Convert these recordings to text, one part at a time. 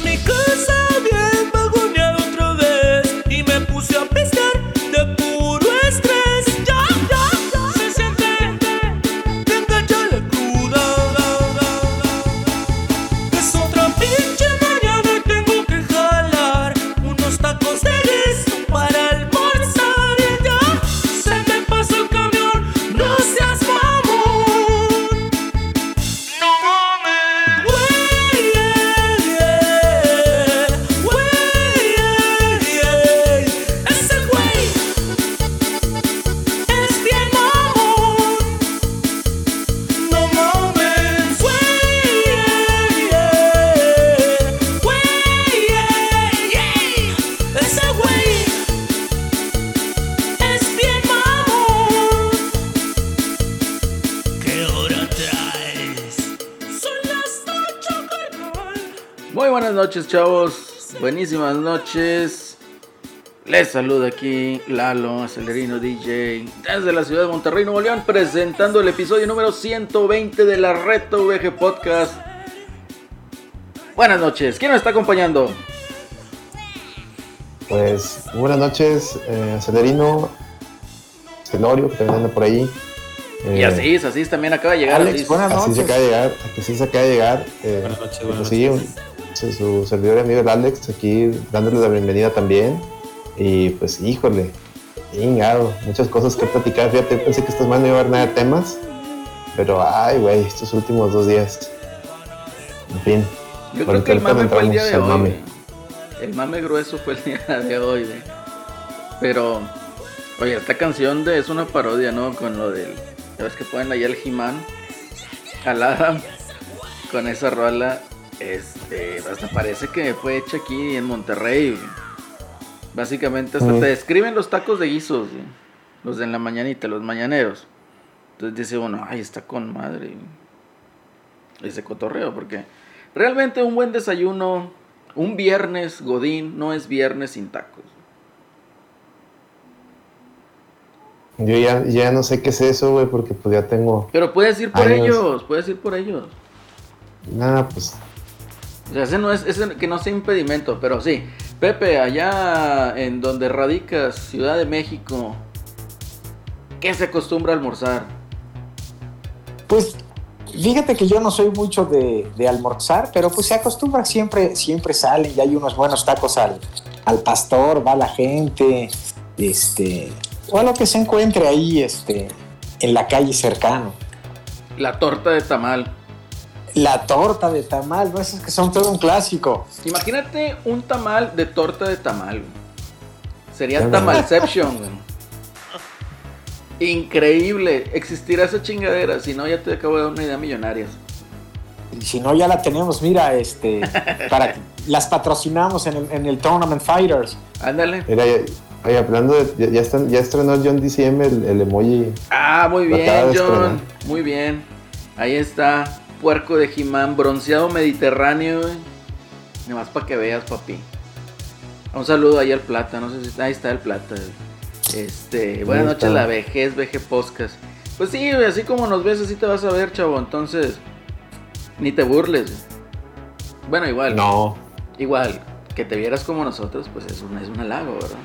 me good. Noches, chavos. Buenísimas noches. Les saluda aquí Lalo, Acelerino DJ, desde la ciudad de Monterrey, Nuevo León, presentando el episodio número 120 de la Reto VG Podcast. Buenas noches, ¿quién nos está acompañando? Pues buenas noches, eh, Acelerino, Celorio, que también anda por ahí. y así, así también acaba de llegar. Alex, buenas noches. Así se acaba de llegar, así se acaba de llegar. Eh, buenas noches, buenas noches su servidor y amigo el Alex, aquí dándole la bienvenida también. Y pues, híjole, chingado, muchas cosas que platicar. Fíjate, pensé que esta semana no iba a haber nada de temas, pero ay, güey, estos últimos dos días. En fin. Yo creo que el mame fue el día de hoy. Mame. El mame grueso fue el día de hoy, Pero, oye, esta canción de, es una parodia, ¿no? Con lo del. Ya ves que ponen ahí el He-Man al Adam con esa rola este, hasta parece que fue hecha aquí en Monterrey. Básicamente hasta te describen los tacos de guisos, los de en la mañanita, los mañaneros. Entonces dice uno, ay, está con madre. Ese cotorreo, porque realmente un buen desayuno, un viernes godín, no es viernes sin tacos. Yo ya, ya no sé qué es eso, güey, porque pues ya tengo. Pero puedes ir por ellos, puedes ir por ellos. Nada, pues o sea, ese no es, ese que no sea impedimento, pero sí. Pepe, allá en donde radicas, Ciudad de México, ¿qué se acostumbra a almorzar? Pues fíjate que yo no soy mucho de, almorzar, pero pues se acostumbra siempre, siempre salen y hay unos buenos tacos al, al pastor, va la gente, este, o a lo que se encuentre ahí, este, en la calle cercano. La torta de tamal. La torta de tamal, ¿no? Esas que son todo un clásico. Imagínate un tamal de torta de tamal. Sería tamalception, Increíble. Existirá esa chingadera. Si no, ya te acabo de dar una idea millonaria. Si no, ya la tenemos. Mira, este. para las patrocinamos en el, en el Tournament Fighters. Ándale. Mira, Oye, hablando de. Ya, están, ya estrenó John DCM el, el emoji. Ah, muy bien, John. Muy bien. Ahí está puerco de Jimán, bronceado mediterráneo, güey. Nada más para que veas, papi. Un saludo ahí al plata, no sé si ahí está el plata. Este, buenas noches, la vejez, veje podcast. Pues sí, así como nos ves, así te vas a ver, chavo. Entonces, ni te burles. Bueno, igual. No. Igual, que te vieras como nosotros, pues es un, es un halago, ¿verdad?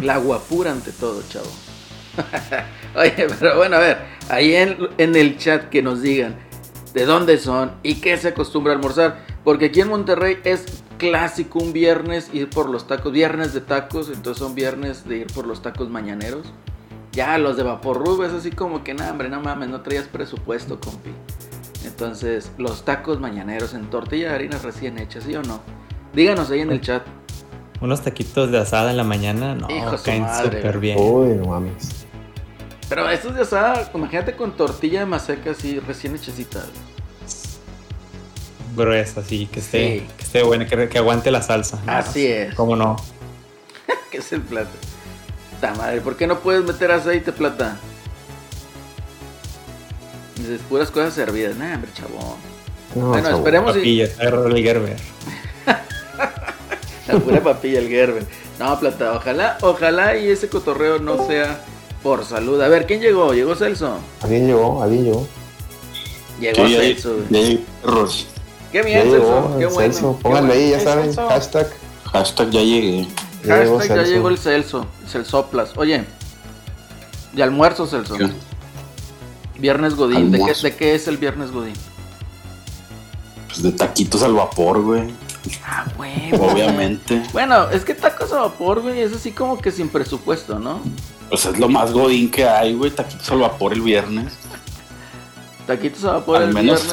La guapura ante todo, chavo. Oye, pero bueno, a ver, ahí en, el chat que nos digan de dónde son y qué se acostumbra a almorzar. Porque aquí en Monterrey es clásico un viernes ir por los tacos, viernes de tacos, entonces son viernes de ir por los tacos mañaneros. Ya los de Vaporrub es así como que, nada, hombre, no mames, no traías presupuesto, compi. Entonces, los tacos mañaneros en tortilla de harina recién hecha, ¿sí o no? Díganos ahí en el chat. Unos taquitos de asada en la mañana, no, caen súper bien. Uy, no mames. Pero estos de asada, imagínate con tortilla de maseca así recién hechecita. Gruesa, así, que esté, que esté buena, que, aguante la salsa. Así es. ¿Cómo no? ¿Qué es el plata? Ta madre, ¿por qué no puedes meter aceite plata? Dices puras cosas servidas. Nah, hombre, chabón. bueno, esperemos papilla, y... el Gerber. la pura papilla, el Gerber. No, plata, ojalá, ojalá y ese cotorreo no sea por salud. A ver, ¿quién llegó? ¿Llegó Celso? Alguien llegó, alguien llegó. Llegó Celso. Qué bien, Celso. Qué bueno. Pónganle ahí, ya saben, hashtag. Hashtag ya llegué. Hashtag ya llegó el Celso. Celsoplas. Oye, de almuerzo, Celso. Viernes Godín. ¿De qué, ¿De qué, es el Viernes Godín? Pues de taquitos al vapor, güey. Ah, güey. Obviamente. Bueno, es que tacos a vapor, güey, es así como que sin presupuesto, ¿no? Pues es lo más Godín que hay, güey. Taquitos al vapor el viernes. Taquitos a vapor el viernes.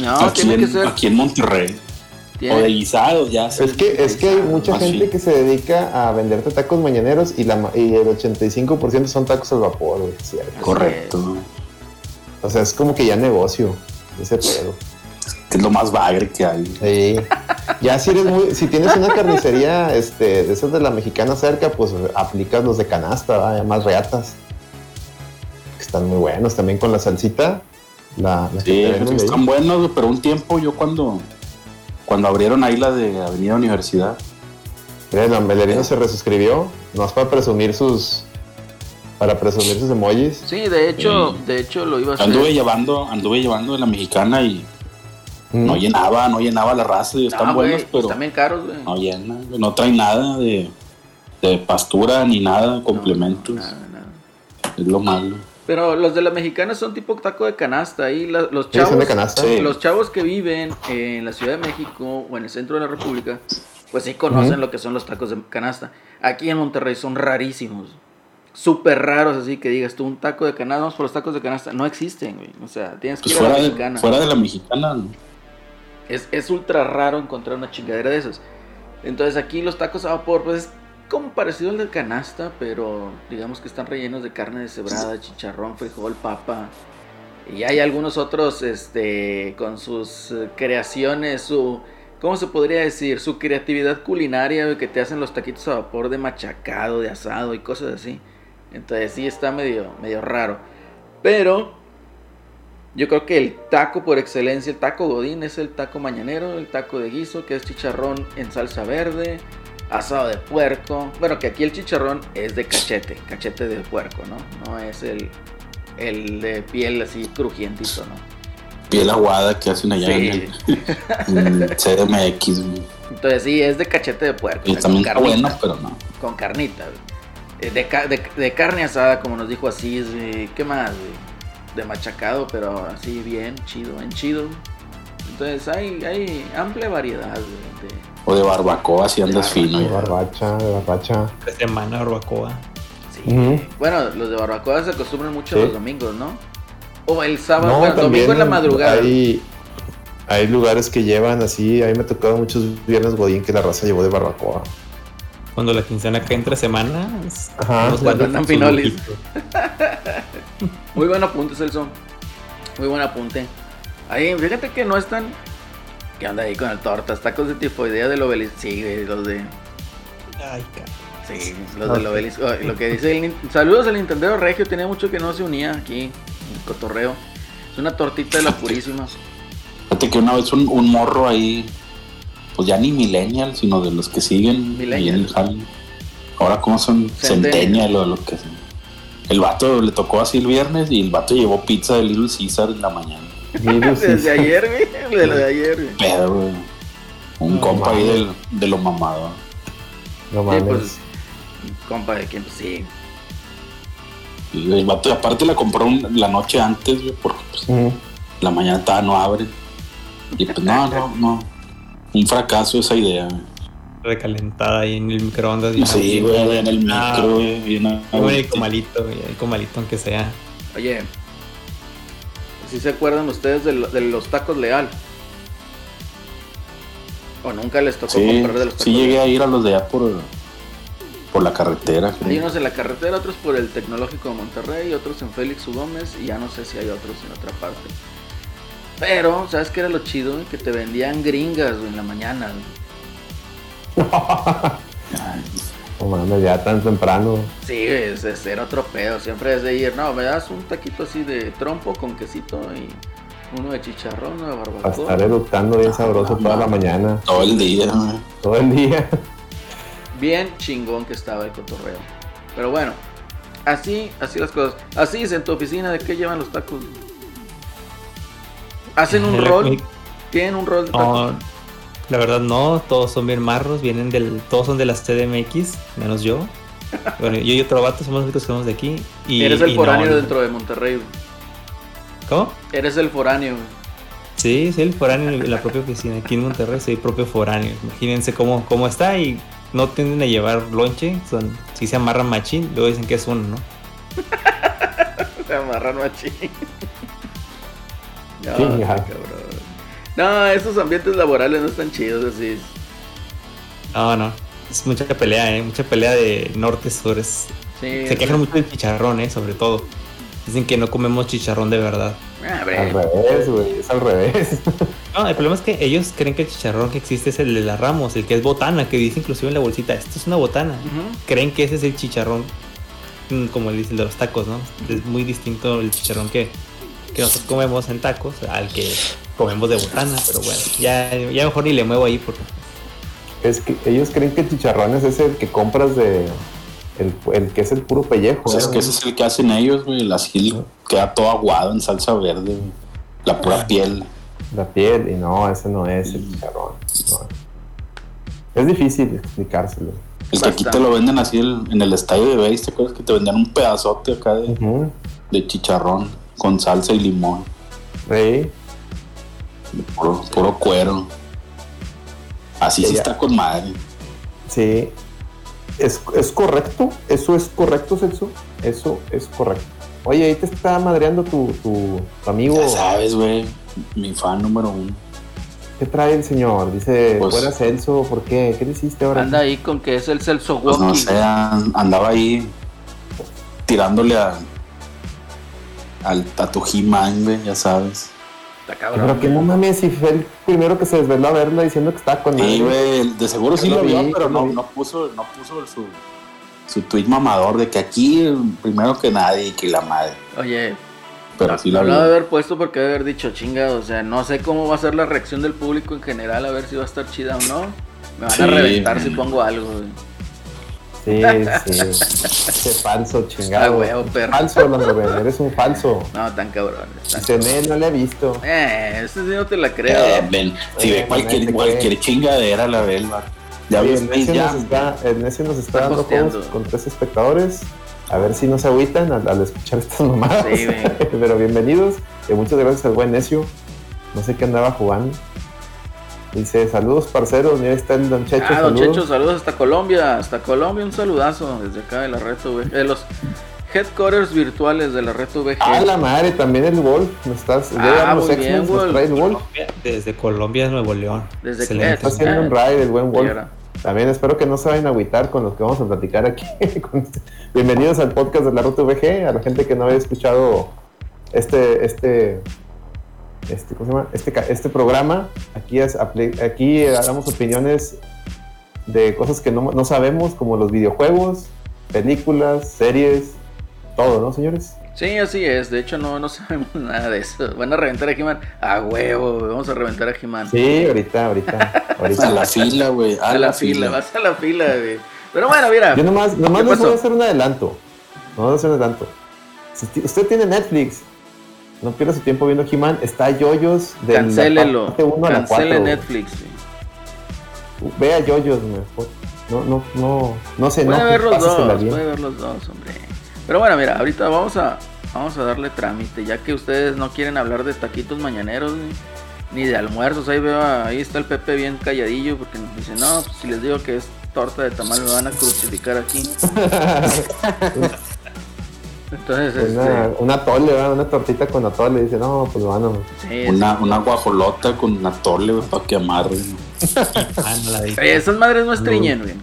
No, tiene que ser. Aquí en Monterrey. O de guisados, ya Es que, es que hay mucha gente que se dedica a venderte tacos mañaneros y, la, y el 85% son tacos al vapor, güey. Correcto. O sea, es como que ya negocio, ese pedo. Es lo más bagre que hay. Sí. Ya si eres muy, si tienes una carnicería este, de esas de la mexicana cerca, pues aplicas los de canasta, más reatas. Están muy buenos también con la salsita. La, sí, están buenos, pero un tiempo yo cuando cuando abrieron ahí la de Avenida Universidad. Mira, Melerino se resuscribió, más para presumir sus para presumir sus emojis. Sí, de hecho, de hecho lo iba a hacer. Anduve llevando, anduve llevando de la mexicana y mm. No llenaba, no llenaba la raza y están buenos, pero están bien caros, güey. No llena, no traen nada de, de pastura ni nada, complemento. nada, nada. Es lo malo. Pero los de la mexicana son tipo taco de canasta. Ahí los chavos, los chavos que viven en la Ciudad de México o en el centro de la República, pues sí conocen lo que son los tacos de canasta. Aquí en Monterrey son rarísimos. Súper raros, así que digas tú, un taco de canasta, vamos por los tacos de canasta. No existen, güey. O sea, tienes que pues ir a la mexicana. fuera de la mexicana, Es, es ultra raro encontrar una chingadera de esos. Entonces aquí los tacos a vapor, pues como parecido al del canasta, pero digamos que están rellenos de carne deshebrada, chicharrón, frijol, papa. Y hay algunos otros este, con sus eh, creaciones, su... ¿Cómo se podría decir? Su creatividad culinaria, que te hacen los taquitos a vapor de machacado, de asado y cosas así. Entonces sí está medio, medio raro. Pero yo creo que el taco por excelencia, el taco godín es el taco mañanero, el taco de guiso, que es chicharrón en salsa verde, asado de puerco. Bueno, que aquí el chicharrón es de cachete, cachete de puerco, ¿no? No es el, el de piel así crujientito, ¿no? Piel aguada que hacen allá en, el, CDMX. Entonces sí, es de cachete de puerco. Y también está bueno, pero no. Con carnita, eh, de, de, de, carne asada, como nos dijo así, ¿qué más? De machacado, pero así bien, chido, en chido. Entonces hay, hay amplia variedad de, o de barbacoa si andas fino. De barbacha, de barbacha. De semana barbacoa. Sí. Bueno, los de barbacoa se acostumbran mucho los domingos, ¿no? O el sábado, bueno, domingo en la madrugada. Hay, hay lugares que llevan así, a mí me ha tocado muchos viernes godín que la raza llevó de barbacoa. Cuando la quincena cae entre semanas. Ajá. Cuando andan pinolis. Muy buen apunte, Celso. Muy buen apunte. Ahí, fíjate que no es tan ¿Qué anda ahí con el tortas? Tacos de tifoidea del obelisco. Sí, güey, los de. Ay, Sí, los del obelisco. Lo que dice el. Saludos al Nintendo Regio. Tenía mucho que no se unía aquí. En cotorreo. Es una tortita de la purísima. Fíjate que una vez un, morro ahí. Pues ya ni millennial, sino de los que siguen. Millennial. Ahora, ¿cómo son? Centennial o lo que sea. El vato le tocó así el viernes y el vato llevó pizza de Little Caesar en la mañana. Desde ayer, güey. De lo de ayer, güey. Pero, güey. Un compa ahí de, lo mamado. No mames. Sí, pues, compa de quien, pues, sí. Y el vato, aparte la compró la noche antes, güey, porque pues, la mañana estaba no abre. Y pues no, no, no. Un fracaso esa idea. Recalentada ahí en el microondas. Sí, güey, en el micro, güey. Güey, comalito, güey, el comalito aunque sea. Oye, si se acuerdan ustedes de, los tacos leal. O nunca les tocó comprar de los tacos. Sí, llegué a ir a los de allá por, por la carretera. Hay unos en la carretera, otros por el Tecnológico de Monterrey, otros en Félix U. Gómez y ya no sé si hay otros en otra parte. Pero, ¿sabes qué era lo chido? Que te vendían gringas en la mañana. No ya tan temprano. Sí, es, es ser otro pedo. Siempre es de ir, no, me das un taquito así de trompo con quesito y uno de chicharrón, uno de barbacoa. Para estar eructando bien sabroso toda la mañana. Todo el día. Todo el día. Bien chingón que estaba el cotorreo. Pero bueno, así, así las cosas. Así es en tu oficina, ¿de qué llevan los tacos? ¿Hacen un rol? ¿Tienen un rol taco? la verdad no, todos son bien marros, vienen del, todos son de las TDMX, menos yo. Bueno, yo y otro vato somos los únicos que somos de aquí. Y, Eres el foráneo dentro de Monterrey. ¿Cómo? Eres el foráneo. Sí, sí, el foráneo en la propia oficina. Aquí en Monterrey soy propio foráneo. Imagínense cómo, cómo está y no tienden a llevar lonche. Son, si se amarran machín, luego dicen que es uno, ¿no? se amarran machín. No, no, esos ambientes laborales no están chidos así. No, no. Es mucha pelea, ¿eh? Mucha pelea de norte-sures. se quejan mucho del chicharrón, ¿eh? Sobre todo. Dicen que no comemos chicharrón de verdad. Ah, al revés, güey. Es al revés. No, el problema es que ellos creen que el chicharrón que existe es el de la Ramos, el que es botana, que dice inclusive en la bolsita, esto es una botana. Creen que ese es el chicharrón, mm, como dice el de los tacos, ¿no? Es muy distinto el chicharrón que, que nosotros comemos en tacos al que comemos de botana, pero bueno, ya, ya mejor ni le muevo ahí porque es que ellos creen que el chicharrón es ese que compras de. El, que es el puro pellejo. Es que ese es el que hacen ellos, güey. El así queda todo aguado en salsa verde, La pura piel. La piel, y no, ese no es el chicharrón. Es difícil explicárselo. El que aquí te lo venden así en el estadio de base, ¿te acuerdas que te vendían un pedazote acá de, de chicharrón con salsa y limón? Sí. Puro, puro cuero. Así sí está con madre. Sí. ¿Es, correcto? ¿Eso es correcto, Celso? Eso es correcto. Oye, ahí te está madreando tu, tu, amigo. Ya sabes, güey. Mi fan número uno. ¿Qué trae el señor? Dice, pues, fuera Celso, ¿por qué? ¿Qué le hiciste ahora? Anda ahí con que es el Celso pues no sé, andaba ahí tirándole a, al, a tu He-Man, güey, ya sabes. Pero que no mames, si fue el primero que se desveló a verla diciendo que estaba con Sí, güey, de seguro sí lo vio, pero no, no puso, no puso su, su tweet mamador de que aquí primero que nadie y que la madre. Oye, pero sí lo debe haber puesto porque debe haber dicho chingado, o sea, no sé cómo va a ser la reacción del público en general, a ver si va a estar chida o no. Me van a reventar si pongo algo, güey. Sí, sí. Qué falso, chingado. Ah, perro. Falso, eres un falso. No, tan cabrón. Tan no le he visto. Eh, eso sí no te la creo. Eh, si ve cualquier, cualquier chingadera la ve, Ya ves, el Necio nos está, nos está, dando juegos con tres espectadores. A ver si no se agüitan al, escuchar estas mamadas. Sí, Pero bienvenidos. Y muchas gracias al buen Necio. No sé qué andaba jugando. Dice, saludos parceros, mira está el Don Checho. Ah, Don Checho, saludos hasta Colombia, hasta Colombia, un saludazo desde acá de la red VG, de los headquarters virtuales de la red VG. Ah, la madre, también el Wolf, ¿me estás? Ah, muy bien, Wolf. Desde Colombia, Nuevo León. Desde Excelente. Está haciendo un raid el buen Wolf. También espero que no se vayan a agüitar con los que vamos a platicar aquí. Bienvenidos al podcast de la Ruta VG, a la gente que no había escuchado este, este este, este, este programa. Aquí, es, aquí damos opiniones de cosas que no, sabemos, como los videojuegos, películas, series, todo, ¿no, señores? Sí, así es. De hecho, no, no sabemos nada de eso. Van a reventar a He-Man. A huevo, vamos a reventar a He-Man. Sí, ahorita, ahorita. a la fila, güey. A, la, fila. vas a la fila, güey. Pero bueno, mira. Yo nomás, nomás les voy a hacer un adelanto. No voy a hacer un adelanto. Si usted tiene Netflix no pierda su tiempo viendo He-Man. Está Yoyos de Cancélelo. Cancele Netflix. Vea Yoyos mejor. No, no, no, no sé. Puede ver los dos, puede ver los dos, hombre. Pero bueno, mira, ahorita vamos a, vamos a darle trámite, ya que ustedes no quieren hablar de taquitos mañaneros ni, de almuerzos. Ahí veo, ahí está el Pepe bien calladillo, porque nos dice, no, pues, si les digo que es torta de tamal me van a crucificar aquí. Entonces, una, este... una tole, una tortita con atole. Dice, no, pues bueno. una, una guajolota con atole, para que amarre. Esas madres no estriñen, güey.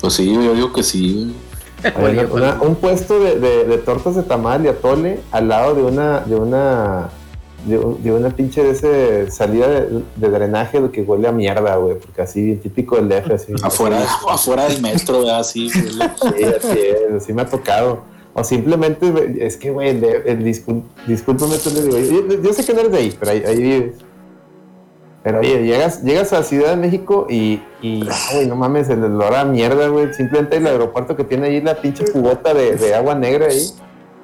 Pues sí, yo digo que sí, un puesto de, de, de, tortas de tamal y atole al lado de una, de una de, una pinche de ese salida de, drenaje de que huele a mierda, güey, porque así, típico del DF, así. Afuera, afuera del metro, así. sí, así es, así me ha tocado. O simplemente, es que, güey, el, el discúlpame, yo, yo, sé que no eres de ahí, pero ahí, ahí vives. Pero oye, llegas, llegas a Ciudad de México y, y güey, no mames, el olor a mierda, güey. Simplemente el aeropuerto que tiene ahí la pinche cubota de, de agua negra ahí.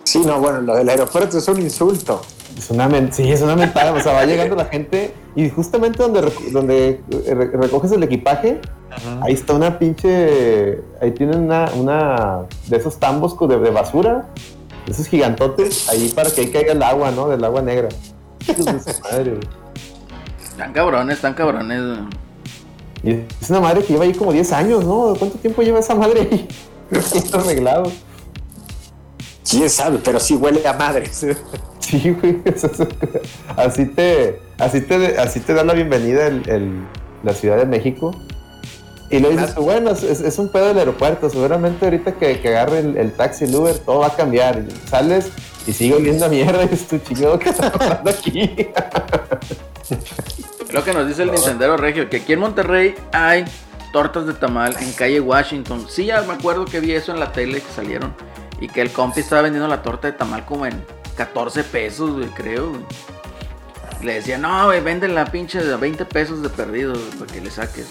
Sí, no, bueno, lo del aeropuerto es un insulto. Es una, sí, es una mentada, o sea, va llegando la gente y justamente donde, donde recoges el equipaje, ahí está una pinche, ahí tienen una, una de esos tambos de, de basura, esos gigantotes, ahí para que ahí caiga el agua, ¿no? Del agua negra. madre, Están cabrones, están cabrones. Y es una madre que lleva ahí como 10 años, ¿no? ¿Cuánto tiempo lleva esa madre ahí? Está arreglado. Quién sabe, pero sí huele a madre. Sí, güey. Así te, así te, así te da la bienvenida el, la Ciudad de México. Y le dices, bueno, es, un pedo del aeropuerto. Seguramente ahorita que, que agarre el, taxi, el Uber, todo va a cambiar. sales y sigue oliendo mierda. Y es tu chingado que está pasando aquí. Lo que nos dice el Nintendo Regio, que aquí en Monterrey hay tortas de tamal en calle Washington. Sí, ya me acuerdo que vi eso en la tele que salieron. Y que el compi estaba vendiendo la torta de tamal como en 14 pesos, creo. Le decía, no, güey, venden la pinche de 20 pesos de perdido para que le saques.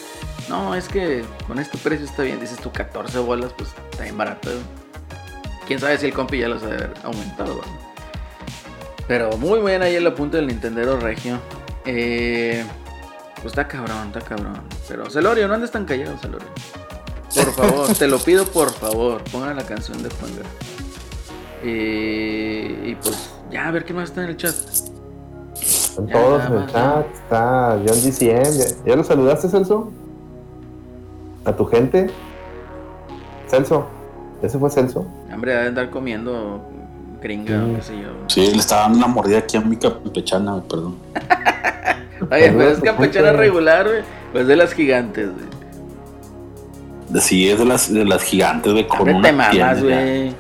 No, es que con este precio está bien. Dices tú 14 bolas, pues está bien barato. Quién sabe si el compi ya los ha aumentado, Pero muy bien ahí el apunte del Nintendo Regio. Eh, pues está cabrón, está cabrón. Pero Celorio, no andes tan callado, Celorio. Por favor, te lo pido por favor, pongan la canción de Juan eh, y pues ya, a ver qué más está en el chat. Están todos en el chat, está John DCM. ¿Ya, lo saludaste, Celso? ¿A tu gente? Celso, ¿ese fue Celso? Hombre, debe andar comiendo gringa o qué sé yo. Sí, le estaba dando una mordida aquí a mi campechana, perdón. Oye, pero es campechana regular, güey. Pues de las gigantes, güey. Sí, es de las, de las gigantes, güey. Con una te mamas, güey.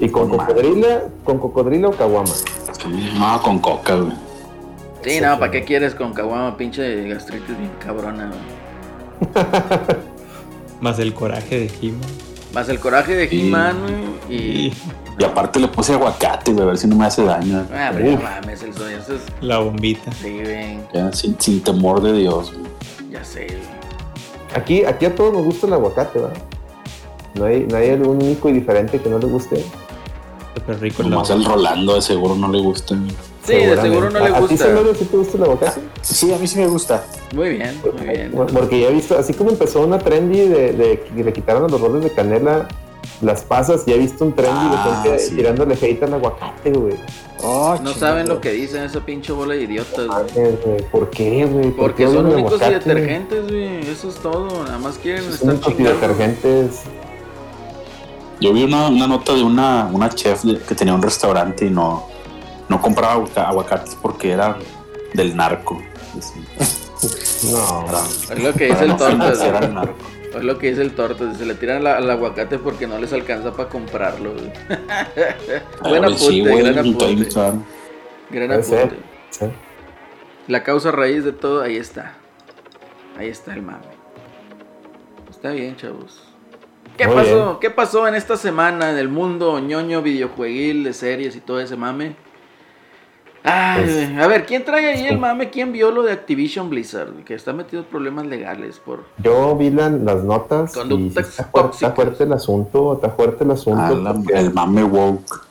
¿Y con cocodrilo, con cocodrilo o caguama? Sí, no, con coca, güey. Sí, no, ¿para qué quieres con caguama? Pinche gastritis bien cabrona, güey. Más el coraje de He-Man. Más el coraje de He-Man, güey. Y... y... aparte le puse aguacate, güey, a ver si no me hace daño. Ah, pero no mames, el sueño. es... La bombita. Sí, güey. Ya, sin, sin temor de Dios, güey. Ya sé, güey. Aquí, aquí a todos nos gusta el aguacate, ¿verdad? No hay, no hay algún único y diferente que no le guste. Súper rico el Más el Rolando de seguro no le gusta. Sí, de seguro no le gusta. ¿A ti, Celorio, sí te gusta el aguacate? Sí, a mí sí me gusta. Muy bien, muy bien. Porque ya he visto, así como empezó una trendy de, de que le quitaron a los roles de canela las pasas, ya he visto un trendy ah, de gente tirándole hate al aguacate, güey. Oh, no saben lo que dicen esa pinche bola de idiotas, güey. ¿Por qué, güey? Porque son únicos y detergentes, güey. Eso es todo. Nada más quieren estar chingando. detergentes. Yo vi una, una nota de una, una chef que tenía un restaurante y no, no compraba aguacates porque era del narco. no, es lo que dice el torto. Es lo que dice el torto. Se le tiran al aguacate porque no les alcanza para comprarlo. Buen apunte, gran apunte. Gran apunte. La causa raíz de todo, ahí está. Ahí está el mame. Está bien, chavos. ¿Qué pasó? ¿Qué pasó en esta semana en el mundo ñoño, videojueguil, de series y todo ese mame? Ay, pues, a ver, ¿quién trae ahí el mame? ¿Quién vio lo de Activision Blizzard? Que está metido en problemas legales por... Yo vi las notas Conductas está, fuerte, el asunto, está fuerte el asunto. Ah, el mame woke.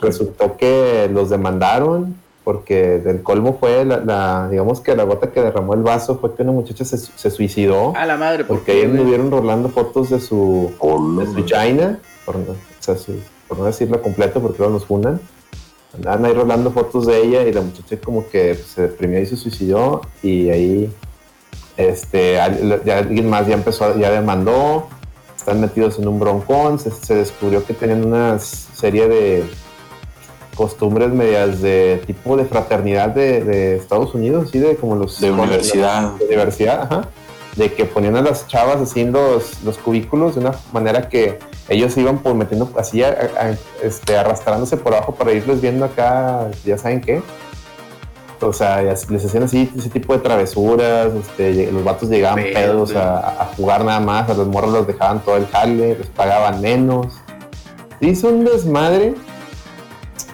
Resultó que los demandaron porque del colmo fue la, digamos que la gota que derramó el vaso fue que una muchacha se, suicidó. A la madre, porque ahí me vieron rolando fotos de su, de su China, por, no, por no decirlo completo porque luego nos fundan. Andaban ahí rolando fotos de ella y la muchacha como que se deprimió y se suicidó y ahí este, ya alguien más ya empezó, ya demandó, están metidos en un broncón, se, se descubrió que tenían una serie de costumbres medias de tipo de fraternidad de, Estados Unidos, ¿sí? De como los... De universidad. De, universidad, ajá. De que ponían a las chavas así en los, los cubículos de una manera que ellos iban por metiendo así, este, arrastrándose por abajo para irles viendo acá, ya saben qué. O sea, les hacían así ese tipo de travesuras, este, los vatos llegaban pedos a, a, jugar nada más, a los morros los dejaban todo el jale, les pagaban menos. Hizo un desmadre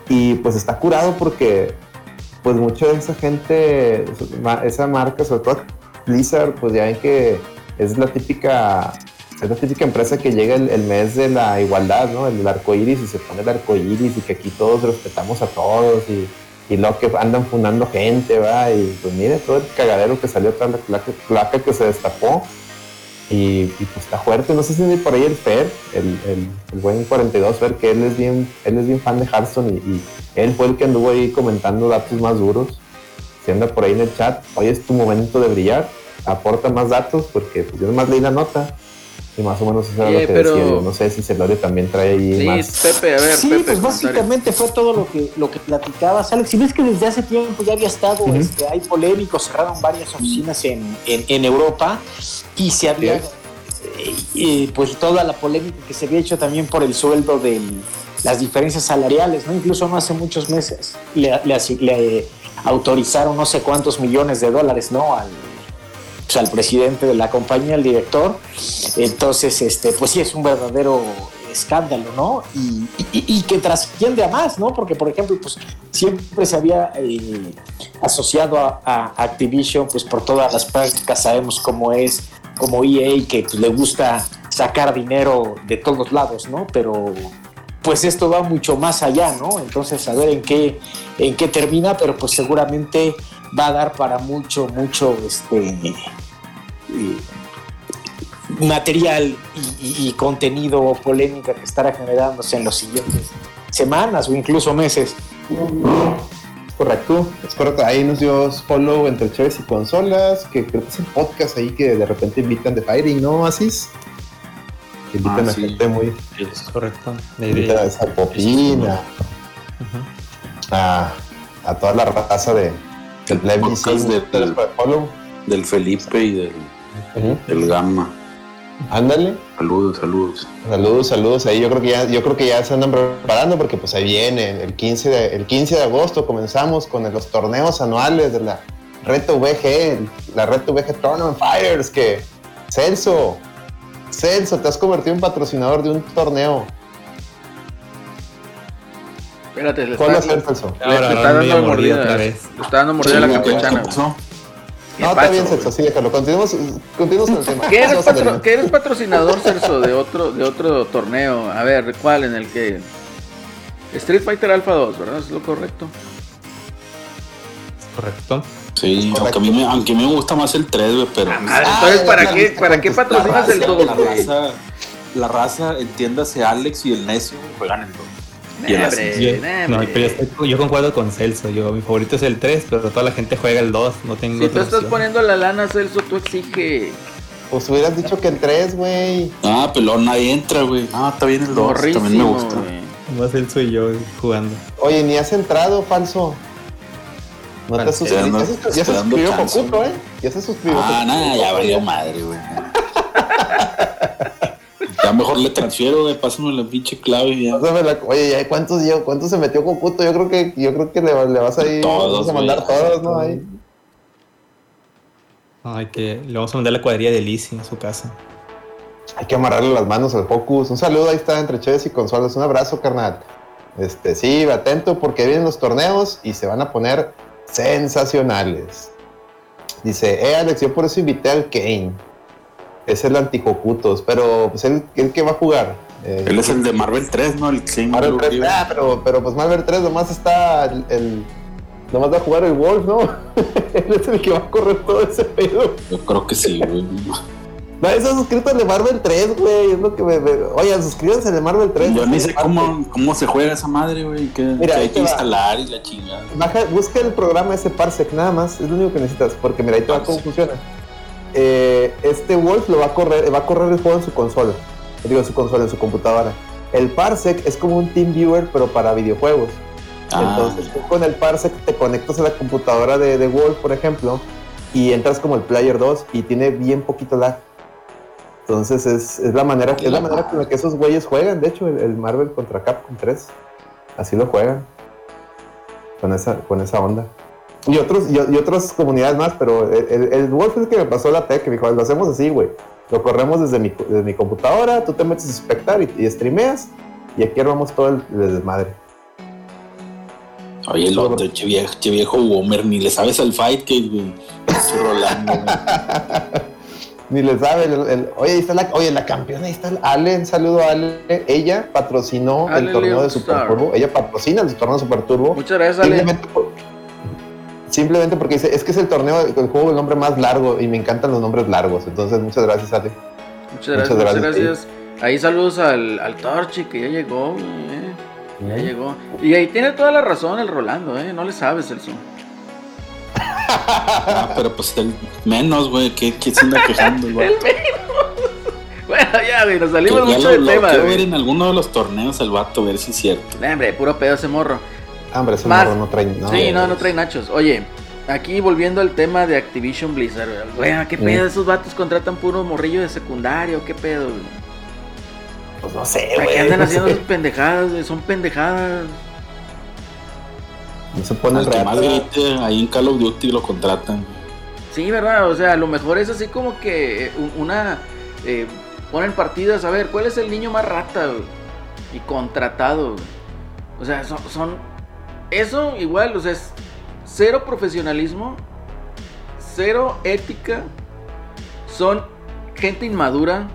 y pues está curado porque pues mucha de esa gente, esa marca, sobre todo Blizzard, pues ya ven que es la típica es la típica empresa que llega el, mes de la igualdad, ¿no? El arco iris y se pone el arco iris y que aquí todos respetamos a todos y y luego que andan fundando gente, va, y pues mire todo el cagadero que salió tras la placa, que se destapó. Y, pues está fuerte, no sé si por ahí el Fer, el, el, buen 42 Fer, que él es bien, él es bien fan de Hearthstone y, él fue el que anduvo ahí comentando datos más duros. Si anda por ahí en el chat, hoy es tu momento de brillar, aporta más datos, porque pues yo más leí la nota y más o menos eso era lo que decía. no sé si Celorio también trae ahí sí, más. Pepe, a ver, sí, pues básicamente fue todo lo que, lo que platicabas, Alex. Si ves que desde hace tiempo ya había estado, este, hay polémicos, cerraron varias oficinas en, en, Europa y se había, eh, pues toda la polémica que se había hecho también por el sueldo de las diferencias salariales, ¿no? Incluso no hace muchos meses le, le, le autorizaron no sé cuántos millones de dólares, ¿no? Al, pues, al presidente de la compañía, al director. Entonces, este, pues sí es un verdadero escándalo, ¿no? Y, que trasciende a más, ¿no? Porque, por ejemplo, pues siempre se había eh, asociado a, Activision, pues por todas las prácticas sabemos cómo es, como EA, que pues, le gusta sacar dinero de todos lados, ¿no? Pero pues esto va mucho más allá, ¿no? Entonces, a ver en qué, en qué termina, pero pues seguramente va a dar para mucho, mucho este, material y, contenido polémica que estará generándose en los siguientes semanas o incluso meses. Correcto, es correcto. Ahí nos dio follow entre Chéves y consolas, que creo que es un podcast ahí que de repente invitan de Firing, ¿no, Asis? Que invitan ah, a gente muy. Es correcto. Invitan a esa popina. a, a toda la raza de, el podcast del, del, Felipe y del, del Gamma. Ándale. Saludos, saludos. Saludos, saludos. Ahí yo creo que ya, yo creo que ya se andan preparando porque pues ahí viene el 15 de, el 15 de agosto comenzamos con los torneos anuales de la Reto VG, la Reto VG Tournament Fires que Celso, Celso, te has convertido en patrocinador de un torneo. Espérate, le ¿Cuál va a ser, Celso? Le, está dando mordida. Le está dando mordida a la campechana. No, está bien, Celso, sí, déjalo. Continuemos, continuemos con el tema. ¿Qué eres, patro, ¿Qué eres patrocinador, Celso, de otro, de otro torneo? A ver, ¿cuál? En el que. Street Fighter Alpha 2, ¿verdad? ¿Es lo correcto? Correcto. Sí, Aunque, a mí me, aunque me gusta más el 3, güey, pero. Ah, madre, entonces, ¿para, qué, ¿para qué patrocinas el 2, la raza, la raza, entiéndase, Alex y el necio, juegan el 2 yo, concuerdo con Celso. Yo, mi favorito es el 3, pero toda la gente juega el 2. No tengo si tú estás poniendo la lana, Celso, tú exige. Pues hubieras dicho que el 3, güey. Ah, pelón, nadie entra, güey. Ah, está bien el 2. También me gusta. Más Celso y yo jugando. Oye, ni has entrado, falso. No te suscribiste. Ya se suscribió Cocuto, ¿eh? Ya se suscribió. Ah, nada, ya valió madre, güey. Ya mejor le transfiero, de pásame la pinche clave ya. oye, ¿cuántos, ¿cuántos se metió Cocuto? Yo creo que, yo creo que le, vas a ir todos, a mandar todos, ¿no? Ahí. Ay, que le vamos a mandar la cuadrilla de Lizzie en su casa. Hay que amarrarle las manos al Focus. Un saludo, ahí está entre Chévez y Consolas. Un abrazo, carnal. Este, sí, atento porque vienen los torneos y se van a poner sensacionales. Dice, eh, Alex, yo por eso invité al Kane es el anticocutos, pero pues él, él que va a jugar. Eh, él es el de Marvel 3, ¿no? El Marvel 3, ah, pero, pero pues Marvel 3 nomás está el, nomás va a jugar el Wolf, ¿no? él es el que va a correr todo ese pedo. Yo creo que sí, güey. Nadie se ha suscrito al de Marvel 3, güey. Es lo que me, Oye, suscríbanse al de Marvel 3. Yo ni sé cómo, cómo se juega esa madre, güey. Que, mira, hay que instalar y la chingada. Baja, busca el programa ese Parsec, nada más. Es lo único que necesitas. Porque mira, ahí te va cómo funciona. Eh, este Wolf lo va a correr, va a correr el juego en su consola. Digo, en su consola, en su computadora. El Parsec es como un Team Viewer, pero para videojuegos. Ah. Entonces, con el Parsec te conectas a la computadora de, de, Wolf, por ejemplo, y entras como el Player 2 y tiene bien poquito lag. Entonces, es, es la manera, es la manera con la que esos güeyes juegan. De hecho, el, Marvel contra Capcom 3, así lo juegan. Con esa, con esa onda. Y, otros, y, otras comunidades más, pero el, el, Wolf es el que me pasó la tech, que me dijo, lo hacemos así, güey. Lo corremos desde mi, desde mi computadora, tú te metes a espectar y, y streameas, y aquí armamos todo el, desmadre. Oye, el otro, che viejo, che viejo Womer, ni le sabes al fight que güey. Rolando, Ni le sabe. El, oye, ahí está la, oye, la campeona, ahí está Ale. Un saludo a Ale. Ella patrocinó el torneo de Super Turbo. Ella patrocina el torneo de Super Turbo. Muchas gracias, Ale Simplemente porque dice, es que es el torneo, el juego el nombre más largo y me encantan los nombres largos. Entonces, muchas gracias, Ale. Muchas gracias, muchas gracias. Ahí saludos al, al Torchi que ya llegó, eh. Ya llegó. Y ahí tiene toda la razón el Rolando, ¿eh? No le sabes el son. Ah, pero pues el menos, güey. ¿Qué, qué se anda quejando, güey? el menos. Bueno, ya, güey, nos salimos mucho del tema. Quiero ver en alguno de los torneos el vato, ver si es cierto. hombre, puro pedo ese morro. Hombre, ese morro no trae. No, sí, no, no trae nachos. Oye, aquí volviendo al tema de Activision Blizzard, güey, ¿qué pedo? Esos vatos contratan puro morrillo de secundario, ¿qué pedo, güey? Pues no sé, güey. qué andan haciendo sus pendejadas, güey? Son pendejadas. No se pone el más grite, ahí en Call of Duty lo contratan. Sí, verdad, o sea, a lo mejor es así como que una... Eh, ponen partidas, a ver, ¿cuál es el niño más rata? Y contratado. O sea, son, son... Eso igual, o sea, es cero profesionalismo, cero ética, son gente inmadura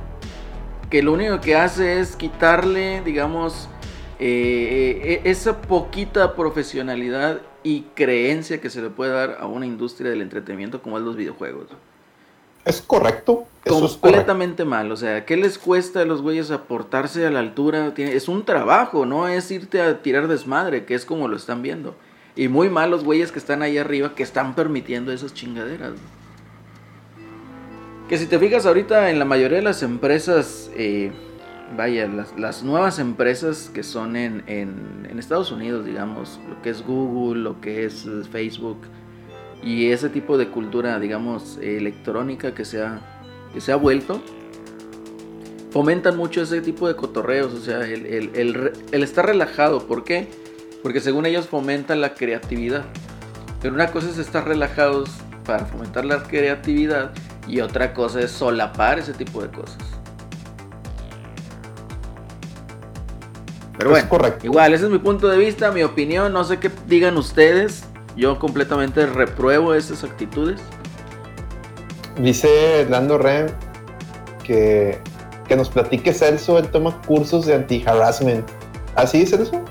que lo único que hace es quitarle, digamos, eh, eh, esa poquita profesionalidad y creencia que se le puede dar a una industria del entretenimiento como es los videojuegos. Es correcto. Completamente mal. O sea, ¿qué les cuesta a los güeyes aportarse a la altura? Es un trabajo, no es irte a tirar desmadre, que es como lo están viendo. Y muy mal los güeyes que están ahí arriba que están permitiendo esas chingaderas. Que si te fijas ahorita en la mayoría de las empresas, eh, vaya, las, nuevas empresas que son en, en, Estados Unidos, digamos, lo que es Google, lo que es Facebook, y ese tipo de cultura, digamos, electrónica que se ha, que se ha vuelto, fomentan mucho ese tipo de cotorreos, o sea, el, el, el, estar relajado. ¿Por qué? Porque según ellos fomentan la creatividad. Pero una cosa es estar relajados para fomentar la creatividad y otra cosa es solapar ese tipo de cosas. Pero bueno, correcto. igual, ese es mi punto de vista, mi opinión. No sé qué digan ustedes. Yo completamente repruebo esas actitudes. Dice Lando Ren que, que nos platique Celso. Él toma cursos de anti-harassment. ¿Así, ¿Ah, Celso?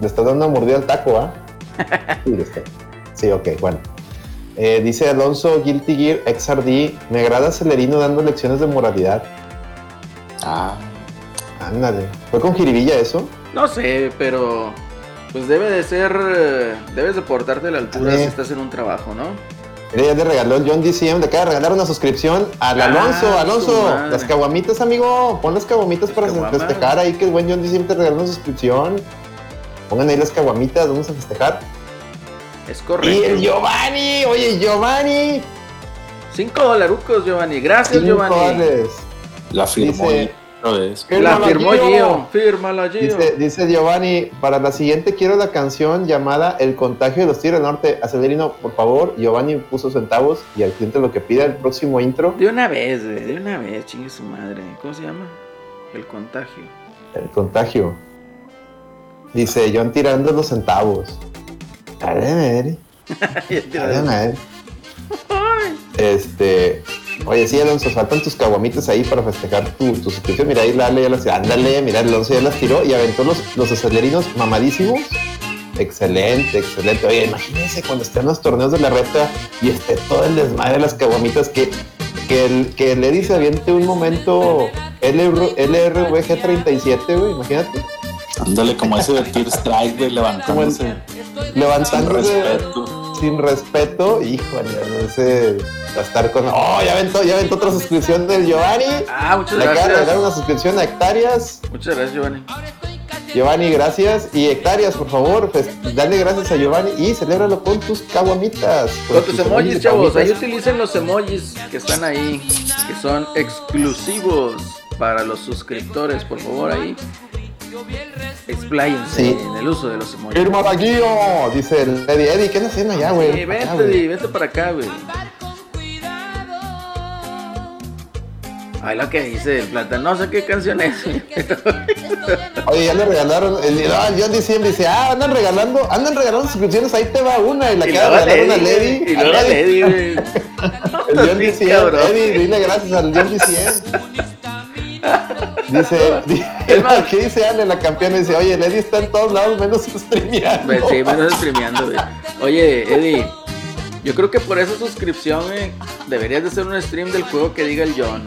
Le está dando una mordida al taco, ¿ah? sí, sí, ok, bueno. Eh, dice Alonso Guilty Gear XRD, me agrada Celerino dando lecciones de moralidad. Ah. Ándale. ¿Fue con jiribilla eso? No sé, pero pues debe de ser, eh, debes de portarte a la altura si estás en un trabajo, ¿no? Mira, ya te regaló el John DCM, le acaba de regalar una suscripción al ah, Alonso. Alonso, las caguamitas, amigo. Pon las caguamitas para festejar ahí que el buen John DCM te regaló una suscripción. Pongan ahí las caguamitas, vamos a festejar. Es correcto. Y el Giovanni, oye, Giovanni. Cinco dolarucos, Giovanni. Gracias, Giovanni. La firmó. La firmó Gio. Fírmala, Gio. Dice, dice, Giovanni, para la siguiente quiero la canción llamada El contagio de los Tigres del Norte. Acelerino, por favor. Giovanni puso centavos y al cliente lo que pida el próximo intro. De una vez, de una vez, chingue su madre. ¿Cómo se llama? El contagio. El contagio. Dice, John tirando los centavos. Dale, Dale, Este. Oye, sí, Alonso, faltan tus caguamitas ahí para festejar tu, suscripción. Mira, ahí la ya las Ándale, mira, Alonso ya las tiró y aventó los, los acelerinos mamadísimos. Excelente, excelente. Oye, imagínense cuando estén los torneos de la reta y esté todo el desmadre de las caguamitas que, que, el, que le dice aviente un momento LRVG 37, güey, imagínate. Ándale, como ese de Tear Strike, güey, levantándose. Levantándose. Sin respeto. Sin respeto, híjole, va a estar con. ¡Oh! Ya aventó, ya aventó otra suscripción del Giovanni. Ah, muchas Le gracias. Le acaba de una suscripción a Hectáreas. Muchas gracias, Giovanni. Giovanni, gracias. Y Hectáreas, por favor, pues dale gracias a Giovanni y celébralo con tus caguamitas. Con, tus, emojis, chavos. Ahí utilicen los emojis que están ahí, que son exclusivos para los suscriptores, por favor, ahí. Expláyense en el uso de los emojis. Firma Guío, dice el Eddie. Eddie, ¿qué estás haciendo allá, güey? Sí, vente, Eddie, vente para acá, güey. Ay, lo que dice el plata, no sé qué canción es. Oye, ya le regalaron, el, no, John diciembre dice, ah, andan regalando, andan regalando suscripciones, ahí te va una, y la que regalaron a Lady. Y luego a Lady, güey. El John diciembre, Eddie, dile gracias al John diciembre. Dice, ¿qué dice Ale, la campeona? Dice, oye, Eddie está en todos lados menos streameando. Pues sí, menos streameando, güey. Oye, Eddie, yo creo que por esa suscripción, güey, deberías de hacer un stream del juego que diga el John.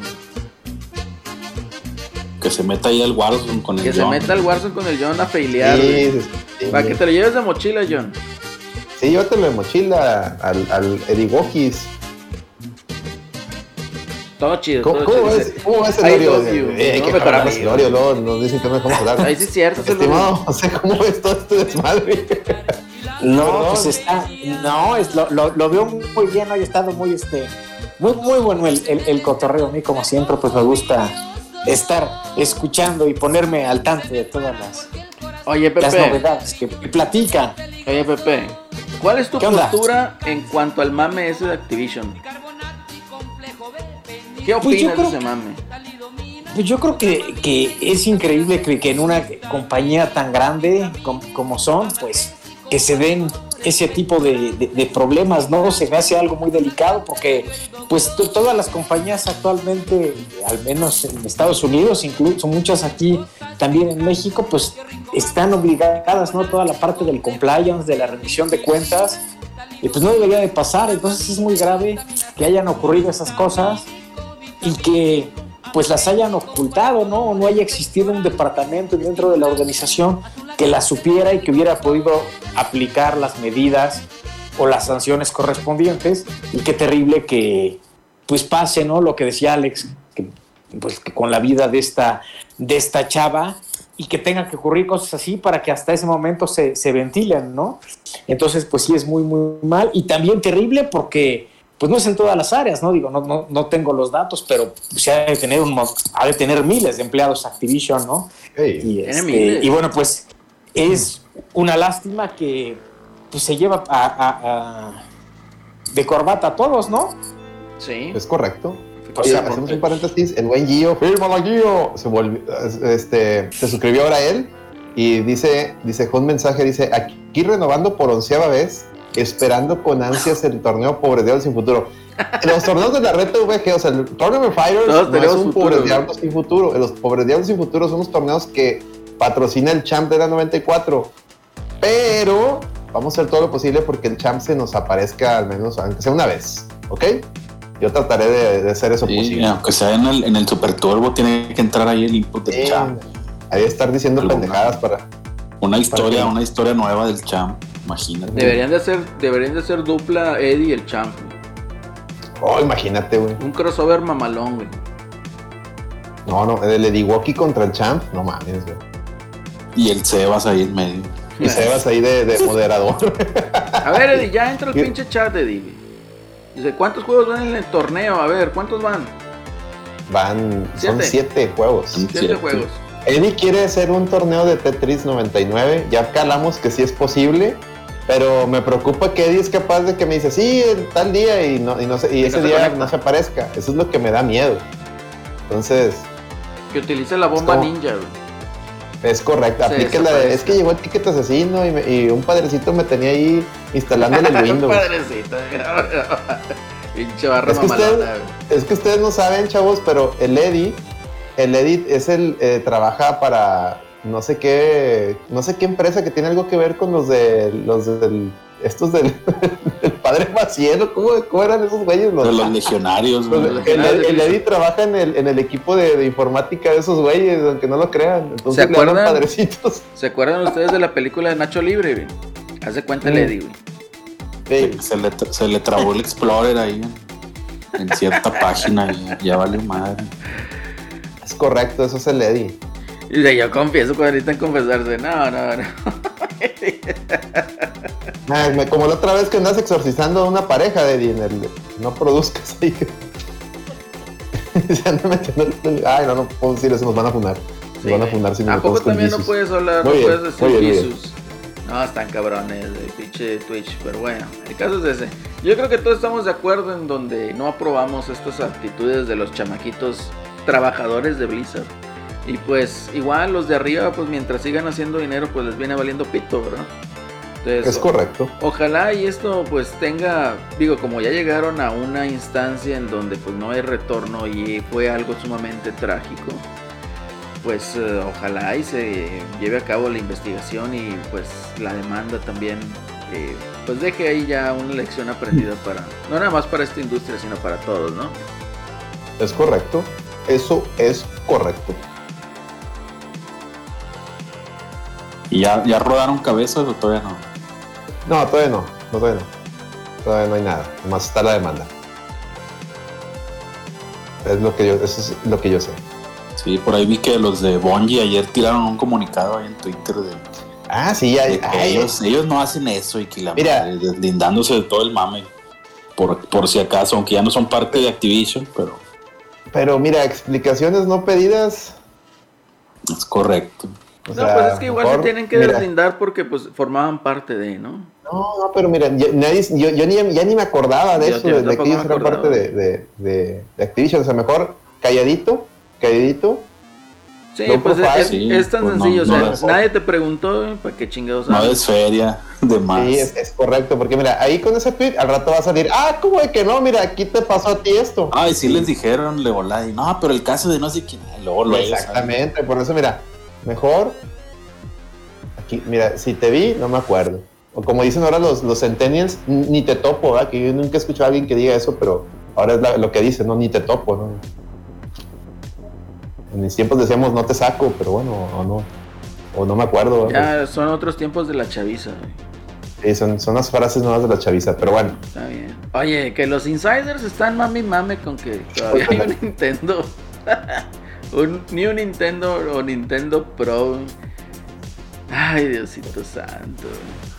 Que se meta ahí al Warzone con el John. Que se meta al Warzone con el John a feilear, sí, Para que te lo lleves de mochila, John. Sí, llévatelo de mochila al, al Eddie Wokis. Todo chido. ¿Cómo, todo ¿cómo, chido. ¿Cómo va ese horario? Eh, hay que el horario, no, nos dicen que no dejamos hablar. Ahí sí es cierto. Estimado, no sé cómo ves todo este desmadre. No, pues está, no, es, lo, lo, lo, veo muy bien, hoy ha estado muy, este, muy, muy bueno el, el, el, cotorreo. A mí, como siempre, pues me gusta estar escuchando y ponerme al tanto de todas las, Oye, Pepe, las novedades que platican. Oye, Pepe, ¿cuál es tu postura en cuanto al mame ese de Activision? ¿Qué pues opinas pues de ese mame? Pues yo creo que, que es increíble que, que, en una compañía tan grande como, como son, pues que se den ese tipo de, de, problemas, ¿no? Se me hace algo muy delicado porque pues todas las compañías actualmente, al menos en Estados Unidos, incluso muchas aquí también en México, pues están obligadas, ¿no? Toda la parte del compliance, de la rendición de cuentas, y pues no debería de pasar, entonces es muy grave que hayan ocurrido esas cosas y que pues las hayan ocultado, ¿no? O no haya existido un departamento dentro de la organización que las supiera y que hubiera podido aplicar las medidas o las sanciones correspondientes. Y qué terrible que pues pase, ¿no? Lo que decía Alex, que, pues que con la vida de esta, de esta chava y que tenga que ocurrir cosas así para que hasta ese momento se, se ventilen, ¿no? Entonces, pues sí es muy, muy mal y también terrible porque pues no es en todas las áreas, ¿no? Digo, no, no, no tengo los datos, pero se ha de tener un, ha de tener miles de empleados Activision, ¿no? y, este, y, bueno, pues es una lástima que pues, se lleva a, de corbata a todos, ¿no? Sí. Es correcto. O sea, hacemos un paréntesis, el buen Gio, fírmala Gio, se volvió, este, se suscribió ahora él y dice, dice, un mensaje, dice, aquí renovando por onceava vez, esperando con ansias el torneo Pobre Diablos sin futuro. Los torneos de la red VG, o sea, el Tournament Fighters no es un Pobre Diablos sin futuro. Los Pobres Diablos sin futuro son los torneos que patrocina el Champ de la 94. Pero vamos a hacer todo lo posible porque el Champ se nos aparezca al menos, aunque sea una vez, ¿ok? Yo trataré de, hacer eso posible. Aunque sea en el, en el Super Turbo, tiene que entrar ahí el input del Champ. Ahí estar diciendo pendejadas para. Una historia, una historia nueva del Champ. Imagínate. Deberían de hacer, deberían de hacer dupla Eddie y el Champ. Oh, imagínate, güey. Un crossover mamalón, güey. No, no, el Eddie Walkie contra el Champ, no mames, güey. Y el Sebas ahí en medio. Y Sebas ahí de, moderador. A ver, Eddie, ya entra el pinche chat, Eddie. Dice, ¿cuántos juegos van en el torneo? A ver, ¿cuántos van? Van, son siete juegos. siete juegos. Eddie quiere hacer un torneo de Tetris 99. Ya calamos que sí es posible. Pero me preocupa que Eddie es capaz de que me dice, sí, tal día y, no, y, no y ese día no se aparezca. Eso es lo que me da miedo. Entonces. Que utilice la bomba ninja, Es correcto, aplique la de, es que llegó el ticket asesino y, un padrecito me tenía ahí instalando el Windows. un padrecito, pinche barra es que, es que ustedes no saben, chavos, pero el Eddie, el Eddie es el, eh, trabaja para no sé qué, no sé qué empresa que tiene algo que ver con los de los del estos del, padre Maciel, ¿cómo, ¿cómo, eran esos güeyes? Los, los legionarios. el, Eddie trabaja en el, en el equipo de, informática de esos güeyes, aunque no lo crean. Entonces ¿Se acuerdan, padrecitos. ¿Se acuerdan ustedes de la película de Nacho Libre? Hace cuenta el Eddie, güey. Se, le, se le trabó el Explorer ahí en cierta página y ya vale madre. Es correcto, eso es el Eddie. Y yo confieso cuando en confesarse, no, no, no. como la otra vez que andas exorcizando a una pareja de dinero, no produzcas ahí. Ay, no, no puedo decir eso, nos van a fundar. Nos van a fundar si ¿A poco también no puedes hablar, no puedes decir No, están cabrones de pinche Twitch, pero bueno, el caso es ese. Yo creo que todos estamos de acuerdo en donde no aprobamos estas actitudes de los chamaquitos trabajadores de Blizzard. Y pues igual los de arriba, pues mientras sigan haciendo dinero, pues les viene valiendo pito, ¿verdad? es correcto. Ojalá y esto pues tenga, digo, como ya llegaron a una instancia en donde pues no hay retorno y fue algo sumamente trágico, pues eh, ojalá y se lleve a cabo la investigación y pues la demanda también eh, pues deje ahí ya una lección aprendida para no nada más para esta industria sino para todos no es correcto eso es correcto ¿Y ya, ya rodaron cabezas o todavía no? No, todavía no, todavía no. Todavía no hay nada, más está la demanda. Es lo que yo, eso es lo que yo sé. Sí, por ahí vi que los de Bonji ayer tiraron un comunicado ahí en Twitter de. Ah, sí, ya, ellos, ellos no hacen eso y que la Mira, deslindándose de todo el mame. Por, por si acaso, aunque ya no son parte de Activision, pero. Pero mira, explicaciones no pedidas. Es correcto. No, pues es que igual se tienen que deslindar porque pues formaban parte de, ¿no? No, no, pero mira, yo, yo, ni, ya ni me acordaba de eso, de, que ellos eran parte de, de, de, Activision. O sea, mejor calladito, calladito. Sí, pues es, tan pues sencillo. o sea, nadie te preguntó para qué chingados. No es feria, de más. Sí, es, correcto, porque mira, ahí con ese tweet al rato va a salir, ah, ¿cómo es que no? Mira, aquí te pasó a ti esto. Ay, sí, les dijeron, le volá, y no, pero el caso de no sé quién, luego lo Exactamente, por eso, mira, mejor. Aquí, mira, si te vi, no me acuerdo o como dicen ahora los, los centennials, ni te topo, ¿verdad? Que yo nunca he escuchado a alguien que diga eso, pero ahora es lo que dicen, ¿no? Ni te topo, ¿no? En mis tiempos decíamos no te saco, pero bueno, o no, o no me acuerdo. Ya son otros tiempos de la chaviza. Sí, son, son las frases nuevas de la chaviza, pero bueno. Está bien. Oye, que los insiders están mami mame con que todavía hay un Nintendo. un, ni un Nintendo o Nintendo Pro. Ay, Diosito santo.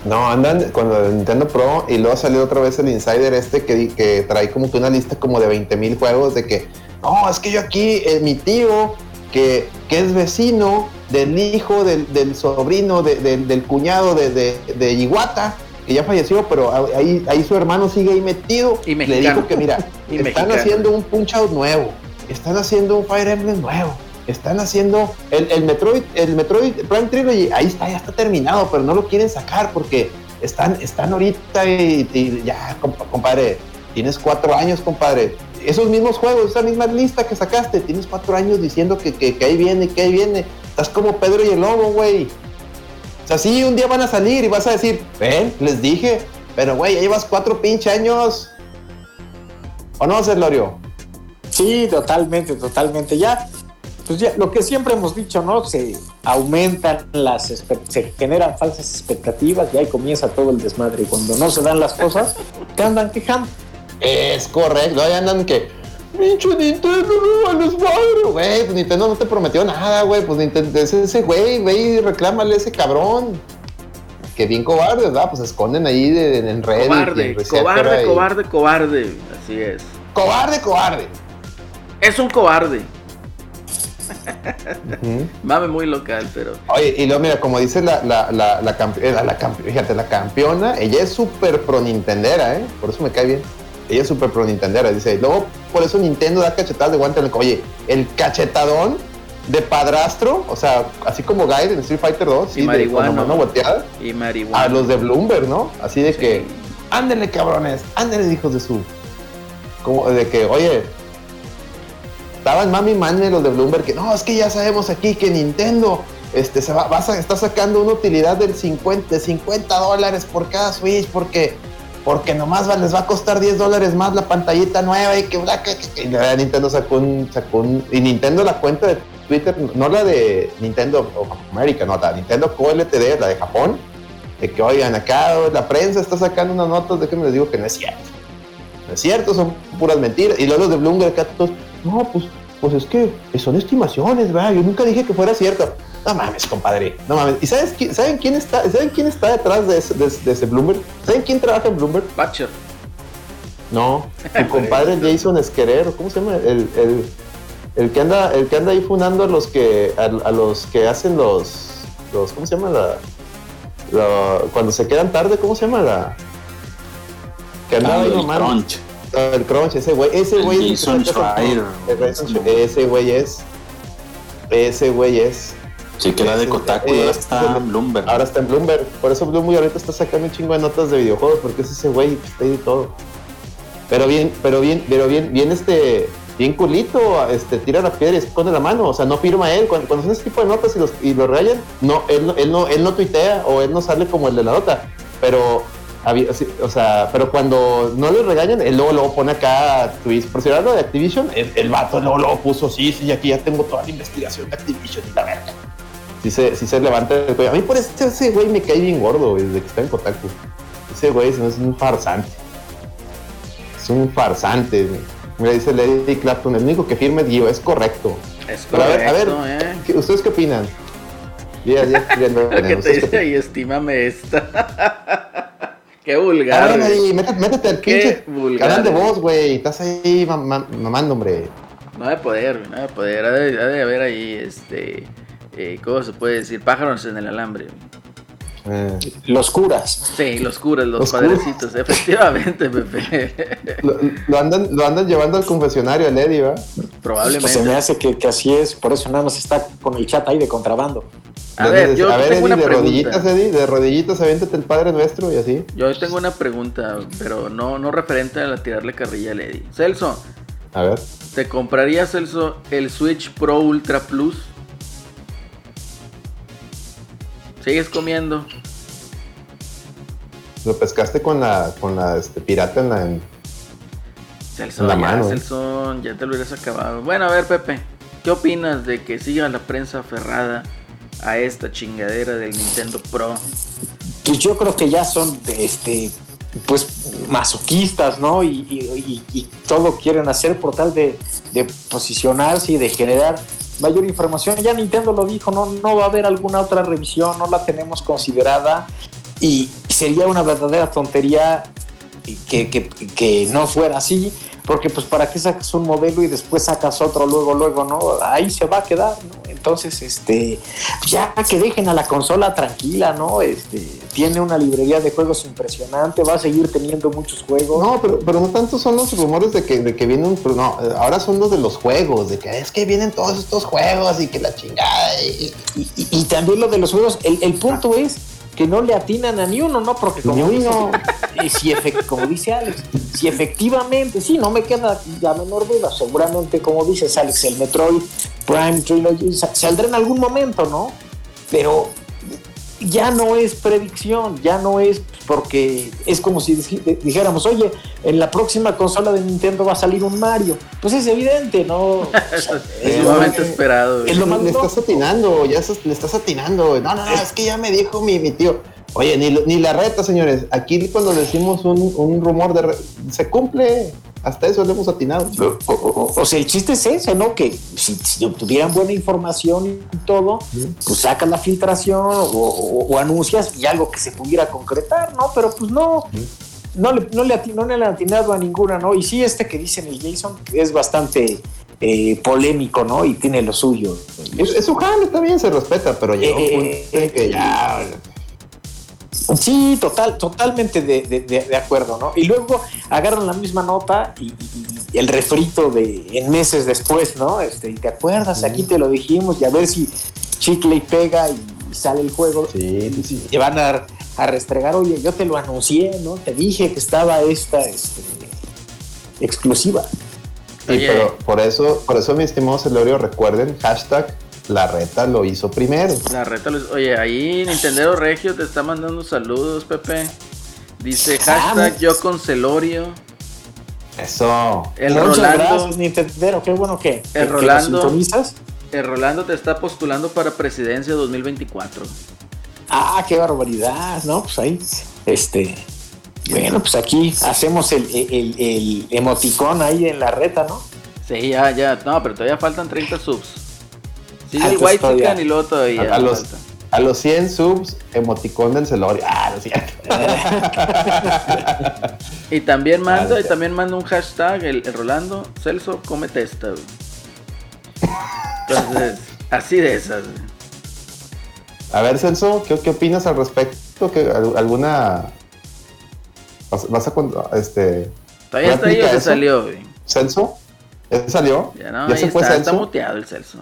No, andan con la Nintendo Pro y luego salió otra vez el Insider este que, que trae como que una lista como de 20 mil juegos de que, no, es que yo aquí, eh, mi tío, que, que, es vecino del hijo, del, sobrino, del cuñado de, de, Iguata, que ya falleció, pero ahí, ahí su hermano sigue ahí metido. Y le dijo que, mira, están haciendo un Punch Out nuevo, están haciendo un Fire Emblem nuevo están haciendo el, Metroid, el Metroid Prime Trilogy, ahí está, ya está terminado, pero no lo quieren sacar porque están, están ahorita y, ya, compadre, tienes cuatro años, compadre. Esos mismos juegos, esa misma lista que sacaste, tienes cuatro años diciendo que, que, ahí viene, que ahí viene. Estás como Pedro y el Lobo, güey. O sea, sí, un día van a salir y vas a decir, ven, les dije, pero güey, ya llevas cuatro pinche años. ¿O no, Celorio? Sí, totalmente, totalmente. Ya, pues ya, lo que siempre hemos dicho, ¿no? Se aumentan las, se generan falsas expectativas y ahí comienza todo el desmadre. Y cuando no se dan las cosas, te andan quejando. Es correcto, ahí andan que, pinche Nintendo, no vales madre, güey, pues Nintendo no te prometió nada, güey, pues Nintendo es ese güey, ve y reclámale a ese cabrón. Que bien cobarde, ¿verdad? Pues se esconden ahí en redes. Cobarde, cobarde, cobarde, cobarde, así es. Cobarde, cobarde. Es un cobarde. Mame muy local, pero. Oye, y luego mira, como dice la, la, la, la, campeona, la, fíjate, la campeona, ella es súper pro Nintendera, ¿eh? Por eso me cae bien. Ella es súper pro Nintendera, dice. Y luego, por eso Nintendo da cachetadas de guante. Oye, el cachetadón de padrastro, o sea, así como Guide en Street Fighter 2, y de mano y marihuana. A los de Bloomberg, ¿no? Así de que, ándenle cabrones, ándenle hijos de su. Como de que, oye, estaban mami mami los de Bloomberg que no, es que ya sabemos aquí que Nintendo este, se va, a, está sacando una utilidad del 50, de 50 dólares por cada Switch porque, porque nomás les va a costar 10 dólares más la pantallita nueva y que, que, Nintendo sacó un, sacó un, y Nintendo la cuenta de Twitter, no la de Nintendo América, no, la Nintendo QLTD, la de Japón, de que oigan acá la prensa está sacando unas notas, de que me les digo que no es cierto. No es cierto, son puras mentiras. Y luego los de Bloomberg acá todos, no, pues, pues es que son estimaciones, ¿verdad? Yo nunca dije que fuera cierto. No mames, compadre, no mames. ¿Y sabes saben quién está, saben quién está detrás de ese, de, ese Bloomberg? ¿Saben quién trabaja en Bloomberg? Batcher. No, tu compadre Jason Esquerero, ¿cómo se llama? El, el, el, que anda, el que anda ahí funando a los que, a, los que hacen los, los, ¿cómo se llama la, cuando se quedan tarde, ¿cómo se llama la? Que anda ahí nomás. El Crunch, ese güey, ese güey es. Ese güey es. Ese güey es. Sí, que era de Kotaku y ahora está en Bloomberg. Ahora está en Bloomberg. Por eso Bloomberg ahorita está sacando un chingo de notas de videojuegos, porque es ese güey, está ahí todo. Pero bien, pero bien, pero bien, bien este. bien culito, este, tira la piedra y esconde la mano, o sea, no firma él. Cuando, son ese tipo de notas y, los, y lo rayan, no él, no, él, no, él no tuitea o él no sale como el de la nota, pero o sea, pero cuando no le regañan, él luego, luego pone acá tweets. Por si de Activision, el, el, vato luego, luego puso, sí, sí, aquí ya tengo toda la investigación de Activision y la verga. Sí se, sí se levanta el güey. A mí por ese, ese güey me cae bien gordo, desde que está en Kotaku. Ese güey es un farsante. Es un farsante. Me dice Lady Clapton, el único que firme es Gio, es correcto. Es correcto, a ver, ¿eh? ¿ustedes qué opinan? Ya, ya, ya, ¿Qué te dice ahí? Estímame esta. Qué vulgar. Ahí, métete, métete al pinche canal de voz, güey. Estás ahí mamando, hombre. No de poder, no de poder. Ha de, haber ahí, este. Eh, ¿Cómo se puede decir? Pájaros en el alambre. Eh. Los curas. Sí, los curas, los, padrecitos, efectivamente, Pepe. Lo, andan, lo andan llevando al confesionario, el Eddie, ¿va? Probablemente. Pues se me hace que, que, así es, por eso nada más está con el chat ahí de contrabando. A ver, yo a ver, tengo Eddie, una de pregunta. rodillitas, Eddie, de rodillitas, avéntate el Padre Nuestro y así. Yo tengo una pregunta, pero no, no referente a la tirarle carrilla al Eddie. Celso. A ver. ¿Te comprarías, Celso, el Switch Pro Ultra Plus? ¿Sigues comiendo? Lo pescaste con la, con la este, pirata en la, en, Celso, la mano. ¿eh? Celso, ya te lo hubieras acabado. Bueno, a ver, Pepe. ¿Qué opinas de que siga la prensa aferrada a esta chingadera del Nintendo Pro? Pues yo creo que ya son este pues masoquistas, ¿no? Y, todo quieren hacer por tal de, posicionarse y de generar mayor información. Ya Nintendo lo dijo, no, no va a haber alguna otra revisión, no la tenemos considerada y sería una verdadera tontería que, que no fuera así porque pues para qué sacas un modelo y después sacas otro luego, luego, ¿no? Ahí se va a quedar, ¿no? Entonces, este, ya que dejen a la consola tranquila, ¿no? Este, tiene una librería de juegos impresionante, va a seguir teniendo muchos juegos. No, pero, pero no tanto son los rumores de que, de que vienen, no, ahora son los de los juegos, de que es que vienen todos estos juegos y que la chingada. Y, y, también lo de los juegos, el, el punto es que no le atinan a ni uno, ¿no? Porque como, dice, si como dice Alex, si efectivamente, sí, no me queda ya menor duda, seguramente como dices Alex, el Metroid Prime Trilogy saldrá en algún momento, ¿no? Pero ya no es predicción, ya no es porque es como si dijéramos, oye, en la próxima consola de Nintendo va a salir un Mario. Pues es evidente, ¿no? es sumamente esperado. Es lo más le estás atinando, ya le estás atinando. No, no, no, es que ya me dijo mi, mi tío. Oye, ni, ni la reta, señores. Aquí cuando decimos un, un rumor de... se cumple hasta eso le hemos atinado. O, sea, el chiste es ese, ¿no? Que si, si obtuvieran buena información y todo, pues sacan la filtración o, anuncias y algo que se pudiera concretar, ¿no? Pero pues no. No le, no, le, no le han atinado a ninguna, ¿no? Y sí, este que dicen el Jason es bastante eh, polémico, ¿no? Y tiene lo suyo. Es, su jale, está bien, se respeta, pero ya, eh, eh, que ya Sí, total, totalmente de, acuerdo, ¿no? Y luego agarran la misma nota y, el refrito de en meses después, ¿no? Este, y te acuerdas, aquí te lo dijimos, y a ver si chicle y pega y sale el juego. Sí, sí. Y van a, restregar, oye, yo te lo anuncié, ¿no? Te dije que estaba esta este, exclusiva. Sí, pero por eso, por eso, mi estimado Celorio, recuerden, hashtag la reta lo hizo primero. La reta lo hizo. Oye, ahí Nintendo Regio te está mandando saludos, Pepe. Dice ah, hashtag yo con Celorio. Eso. El Rolando. Nintendo, qué bueno que. El Rolando. el Rolando te está postulando para presidencia 2024. Ah, qué barbaridad, ¿no? Pues ahí, este. Bueno, pues aquí hacemos el, el, el emoticón ahí en la reta, ¿no? Sí, ya, ya. No, pero todavía faltan 30 subs. Sí, el White Chicken y luego todavía. A, los, a los 100 subs, emoticón del celorio. Ah, lo siento. y también mando, ah, y también mando un hashtag, el, Rolando, Celso, come testa. Entonces, así de esas. A ver, Celso, ¿qué, ¿qué, opinas al respecto? ¿Que alguna vas, a este todavía está ahí o se salió? Celso, ¿ya salió? Ya no, ¿Ya se fue Celso? está muteado el Celso.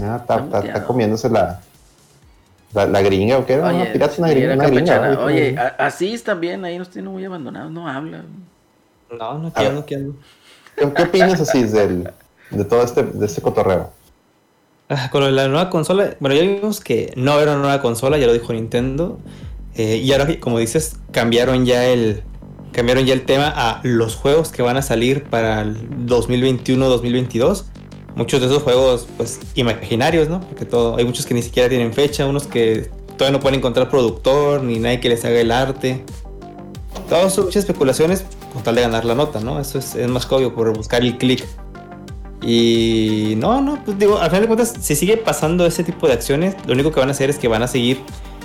Ah, está, comiéndose la, la, gringa o qué era, Oye, pirata una gringa. Una gringa Oye, así también, ahí nos tiene muy abandonados, no habla. No, no quiero, no quiero. ¿Qué, opinas así del, de todo este, de este cotorreo? Ah, con la nueva consola, bueno, ya vimos que no era una nueva consola, ya lo dijo Nintendo. Eh, y ahora, como dices, cambiaron ya el cambiaron ya el tema a los juegos que van a salir para el 2021-2022. Muchos de esos juegos, pues, imaginarios, ¿no? Porque todo, hay muchos que ni siquiera tienen fecha, unos que todavía no pueden encontrar productor, ni nadie que les haga el arte. Todas son muchas especulaciones con tal de ganar la nota, ¿no? Eso es, más obvio por buscar el click. Y no, no, pues digo, al final de cuentas, si sigue pasando ese tipo de acciones, lo único que van a hacer es que van a seguir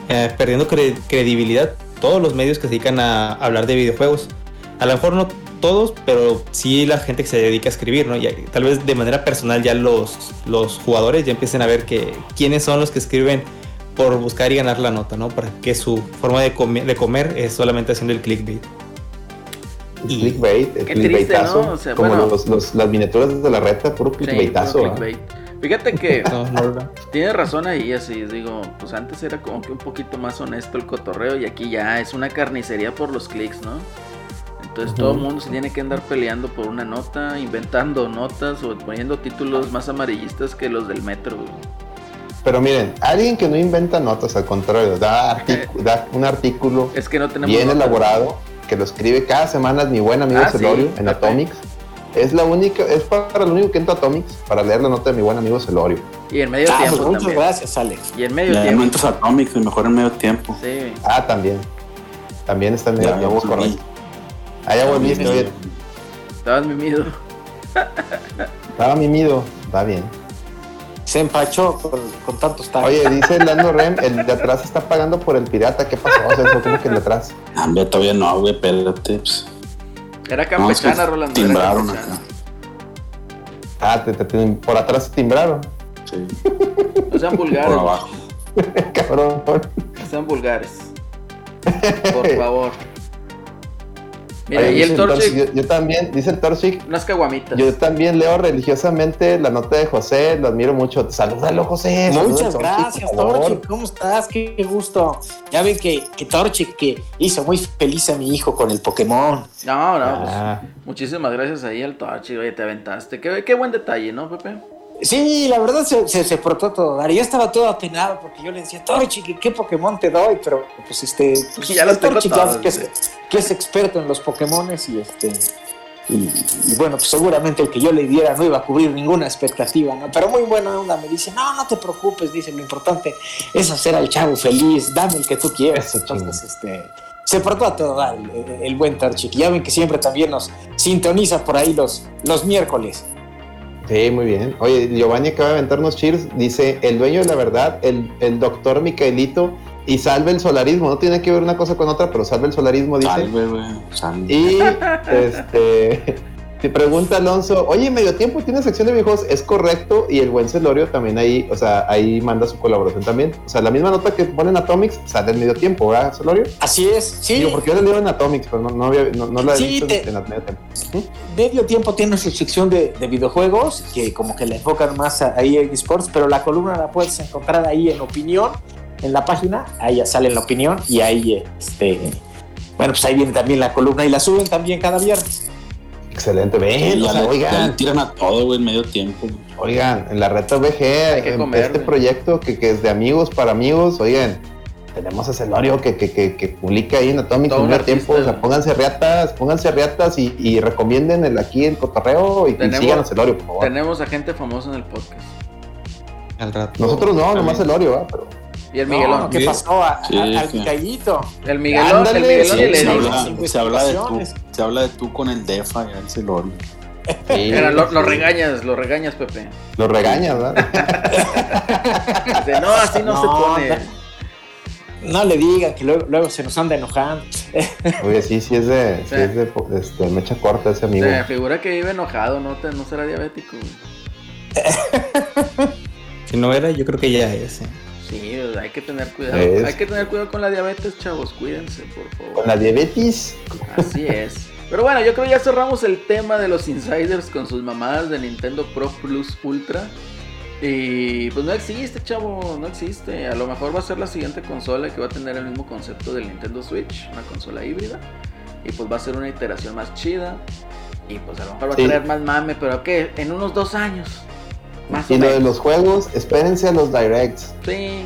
eh, perdiendo credibilidad todos los medios que se dedican a hablar de videojuegos. A lo mejor no todos, pero sí la gente que se dedica a escribir, ¿no? Y tal vez de manera personal ya los, los jugadores ya empiecen a ver que quiénes son los que escriben por buscar y ganar la nota, ¿no? Para que su forma de, de comer es solamente haciendo el clickbait. El clickbait, el clickbaitazo, como los, las miniaturas de la reta, puro clickbaitazo. Fíjate que tiene razón ahí, así digo, pues antes era como que un poquito más honesto el cotorreo y aquí ya es una carnicería por los clics, ¿no? Entonces todo el mundo se tiene que andar peleando por una nota, inventando notas o poniendo títulos más amarillistas que los del metro. Pero miren, alguien que no inventa notas, al contrario, da, un artículo es que no bien elaborado, que lo escribe cada semana mi buen amigo ah, Celorio en Atomics. Es la única, es para lo único que entra Atomics, para leer la nota de mi buen amigo Celorio. Y en medio ah, tiempo. Pues muchas gracias, Alex. Y en medio tiempo. entras Atomics, mejor en medio tiempo. Sí. Ah, también. También está en medio tiempo, correcto. Allá voy listo, Estabas mimido. Estaba mimido, va bien. Se empachó con, tantos tacos. Oye, dice Lando Rem, el de atrás está pagando por el pirata. ¿Qué pasó? O sea, ¿cómo que el de atrás? Ah, todavía no, güey, espérate. Pues. Era campechana, Rolando. Timbraron acá. Ah, te, por atrás timbraron. Sí. No sean vulgares. Por abajo. Cabrón. No sean vulgares. Por favor. Mira, y el Torchic. Yo, también, dice el Torchic. Unas caguamitas. Yo también leo religiosamente la nota de José, lo admiro mucho. Salúdalo, José. Muchas gracias, Torchic. ¿Cómo estás? Qué gusto. Ya ven que, que Torchic que hizo muy feliz a mi hijo con el Pokémon. No, no, pues, ah. muchísimas gracias ahí al Torchic. Oye, te aventaste. Qué, qué buen detalle, ¿no, Pepe? Sí, la verdad se, se, se portó todo Yo estaba todo apenado porque yo le decía, Torchi, ¿qué Pokémon te doy? Pero pues este. Pues, ya los tengo que, es, que, es, experto en los Pokémones y este. Y, bueno, pues seguramente el que yo le diera no iba a cubrir ninguna expectativa, ¿no? Pero muy buena onda, me dice, no, no te preocupes, dice, lo importante es hacer al chavo feliz, dame el que tú quieras. Entonces, este, se portó a todo el, buen Torchi. Ya ven que siempre también nos sintoniza por ahí los, los miércoles. Sí, muy bien. Oye, Giovanni acaba de aventarnos cheers. Dice, el dueño de la verdad, el, el doctor Micaelito, y salve el solarismo. No tiene que ver una cosa con otra, pero salve el solarismo, dice. Salve, güey. Y este te pregunta Alonso, oye, medio tiempo tiene sección de viejos, es correcto, y el buen Celorio también ahí, o sea, ahí manda su colaboración también. O sea, la misma nota que ponen Atomics sale en medio tiempo, ¿verdad, Celorio? Así es, sí. Digo, porque yo la leo en Atomics, pero no, no, había, no, la he visto en, medio tiempo. Medio tiempo tiene su sección de, de, videojuegos, que como que le enfocan más ahí en esports, pero la columna la puedes encontrar ahí en opinión, en la página, ahí ya sale en la opinión, y ahí, este, bueno, pues ahí viene también la columna, y la suben también cada viernes. Excelente, ven, oigan. tiran a todo, güey, en medio tiempo. Oigan, en la reta VG, en este proyecto que, que, es de amigos para amigos, oigan, tenemos a Celorio que, que, que, publica ahí en Atomic en medio tiempo. O sea, pónganse riatas, pónganse riatas y, y recomienden el, aquí el cotorreo y, tenemos, sigan a Celorio, por favor. Tenemos a gente famosa en el podcast. Al rato. Nosotros no, nomás Celorio, ¿va? Pero. Y el Miguelón. ¿Qué pasó? al Miguelito. El Miguelón, el Miguelón y le se, habla, se, habla de tú, se habla de tú con el DEFA y el Celorio. Sí, lo, lo, regañas, lo regañas, Pepe. Lo regañas, ¿verdad? no, así no, se pone. No, le digan que luego, luego, se nos anda enojando. Oye, sí, sí es de, sí. es de este, mecha corta ese amigo. Se figura que vive enojado, no, te, no será diabético. si no era, yo creo que ya es. ¿eh? Sí, hay que tener cuidado. Hay que tener cuidado con la diabetes, chavos. Cuídense, por favor. Con la diabetes. Así es. Pero bueno, yo creo que ya cerramos el tema de los insiders con sus mamadas de Nintendo Pro Plus Ultra. Y pues no existe, chavo, no existe. A lo mejor va a ser la siguiente consola que va a tener el mismo concepto del Nintendo Switch, una consola híbrida. Y pues va a ser una iteración más chida. Y pues a lo mejor va a tener más mame, pero ¿qué? En unos dos años. Más y lo de los juegos, espérense a los directs. Sí.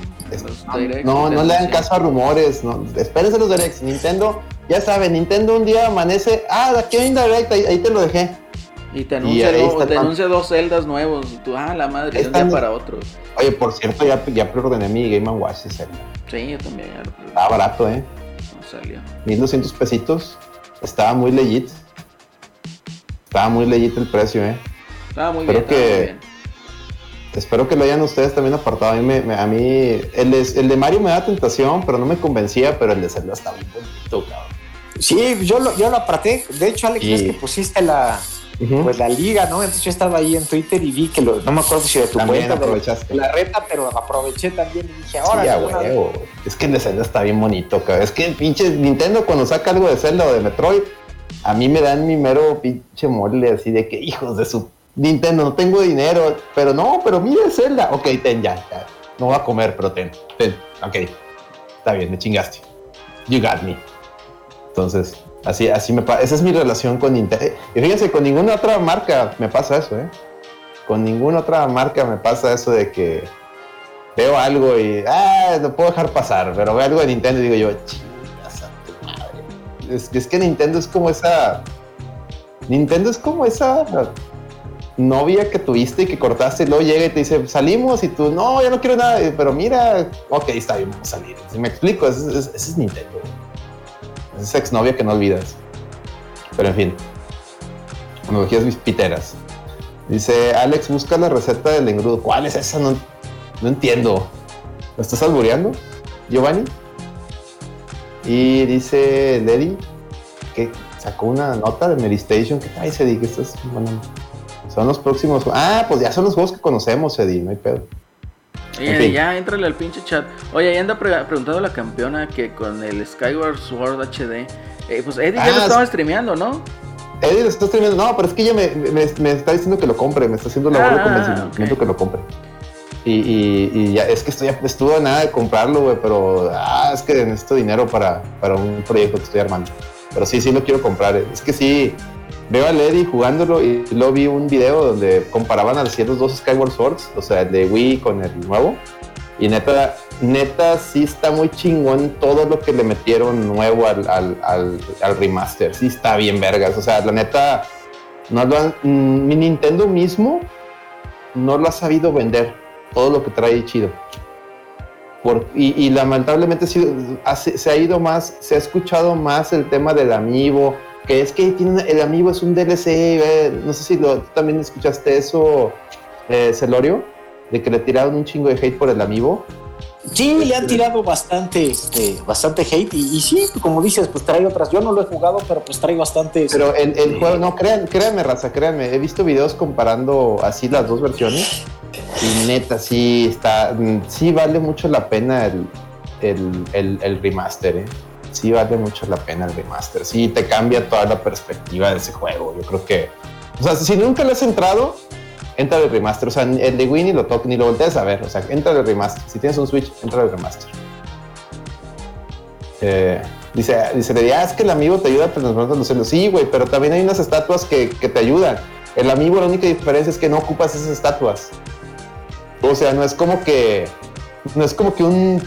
no, no, le hagan caso a rumores, no, espérense a los directs. Nintendo, ya saben, Nintendo un día amanece, ah, aquí hay un direct, ahí, te lo dejé. Y te anuncia, dos celdas nuevos. Y tú, ah, la madre, un día para otro. Oye, por cierto, ya, ya preordené mi Game Watch Zelda. Sí, yo también. Estaba barato, ¿eh? No salió. 1200 pesitos. Estaba muy legit. Estaba muy legit el precio, ¿eh? Estaba muy bien. Que, Espero que lo hayan ustedes también apartado. A mí, a mí el, de, el, de, Mario me da tentación, pero no me convencía, pero el de Zelda está muy bonito, cabrón. Sí, yo lo, yo lo aparté. De hecho, Alex, es que pusiste la, pues la liga, ¿no? Entonces yo estaba ahí en Twitter y vi que lo, no me acuerdo si de tu también cuenta aprovechaste. la reta, pero aproveché también y dije, ahora. Sí, Es que el de Zelda está bien bonito, cabrón. Es que pinche Nintendo cuando saca algo de Zelda o de Metroid, a mí me dan mi mero pinche mole así de que hijos de su Nintendo, no tengo dinero, pero no, pero mire Zelda. Ok, ten ya, No va a comer, pero ten, ten. Ok, está bien, me chingaste. You got me. Entonces, así, así me pasa. Esa es mi relación con Nintendo. Y fíjense, con ninguna otra marca me pasa eso, ¿eh? Con ninguna otra marca me pasa eso de que veo algo y, ah, lo puedo dejar pasar, pero veo algo de Nintendo y digo yo, chingas a tu madre. Es que Nintendo es como esa. Nintendo es como esa novia que tuviste y que cortaste, y luego llega y te dice, salimos, y tú, no, ya no quiero nada, pero mira, ok, está bien, vamos a salir. Si me explico, ese, es Nintendo. Es esa exnovia que no olvidas. Pero en fin, analogías piteras. Dice, Alex, busca la receta del engrudo. ¿Cuál es esa? No, no entiendo. ¿Lo estás albureando, Giovanni? Y dice Lady que sacó una nota de Medistation que ay se dice esto es bueno, son los próximos. Ah, pues ya son los juegos que conocemos, Eddie, no hay pedo. Oye, ya entrale al pinche chat. Oye, ahí anda preguntando la campeona que con el Skyward Sword HD. Eh, pues Eddie ya lo ah, estaba streameando, ¿no? Eddie lo está streameando. No, pero es que ella me, me, está diciendo que lo compre. Me está haciendo la labor de ah, convencimiento que lo compre. Y, y, y, ya, es que estoy, estuve a nada de comprarlo, güey, pero ah, es que necesito dinero para, para un proyecto que estoy armando. Pero sí, sí lo quiero comprar. Es que sí, veo a Lady jugándolo y luego vi un video donde comparaban a los dos Skyward Swords, o sea, el de Wii con el nuevo. Y neta, neta, sí está muy chingón todo lo que le metieron nuevo al, al, al, remaster. Sí está bien vergas. O sea, la neta, no lo han, mm, mi Nintendo mismo no lo ha sabido vender. Todo lo que trae chido. Por, y, y, lamentablemente se, se ha ido más, se ha escuchado más el tema del amiibo, que es que tiene el amigo es un DLC, eh, no sé si lo, tú también escuchaste eso, eh, Celorio, de que le tiraron un chingo de hate por el amigo. Sí, le han tirado bastante, este, bastante hate y, sí, como dices, pues trae otras. Yo no lo he jugado, pero pues trae bastante. Pero el, el juego, no, créan, créanme, raza, créanme. He visto videos comparando así las dos versiones y neta, sí está, sí vale mucho la pena el, el, el, el remaster, ¿eh? Sí vale mucho la pena el remaster. Sí, te cambia toda la perspectiva de ese juego. Yo creo que, o sea, si nunca le has entrado, entra el remaster. O sea, el de Wii ni lo toques ni lo voltees a ver. O sea, entra el remaster. Si tienes un Switch, entra el remaster. Eh, dice, dice, ah, es que el amigo te ayuda a transformar los celos. Sí, güey, pero también hay unas estatuas que, que te ayudan. El amigo, la única diferencia es que no ocupas esas estatuas. O sea, no es como que, no es como que un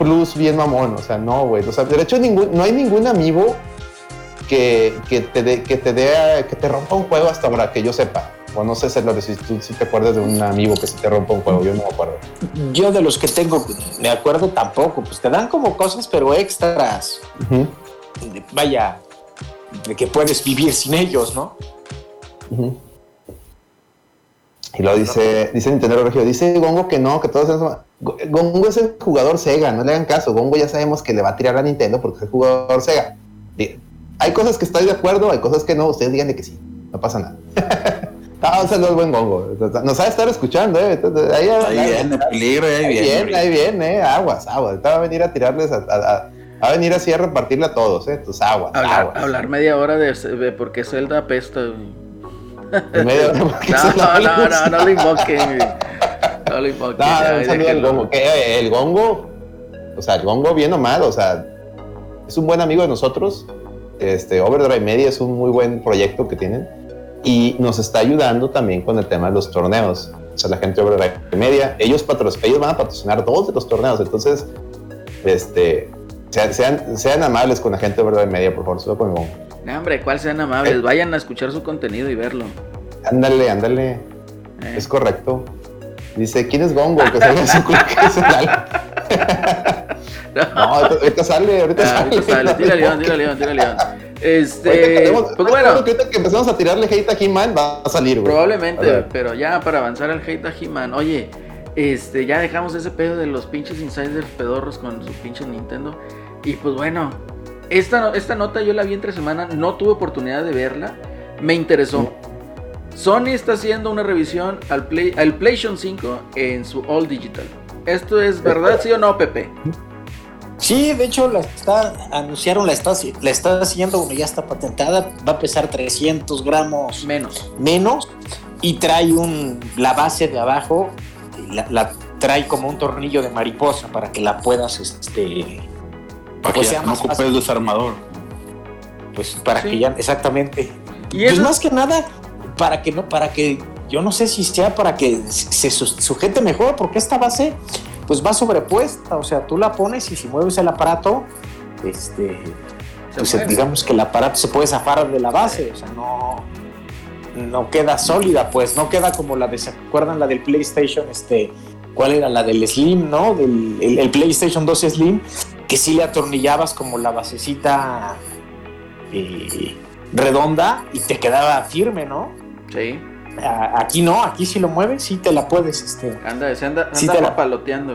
plus bien mamón, o sea, no, güey. O sea, de hecho, ningún, no hay ningún amigo que, que te dé, que te dé, que te rompa un juego hasta ahora, que yo sepa. O no sé si tú si te acuerdas de un amigo que se te rompa un juego, yo no me acuerdo. Yo de los que tengo, me acuerdo tampoco, pues te dan como cosas, pero extras. Vaya, de que puedes vivir sin ellos, ¿no? Y lo dice, dice Nintendo Regio, dice Gongo que no, que todos Gongo es el jugador Sega, no le hagan caso. Gongo ya sabemos que le va a tirar a Nintendo porque es el jugador Sega. Hay cosas que estoy de acuerdo, hay cosas que no. Ustedes díganle que sí, no pasa nada. Ah, un saludo buen Gongo. Nos va a estar escuchando, ¿eh? ahí, viene, peligro, ahí, viene. Ahí viene, aguas, aguas. Va a venir a tirarles a, a, a, venir así a repartirle a todos, ¿eh? Tus aguas. Hablar, aguas. hablar media hora de, de por qué Zelda apesta. Media hora no, no, no, no, lo invoquen. No lo invoquen. No, un saludo al Gongo. Que, el Gongo, o sea, el Gongo bien o mal, o sea, es un buen amigo de nosotros. Este, Overdrive Media es un muy buen proyecto que tienen. y nos está ayudando también con el tema de los torneos. O sea, la gente de media, ellos, ellos van a patrocinar dos de los torneos, entonces, este, sean, sean, amables con la gente de media, por favor, solo con No, hombre, ¿cuál sean amables? Eh. Vayan a escuchar su contenido y verlo. Ándale, ándale. Eh. Es correcto. Dice, ¿quién es Gongo? Que salga su No, ahorita, sale, ahorita ah, sale. Ahorita sale. Tira león, tira león, tira león. Este, pues bueno. Que que empezamos a tirarle hate a He-Man va a salir, güey. Probablemente, pero ya para avanzar al hate a He-Man, oye, este, ya dejamos ese pedo de los pinches insiders pedorros con su pinche Nintendo. Y pues bueno, esta, esta nota yo la vi entre semana, no tuve oportunidad de verla, me interesó. Sony está haciendo una revisión al, Play, al PlayStation 5 en su All Digital. ¿Esto es verdad, sí o no, Pepe? Sí, de hecho la está, anunciaron, la está, la está haciendo, ya está patentada, va a pesar 300 gramos menos. Menos y trae un, la base de abajo, la, trae como un tornillo de mariposa para que la puedas, este, para que sea no ocupes el desarmador. Pues para que ya, exactamente. ¿Y pues más que nada, para que no, para que, yo no sé si sea para que se sujete mejor, porque esta base pues va sobrepuesta, o sea, tú la pones y si mueves el aparato, este, pues digamos que el aparato se puede zafar de la base, o sea, no, no queda sólida, pues, no queda como la de, ¿se acuerdan la del PlayStation, este, cuál era la del Slim, ¿no? Del el, PlayStation 2 Slim, que sí le atornillabas como la basecita eh, redonda y te quedaba firme, ¿no? Sí aquí no, aquí si lo mueves, sí te la puedes. Este, anda, se anda, anda la, paloteando.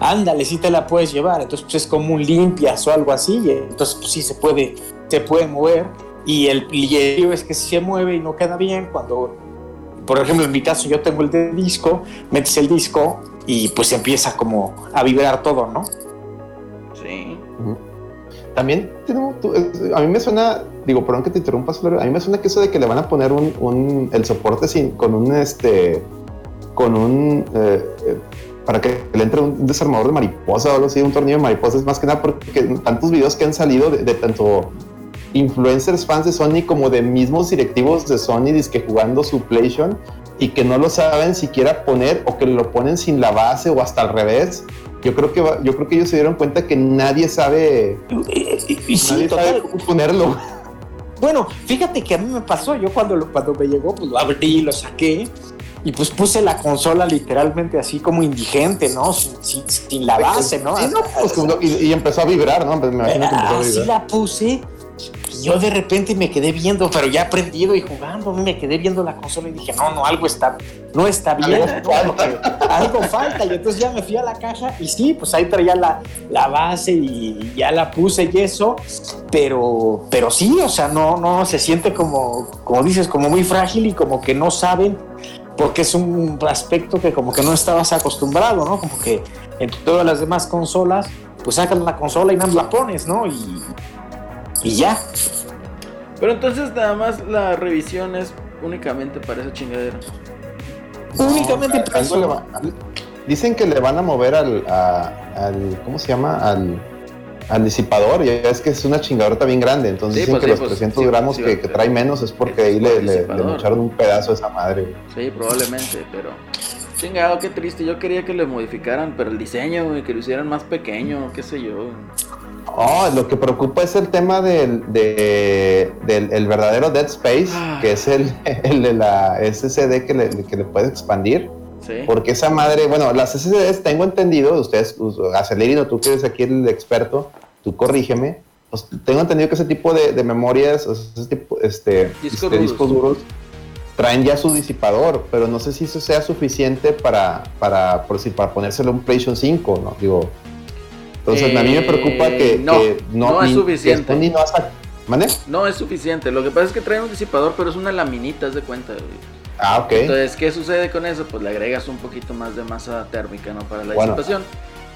Ándale, sí te la puedes llevar. Entonces, pues es como un limpias o algo así. entonces, pues sí se puede, se puede mover. Y el lío es que si se mueve y no queda bien, cuando, por ejemplo, en mi caso, yo tengo el de disco, metes el disco y pues empieza como a vibrar todo, ¿no? También a mí me suena digo, perdón que te interrumpa, a mí me suena que eso de que le van a poner un, el soporte sin, con un, este, con un, eh, eh, para que le entre un desarmador de mariposa o algo así, un tornillo de mariposa, es más que nada porque tantos videos que han salido de, tanto influencers fans de Sony como de mismos directivos de Sony que jugando su PlayStation y que no lo saben siquiera poner o que lo ponen sin la base o hasta al revés. Yo creo que yo creo que ellos se dieron cuenta que nadie sabe, y, nadie sabe cómo ponerlo. Bueno, fíjate que a mí me pasó, yo cuando, cuando me llegó, pues lo abrí, lo saqué y pues puse la consola literalmente así como indigente, ¿no? Sin, la base, ¿no? Pues, y, empezó a vibrar, ¿no? Me imagino que empezó a vibrar. Así la puse y yo de repente me quedé viendo, pero ya aprendido y jugando, me quedé viendo la consola y dije, no, no, algo está, no está bien, algo falta. Y entonces ya me fui a la caja y sí, pues ahí traía la, la base y ya la puse y eso, pero, pero sí, o sea, no, no, se siente como, como dices, como muy frágil y como que no saben porque es un aspecto que como que no estabas acostumbrado, ¿no? Como que en todas las demás consolas, pues sacas la consola y nada la pones, ¿no? Y, y ya. Pero entonces nada más la revisión es únicamente para esa chingadera. únicamente para eso. dicen que le van a mover al, al ¿cómo se llama? Al, al disipador, y es que es una chingadora bien grande, entonces dicen pues que los 300 pues gramos que, trae menos es porque ahí le, le, echaron un pedazo a esa madre. Sí, probablemente, pero chingado, qué triste, yo quería que le modificaran, pero el diseño, que lo hicieran más pequeño, qué sé yo. Oh, lo que preocupa es el tema del, del verdadero Dead Space, ah. que es el, el, de la SSD que le, que le puede expandir. Sí. Porque esa madre, bueno, las SSDs tengo entendido, ustedes, Acelerino, tú que eres aquí el experto, tú corrígeme, pues, tengo entendido que ese tipo de, de memorias, ese tipo, este, este discos duros, traen ya su disipador, pero no sé si eso sea suficiente para, para, por si, para ponérselo a un PlayStation 5, ¿no? Digo, entonces a mí me preocupa que no, no, es suficiente. no, no es suficiente. Lo que pasa es que trae un disipador, pero es una laminita, haz de cuenta. Ah, ok. Entonces, ¿qué sucede con eso? Pues le agregas un poquito más de masa térmica, ¿no? Para la disipación.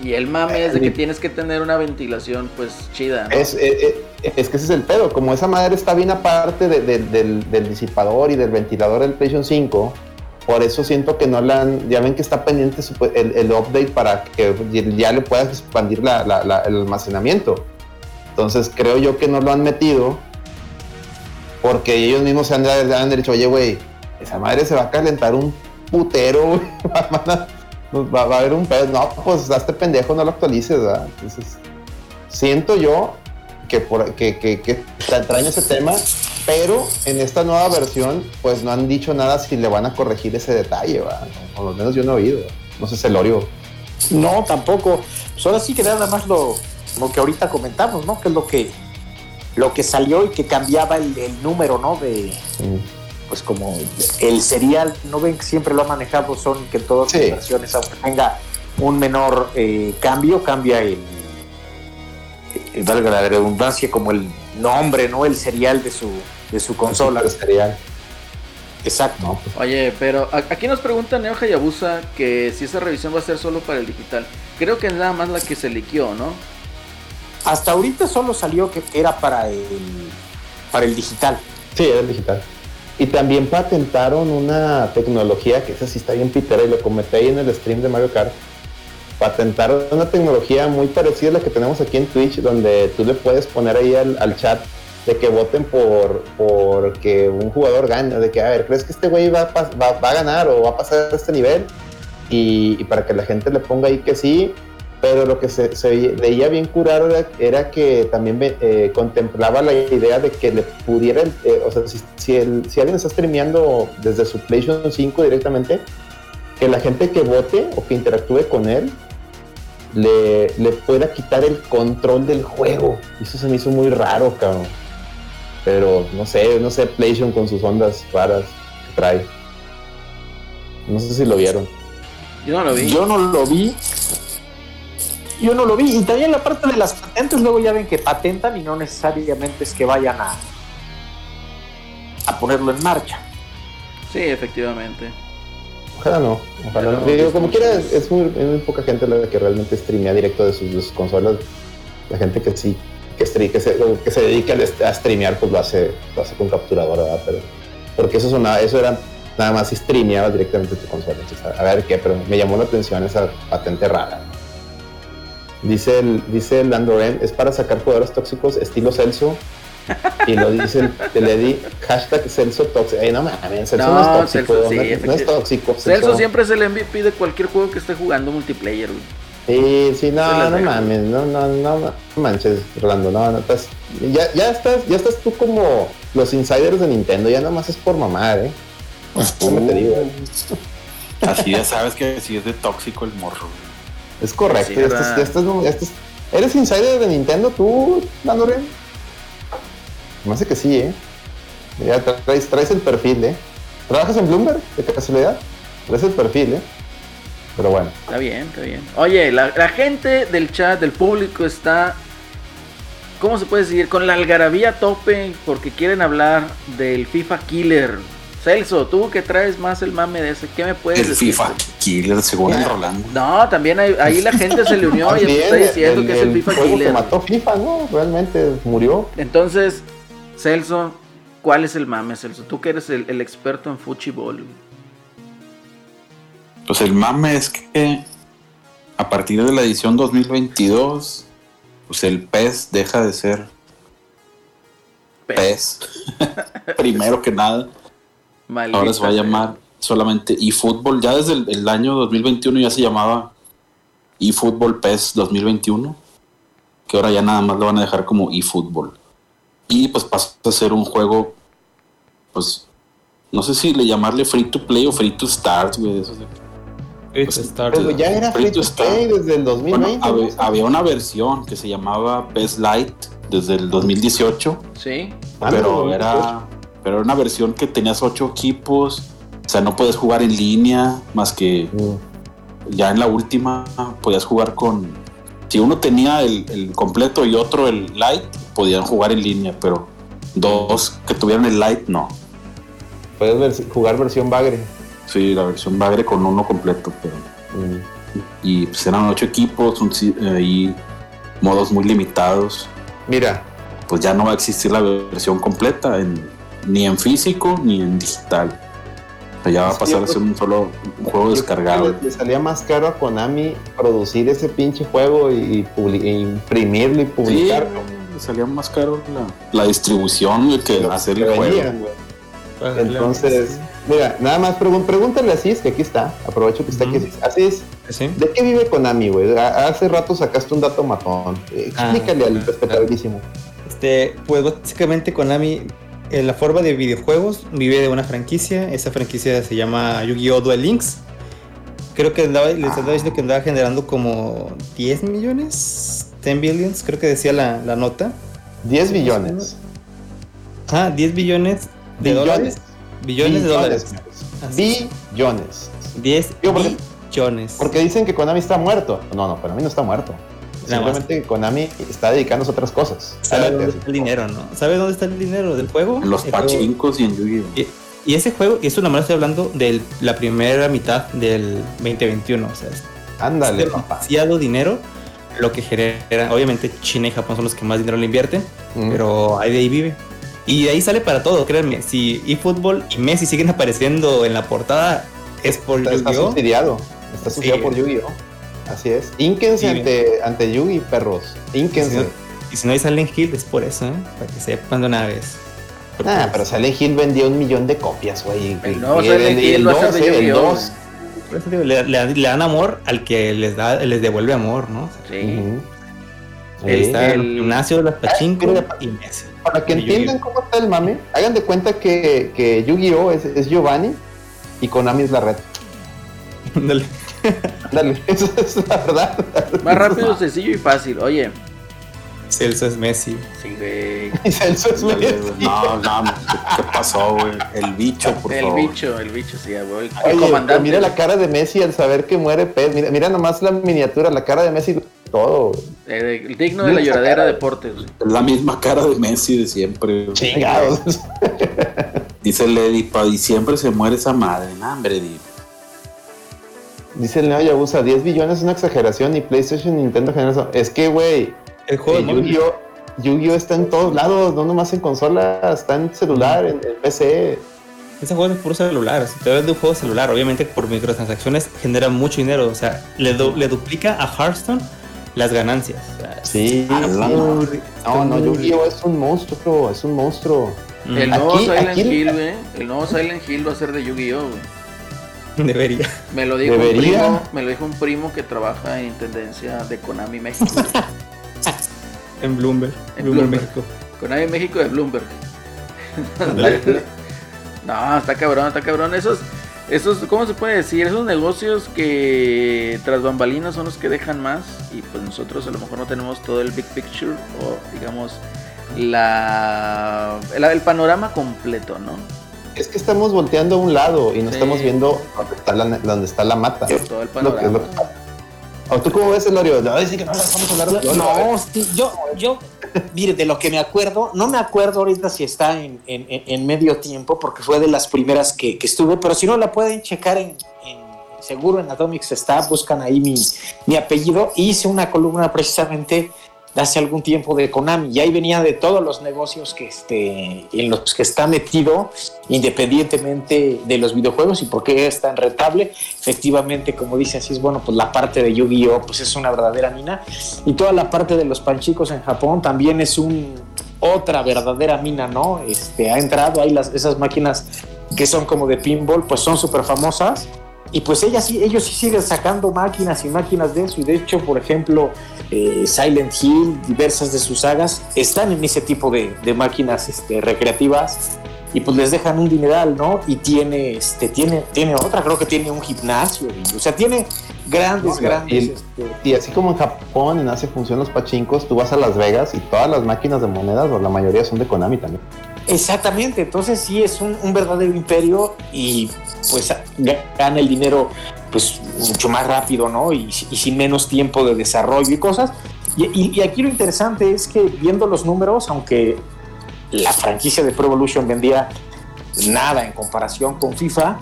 Y el mame es de que eh, tienes que tener una ventilación, pues, chida. Es, eh, eh, es, que ese es el pedo. Como esa madre está bien aparte del, del, disipador y del ventilador del PlayStation 5, por eso siento que no la han, ya ven que está pendiente el, update para que ya le puedas expandir el almacenamiento. Entonces creo yo que no lo han metido Porque ellos mismos se han, han dicho, oye, güey, esa madre se va a calentar un putero, güey. Va, a haber un pedo. No, pues a este pendejo no lo actualices, ¿verdad? Entonces, siento yo que, por, que traen ese tema, pero en esta nueva versión, pues no han dicho nada si le van a corregir ese detalle, ¿verdad? O al menos yo no he oído. No sé, Celorio. No, tampoco. Pues ahora sí que nada más lo, lo que ahorita comentamos, ¿no? Que es lo que, lo que salió y que cambiaba el, número, ¿no? De, pues como el serial, no ven que siempre lo ha manejado son que todas las versiones, aunque tenga un menor eh, cambio, cambia el, valga la redundancia, como el nombre, ¿no? El serial de su, de su consola. El serial. Exacto. Pues. Oye, pero aquí nos pregunta Neo Hayabusa que si esa revisión va a ser solo para el digital. Creo que es nada más la que se liquió, ¿no? Hasta ahorita solo salió que era para el, para el digital. Sí, era el digital. Y también patentaron una tecnología que esa sí está bien pitera y lo comenté ahí en el stream de Mario Kart. Patentaron una tecnología muy parecida a la que tenemos aquí en Twitch, donde tú le puedes poner ahí al, chat de que voten por, por que un jugador gane, de que, a ver, ¿crees que este güey va, va, va a ganar o va a pasar a este nivel? y, para que la gente le ponga ahí que sí, pero lo que se, veía bien curado era, que también eh, contemplaba la idea de que le pudiera, eh, o sea, si, si, alguien está streameando desde su PlayStation 5 directamente, que la gente que vote o que interactúe con él le, le pueda quitar el control del juego. Eso se me hizo muy raro, cabrón. Pero no sé, no sé, PlayStation con sus ondas raras que trae. No sé si lo vieron. Yo no lo vi. Yo no lo vi. Yo no lo vi. Y también la parte de las patentes, luego ya ven que patentan y no necesariamente es que vayan a, a ponerlo en marcha. Sí, efectivamente. Ojalá no. Ojalá no. como quiera, es, muy, poca gente la que realmente streamea directo de sus, consolas. La gente que sí, que, que, se, que se dedica a streamear, pues lo hace, lo hace con capturadora, ¿verdad? Pero, porque eso, sonaba, eso era nada más streameabas directamente tu consola. a ver qué, pero me llamó la atención esa patente rara. Dice el, dice el Andorem, es para sacar jugadores tóxicos estilo Celso. Y lo dice el, Eddie, hashtag Celso tóxico. Ay, no mames, Celso no, es tóxico. no, es tóxico. Celso, siempre es el MVP de cualquier juego que esté jugando multiplayer, Sí, sí, no, no mames, no, no, no, manches, Rolando, no, no, estás, ya, ya estás, ya estás tú como los insiders de Nintendo, ya nomás es por mamar, eh. Así ya sabes que si es de tóxico el morro. Es correcto. ¿Eres insider de Nintendo tú, Dandore? Me hace que sí, ¿eh? Ya traes, traes el perfil, ¿eh? ¿Trabajas en Bloomberg, de casualidad? Traes el perfil, ¿eh? Pero bueno. Está bien, está bien. Oye, la, la gente del chat, del público está ¿cómo se puede decir? Con la algarabía a tope porque quieren hablar del FIFA Killer. Celso, tú que traes más el mame de ese, ¿qué me puedes el decir? El FIFA Killer, según el Rolando. No, también ahí la gente se le unió y está diciendo que es el FIFA Killer. Que mató FIFA, ¿no? Realmente murió. Entonces, Celso, ¿cuál es el mame, Celso? Tú que eres el, experto en fútbol. Pues el mame es que a partir de la edición 2022, pues el PES deja de ser PES. Primero que nada Ahora se va a llamar solamente eFootball. Ya desde el, año 2021 ya se llamaba eFootball PES 2021. Que ahora ya nada más lo van a dejar como eFootball. Y pues pasa a ser un juego, pues, no sé si le llamarle free to play o free to start, güey. Pues, ya era free, to play desde el 2020. había, una versión que se llamaba PES Lite desde el 2018. Sí. Pero ah, era pero era una versión que tenías ocho equipos, o sea, no puedes jugar en línea, más que mm. ya en la última podías jugar con... Si uno tenía el, completo y otro el light, podían jugar en línea, pero dos que tuvieran el light, no. Puedes jugar versión bagre. Sí, la versión bagre con uno completo, pero... Mm. Y pues eran ocho equipos eh, y modos muy limitados. Mira. Pues ya no va a existir la versión completa en ni en físico ni en digital. Ya va a pasar a ser un solo juego descargado. Le, salía más caro a Konami producir ese pinche juego y, imprimirlo y publicarlo. salía más caro la, distribución que hacer el juego. Entonces, mira, nada más pregúntale a Cis, que aquí está. Aprovecho que está aquí Así es. ¿De qué vive Konami, güey? Hace rato sacaste un dato matón. Explícale al ah, respetabilísimo. Este, pues básicamente Konami, en la forma de videojuegos, vive de una franquicia. Esa franquicia se llama Yu-Gi-Oh! Duel Links. Creo que andaba, les andaba diciendo que andaba generando como 10 millones, 10 billions, creo que decía la, la nota. 10 billones. Ah, 10 billones de dólares. Billones de dólares. Billones. 10 billones. Porque dicen que Konami está muerto. No, no, para mí no está muerto. Simplemente Konami está dedicándose a otras cosas. ¿Sabe dónde está el dinero, no? ¿Sabe dónde está el dinero del juego? En los pachincos y en Yu-Gi-Oh! Y, ese juego, y eso nomás estoy hablando de la primera mitad del 2021. O sea, Ándale, es demasiado dinero lo que genera. Obviamente, China y Japón son los que más dinero le invierten, pero ahí de ahí vive. Y de ahí sale para todo, créanme. Si eFootball y Messi siguen apareciendo en la portada, es por Yu-Gi-Oh! Está subsidiado. Está subsidiado por Yu-Gi-Oh! Así es. Ínquense ante, ante Yugi, perros. Ínquense. y si no hay Silent Hill, es por eso, ¿eh? Para que sepan de una vez. Ah, pero Silent Hill vendió un millón de copias, güey. No, Silent Hill va a ser de Yu-Gi-Oh! Le, le, dan amor al que les da, les devuelve amor, ¿no? Sí. Está el, gimnasio de las pachinko y Messi. Para que entiendan cómo está el mame, hagan de cuenta que, que Yu-Gi-Oh! Es, Giovanni y Konami es la red. Dale. Eso es la verdad. Más rápido, sencillo y fácil. Oye. Celso es Messi. Sí, güey. Celso es Messi. No, no, ¿qué pasó, güey? El bicho, por el favor. El bicho, el bicho, sí, güey. El comandante. Mira la cara de Messi al saber que muere Pez. Mira, mira nomás la miniatura, la cara de Messi todo. Eh, el digno de la lloradera deportes. La misma cara de Messi de siempre. Chingados. Dice Lady, para diciembre se muere esa madre. No, hombre, Dice el Neo Yabusa, 10 billones es una exageración y PlayStation y Nintendo generan Es que, güey, el juego de Yu-Gi-Oh! Yu-Gi-Oh! está en todos lados, no nomás en consola, está en celular, en, PC. Ese juego es puro celular, si te ves de un juego celular, obviamente por microtransacciones genera mucho dinero, o sea, le, le duplica a Hearthstone las ganancias. sí, ah, no, no, Yu-Gi-Oh es un monstruo, es un monstruo. El nuevo Silent Hill, güey. El nuevo Silent Hill va a ser de Yu-Gi-Oh, Debería. Me lo dijo un primo, me lo dijo un primo que trabaja en tendencia de Konami México. en Bloomberg. En Bloomberg, México. Konami México de Bloomberg. no, está cabrón, está cabrón. Esos esos, ¿cómo se puede decir? Esos negocios que tras bambalinas son los que dejan más y pues nosotros a lo mejor no tenemos todo el big picture o digamos la, el, panorama completo, ¿no? Es que estamos volteando a un lado y no estamos viendo dónde está la, dónde está la mata. Todo el panorama. ¿Tú cómo ves, Elorio? No, que no vamos a hablar de No, yo, yo, mire, de lo que me acuerdo, no me acuerdo ahorita si está en, en, medio tiempo, porque fue de las primeras que, que estuve, pero si no la pueden checar en, seguro en Atomics está, buscan ahí mi, mi apellido. Hice una columna precisamente hace algún tiempo de Konami y ahí venía de todos los negocios que este, en los que está metido independientemente de los videojuegos y por qué es tan rentable. Efectivamente, como dice así, es bueno, pues la parte de Yu-Gi-Oh! pues es una verdadera mina y toda la parte de los panchicos en Japón también es un otra verdadera mina, ¿no? Este, ha entrado ahí las, esas máquinas que son como de pinball, pues son súper famosas y pues ellas, ellos sí siguen sacando máquinas y máquinas de eso. Y de hecho, por ejemplo, eh, Silent Hill, diversas de sus sagas, están en ese tipo de, máquinas este, recreativas. Y pues les dejan un dineral, ¿no? Y tiene, este, tiene, tiene otra, creo que tiene un gimnasio. o sea, tiene grandes, grandes. Y, este, y, así como en Japón, en Asia funcionan los pachincos, tú vas a Las Vegas y todas las máquinas de monedas, o la mayoría son de Konami también. Exactamente, entonces sí es un, verdadero imperio y pues gana el dinero pues mucho más rápido, ¿no? Y, sin menos tiempo de desarrollo y cosas. Y, aquí lo interesante es que viendo los números, aunque la franquicia de Pro Evolution vendía nada en comparación con FIFA,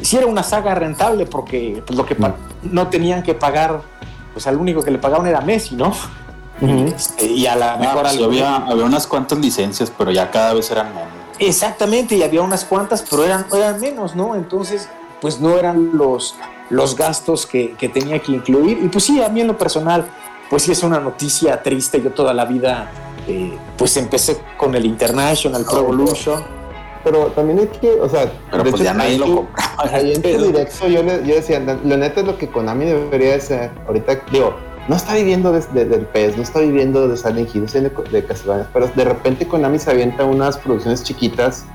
sí era una saga rentable porque pues, lo que no tenían que pagar, pues al único que le pagaban era Messi, ¿no? Este, y a la ah, mejor pues, había, había unas cuantas licencias, pero ya cada vez eran menos. Exactamente, y había unas cuantas, pero eran, eran menos, ¿no? Entonces, pues no eran los, los gastos que, tenía que incluir. Y pues sí, a mí en lo personal, pues sí es una noticia triste. Yo toda la vida, eh, pues empecé con el International Pro Evolution. Pero también es que, o sea, pero pues ya nadie lo compraba. Ahí en directo yo, le, yo decía, la neta es lo que Konami debería ser. Ahorita, digo, no está viviendo de, del PES, no está viviendo de Silent Hill, de, de Castlevania, pero de repente Konami se avienta unas producciones chiquitas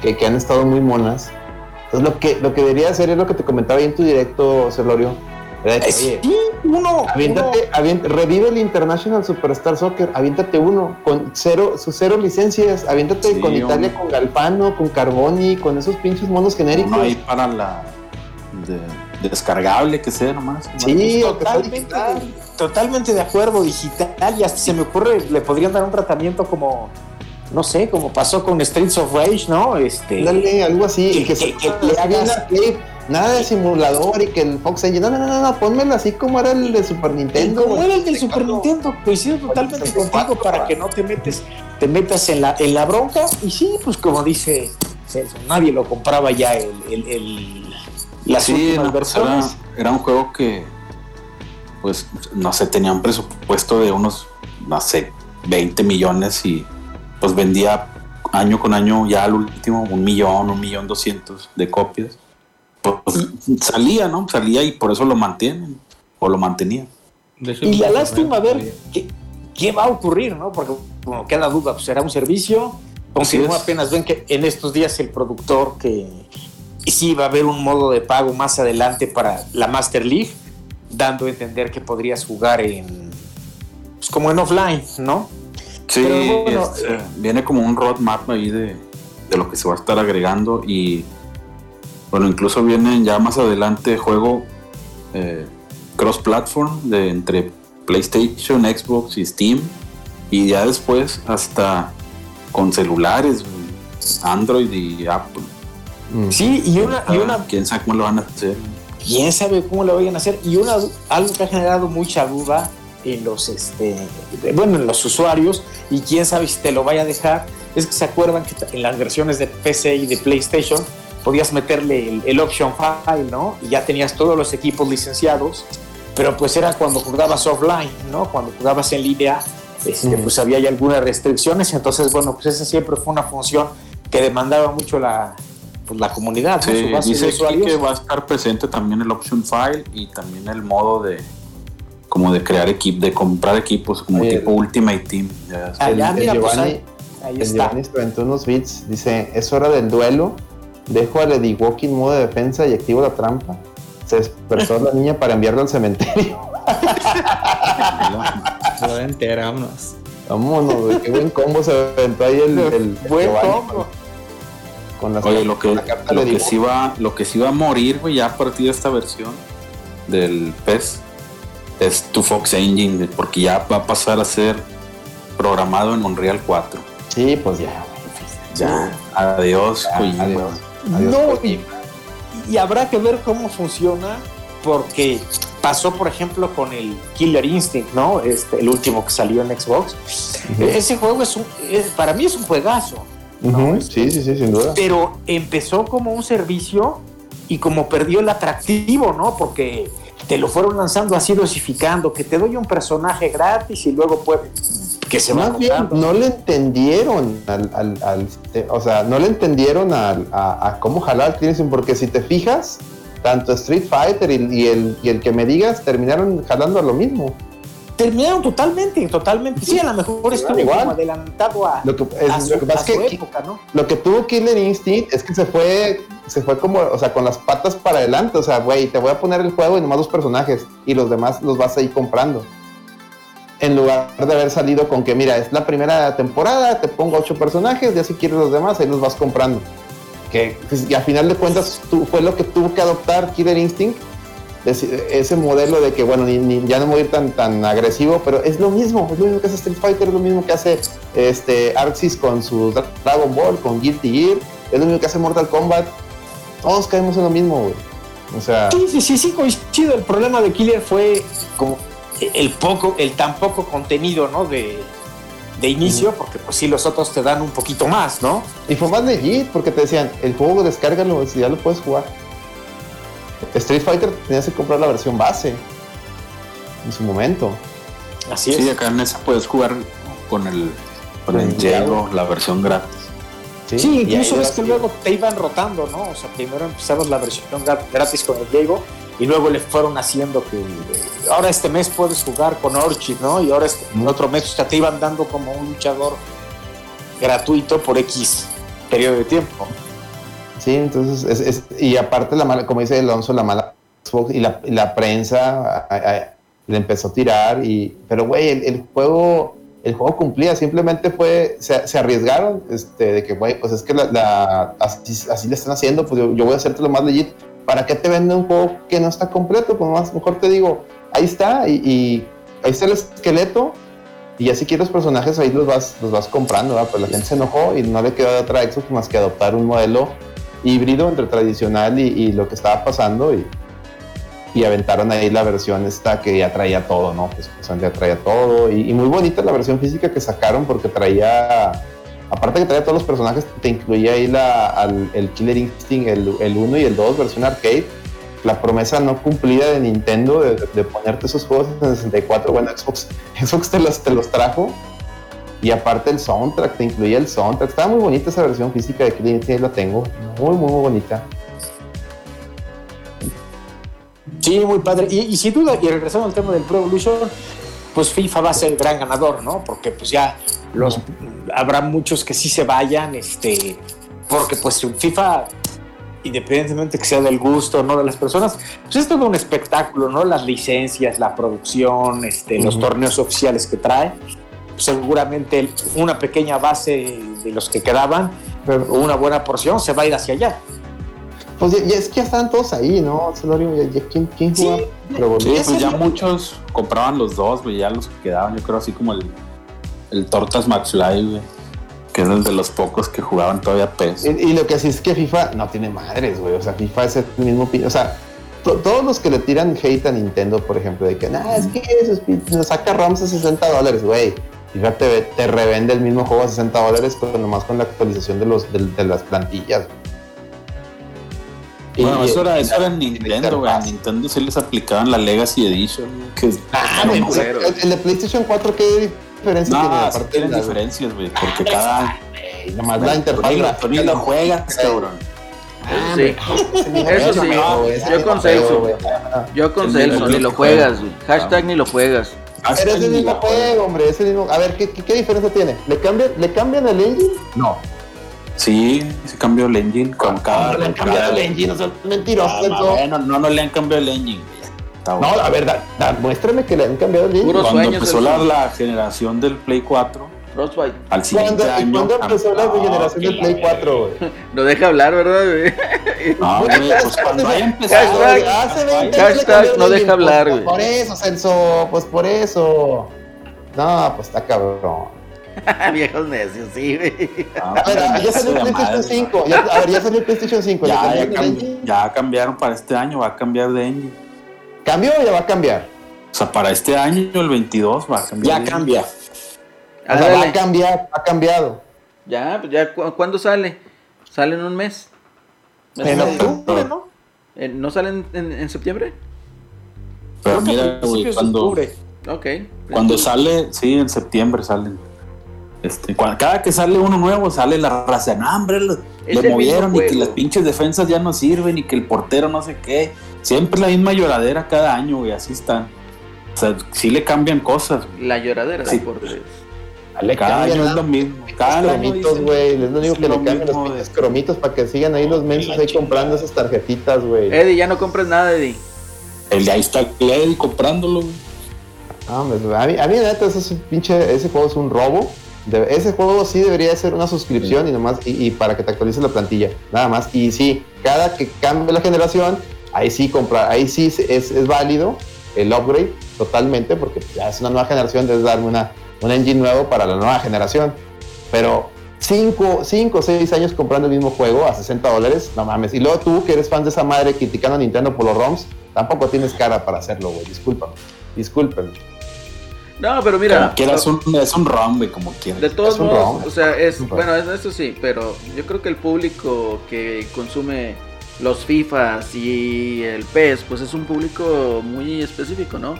que, que han estado muy monas. Entonces lo que, lo que debería hacer es lo que te comentaba ahí en tu directo, Celorio. sí, uno, aviéntate, revive el International Superstar Soccer, aviéntate uno, con cero, sus cero licencias, aviéntate con Italia, con Galpano, con Carboni, con esos pinches monos genéricos. ahí para la descargable que sea nomás. Sí, totalmente, totalmente de acuerdo, digital, y hasta se me ocurre, le podrían dar un tratamiento como, no sé, como pasó con Streets of Rage, ¿no? Este, Dale, algo así, que, se, le hagas nada de simulador y que el Fox Engine, no, no, no, no, pónmelo así como era el de Super Nintendo. Como era el del Super Nintendo, coincido totalmente contigo para que no te metes, te metas en la, en la bronca, y sí, pues como dice Celso, nadie lo compraba ya el, el, el las sí, últimas Era, un juego que, pues, no sé, tenía un presupuesto de unos, no sé, 20 millones y pues vendía año con año ya al último un millón, un millón doscientos de copias. Pues, salía, ¿no? Salía y por eso lo mantienen o lo mantenían. Y la lástima ver qué, qué, va a ocurrir, ¿no? Porque como queda duda, pues será un servicio. Confirmó apenas, ven que en estos días el productor que y sí va a haber un modo de pago más adelante para la Master League, dando a entender que podrías jugar en. Pues como en offline, ¿no? Sí, este, viene como un roadmap ahí de, de, lo que se va a estar agregando y. Bueno, incluso viene ya más adelante juego eh, cross-platform de entre PlayStation, Xbox y Steam. Y ya después hasta con celulares, Android y Apple. Sí, y una, y una. ¿Quién sabe cómo lo van a hacer? ¿Quién sabe cómo lo vayan a hacer? Y una, algo que ha generado mucha duda en los, este, bueno, en los usuarios, y quién sabe si te lo vaya a dejar, es que se acuerdan que en las versiones de PC y de PlayStation podías meterle el, option file, ¿no? Y ya tenías todos los equipos licenciados, pero pues era cuando jugabas offline, ¿no? Cuando jugabas en línea, este, pues había ya algunas restricciones, entonces, bueno, pues esa siempre fue una función que demandaba mucho la, pues, la comunidad, sí, dice que va a estar presente también el option file y también el modo de como de crear equipos, de comprar equipos como tipo Ultimate Team. Ya ah, el, mira, pues, Giovanni, ahí, está. Giovanni unos bits, dice, es hora del duelo, dejo a Lady Walking modo de defensa y activo la trampa. Se despertó la niña para enviarlo al cementerio. entera, vámonos. Vámonos, qué buen combo se aventó ahí el, el buen combo. Oye, lo que, lo que, sí va, lo que sí va a morir, güey, ya a partir de esta versión del PES es tu Fox Engine, porque ya va a pasar a ser programado en Unreal 4. Sí, pues ya, Ya, adiós, adiós, no, y, habrá que ver cómo funciona, porque pasó, por ejemplo, con el Killer Instinct, ¿no? Este, el último que salió en Xbox. Ese juego es un, para mí es un juegazo. Sí, sí, sí, sin duda. Pero empezó como un servicio y como perdió el atractivo, ¿no? Porque te lo fueron lanzando así dosificando, que te doy un personaje gratis y luego puedes que se Más bien, no le entendieron al, al, o sea, no le entendieron a, cómo jalar al porque si te fijas, tanto Street Fighter y, el, y el que me digas terminaron jalando a lo mismo terminaron totalmente, totalmente. Sí, a lo mejor estuvo igual. adelantado a, lo que, su, época, ¿no? Lo que tuvo Killer Instinct es que se fue, se fue como, o sea, con las patas para adelante. O sea, güey, te voy a poner el juego y nomás dos personajes y los demás los vas a ir comprando. En lugar de haber salido con que, mira, es la primera temporada, te pongo ocho personajes, ya si quieres los demás, ahí los vas comprando. Que pues, y a final de cuentas fue lo que tuvo que adoptar Killer Instinct ese modelo de que, bueno, ya no voy a ir tan, tan agresivo, pero es lo mismo, es lo mismo que hace Street Fighter, es lo mismo que hace este, Arxis con su Dragon Ball, con Guilty Gear, es lo mismo que hace Mortal Kombat. Todos caemos en lo mismo, güey. O sea. Sí, sí, sí, sí, coincido. El problema de Killer fue como el poco, el tan poco contenido, ¿no? De, de inicio, porque pues sí, los otros te dan un poquito más, ¿no? Y fue más legit, porque te decían, el juego descárgalo, si ya lo puedes jugar. Street Fighter tenías que comprar la versión base en su momento. Así sí, acá en esa puedes jugar con el, con el Diego, la versión gratis. Sí, incluso es que luego te iban rotando, ¿no? O sea, primero empezabas la versión gratis con el Diego y luego le fueron haciendo que ahora este mes puedes jugar con Orchid, ¿no? Y ahora este, otro mes o sea, te iban dando como un luchador gratuito por X periodo de tiempo. Sí, entonces, es, y aparte, la mala, como dice Alonso, la mala Xbox y la, prensa le empezó a tirar, y, pero güey, el, juego el juego cumplía, simplemente fue, se, arriesgaron, este, de que, güey, pues es que la, así, le están haciendo, pues yo, voy a hacerte lo más legit. ¿Para qué te vende un juego que no está completo? Pues más, mejor te digo, ahí está, y, ahí está el esqueleto, y así que los personajes ahí los vas, los vas comprando, ¿verdad? Pues la gente se enojó y no le quedó de otra Xbox más que adoptar un modelo híbrido entre tradicional y, lo que estaba pasando y, y, aventaron ahí la versión esta que ya traía todo, ¿no? Pues, pues ya traía todo y, muy bonita la versión física que sacaron porque traía, aparte que traía todos los personajes, te incluía ahí la, el Killer Instinct, el, el 1 y el 2, versión arcade. La promesa no cumplida de Nintendo de, ponerte esos juegos en 64, bueno, Xbox, Xbox te los, te los trajo y aparte el soundtrack, te incluía el soundtrack. Estaba muy bonita esa versión física de Clint, la tengo. Muy, muy, muy bonita. Sí, muy padre. Y, sin duda, y regresando al tema del Pro Evolution, pues FIFA va a ser el gran ganador, ¿no? Porque pues ya los habrá muchos que sí se vayan, este, porque pues FIFA, independientemente que sea del gusto no de las personas, pues es todo un espectáculo, ¿no? Las licencias, la producción, este, los torneos oficiales que trae seguramente una pequeña base de los que quedaban, pero una buena porción se va a ir hacia allá. Pues ya, es que ya están todos ahí, ¿no? Celorio, ya, ¿quién, quién sí, pues ya muchos compraban los dos, güey, ya los que quedaban, yo creo así como el, el Tortas McFly, güey, que es el de los pocos que jugaban todavía PES. Y, lo que sí es que FIFA no tiene madres, güey, o sea, FIFA es el mismo, o sea, todos los que le tiran hate a Nintendo, por ejemplo, de que, nah, es que eso, saca ROMs a 60 dólares, güey Fíjate, te revende el mismo juego a 60 dólares, pero nomás con la actualización de, los, de, las plantillas. Bueno, eso, era, eso era en Nintendo, güey. Nintendo sí les aplicaban la Legacy Edition. Que ah, el, de PlayStation 4, ¿qué diferencia tiene? Aparte tienen diferencias, güey. Porque cada. nomás la interfaz. Ni lo juegas, cabrón. Ah, sí. Eso sí, yo con Celso. Yo con Celso, ni lo juegas, güey. Hashtag ni lo juegas. Pero es el mismo juego, hombre, es el mismo. A ver, ¿qué, qué, diferencia tiene? ¿Le cambian, ¿Le cambian el engine? No. Sí, se cambió el engine con cada. No le han cambiado el engine, o sea, mentiroso. Ah, no, no le han cambiado el engine. no, la verdad, muéstrame que le han cambiado el engine. Cuando empezó la, la generación del Play 4, Frostbite. Al siguiente ¿Cuándo, año. ¿Cuándo empezó la regeneración del Play 4, güey? No deja hablar, ¿verdad, güey? No, güey, pues cuando haya empezado. Hashtag, hashtag no deja hablar, güey. Por eso, Celso, pues por eso. No, pues está cabrón. Viejos necios, sí, güey. a ver, ya salió el PlayStation 5. Ya, a ver, ya salió el PlayStation 5. Ya, ya, cambi ya, cambiaron para este año, va a cambiar de engine. ¿Cambió o ya va a cambiar? O sea, para este año, el 22, va a cambiar. Ya cambia va a cambiar, ha cambiado. Ya, pues ya, ¿cuándo sale? Sale en un mes. En octubre, ¿no? ¿No salen en, septiembre? Pero mira, güey, cuando, okay. cuando sale, sí, en septiembre salen. Este, cada que sale uno nuevo, sale la raza. No, hombre, lo, movieron y que las pinches defensas ya no sirven y que el portero no sé qué. Siempre la misma lloradera cada año, güey, así están. O sea, sí le cambian cosas. La lloradera sí. portero. Le cada año es lo mismo. Cada cromitos, güey. Es lo único que le cambian los pinches cromitos para que sigan ahí los mensos ahí comprando esas tarjetitas, güey. Eddie, ya no compres nada, Eddie. El de ahí está Eddie comprándolo, güey. No, a mí, a mí neta, ese, pinche, ese juego es un robo. ese juego sí debería ser una suscripción y nomás, y, para que te actualices la plantilla, nada más. Y sí, cada que cambie la generación, ahí sí comprar, ahí sí es, es válido el upgrade totalmente, porque ya es una nueva generación, debes darme una un engine nuevo para la nueva generación. Pero 5 o 6 años comprando el mismo juego a 60 dólares, no mames. Y luego tú, que eres fan de esa madre criticando a Nintendo por los ROMs, tampoco tienes cara para hacerlo, güey. Discúlpame. Discúlpame. No, pero mira. quieras un, es un ROM, güey, como quieras. De todos modos, o sea, es. Bueno, eso sí, pero yo creo que el público que consume los FIFAs y el PES, pues es un público muy específico, ¿no?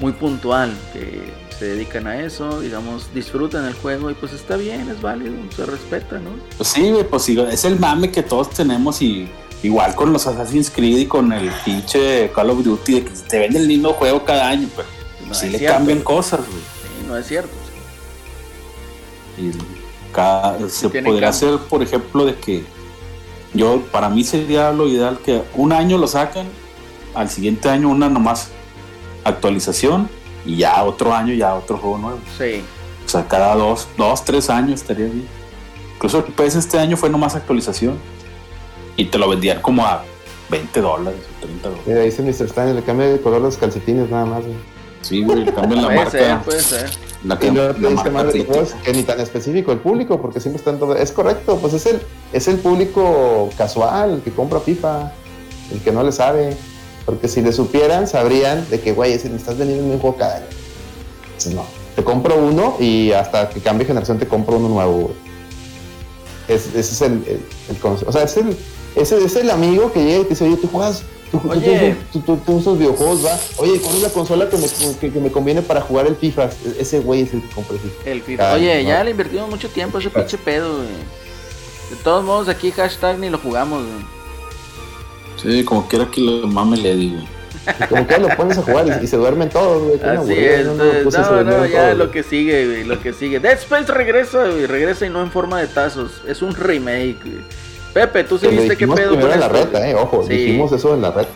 Muy puntual, que se dedican a eso, digamos, disfrutan el juego y pues está bien, es válido, se respeta, ¿no? Pues sí, pues es el mame que todos tenemos y igual con los Assassin's Creed y con el pinche Call of Duty de que te venden el mismo juego cada año, pero no sí le cambian cosas, güey. Sí, no es cierto. Y cada, se podría hacer, por ejemplo, de que yo, para mí sería lo ideal que un año lo sacan, al siguiente año una nomás actualización y ya otro año ya otro juego nuevo. Sí. O sea, cada dos, dos, tres años estaría bien. Incluso el PS este año fue nomás actualización y te lo vendían como a 20 dólares o 30 dólares. Mira, dice Mr. Stan, le cambia de color los calcetines nada más. Sí, güey, le cambian la puede marca. Ser, puede ser. La que, no la marca que ni tan específico el público, porque siempre están todo. Es correcto, pues es el, es el público casual, el que compra FIFA, el que no le sabe. Porque si le supieran, sabrían de que, güey, si me estás vendiendo un juego cada año. Entonces, no. Te compro uno y hasta que cambie generación te compro uno nuevo, ese es el, el, concepto. O sea, es el, ese es el amigo que llega y te dice, oye, tú juegas, tú, oye. tú, tú, tú, usas videojuegos, va. Oye, ¿cuál es la consola que me, que, que me conviene para jugar el FIFA? Ese güey es el que el FIFA. El FIFA. oye, ya le invertimos mucho tiempo a ese pinche pedo, güey. De todos modos, aquí hashtag ni lo jugamos, güey. Sí, como quiera que lo mame le digo. como que lo pones a jugar y, se duermen todos, güey. Así es, no, no, no ya lo que sigue, güey, lo que sigue. Dead Space regresa, güey, regresa y no en forma de tazos, es un remake, güey. Pepe, tú sí viste qué pedo con en la reta, eh, ojo, dijimos eso en la red.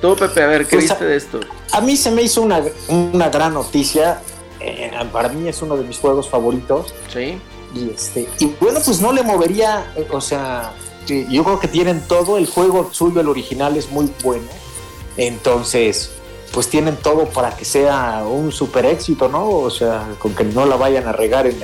Tú, Pepe, a ver, ¿qué pues viste de esto? A mí se me hizo una, una gran noticia. Eh, para mí es uno de mis juegos favoritos. Sí. Y este, y bueno, pues no le movería, o sea, yo creo que tienen todo. El juego suyo, el original, es muy bueno. Entonces, pues tienen todo para que sea un super éxito, ¿no? O sea, con que no la vayan a regar en,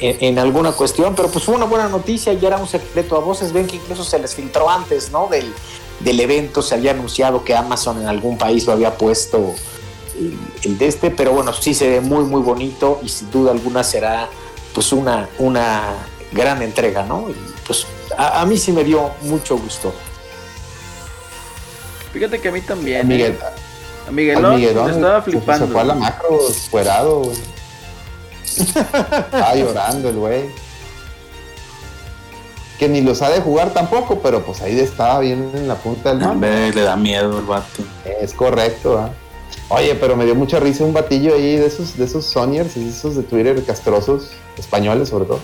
en, alguna cuestión. Pero pues fue una buena noticia, ya era un secreto a voces. Ven que incluso se les filtró antes, ¿no? Del, del evento se había anunciado que Amazon en algún país lo había puesto el, de este, pero bueno, sí se ve muy, muy bonito y sin duda alguna será pues una, una gran entrega, ¿no? Y pues a, mí sí me dio mucho gusto. Fíjate que a mí también. A Miguel, ¿eh? a Miguelón, estaba flipando. Se, fue a la macro fuerado, güey. estaba llorando el güey. Que ni lo sabe jugar tampoco, pero pues ahí estaba bien en la punta del mando. Le da miedo el vato. Es correcto, ¿ah? Oye, pero me dio mucha risa un batillo ahí de esos, de esos Sonyers, esos de Twitter castrosos, españoles sobre todo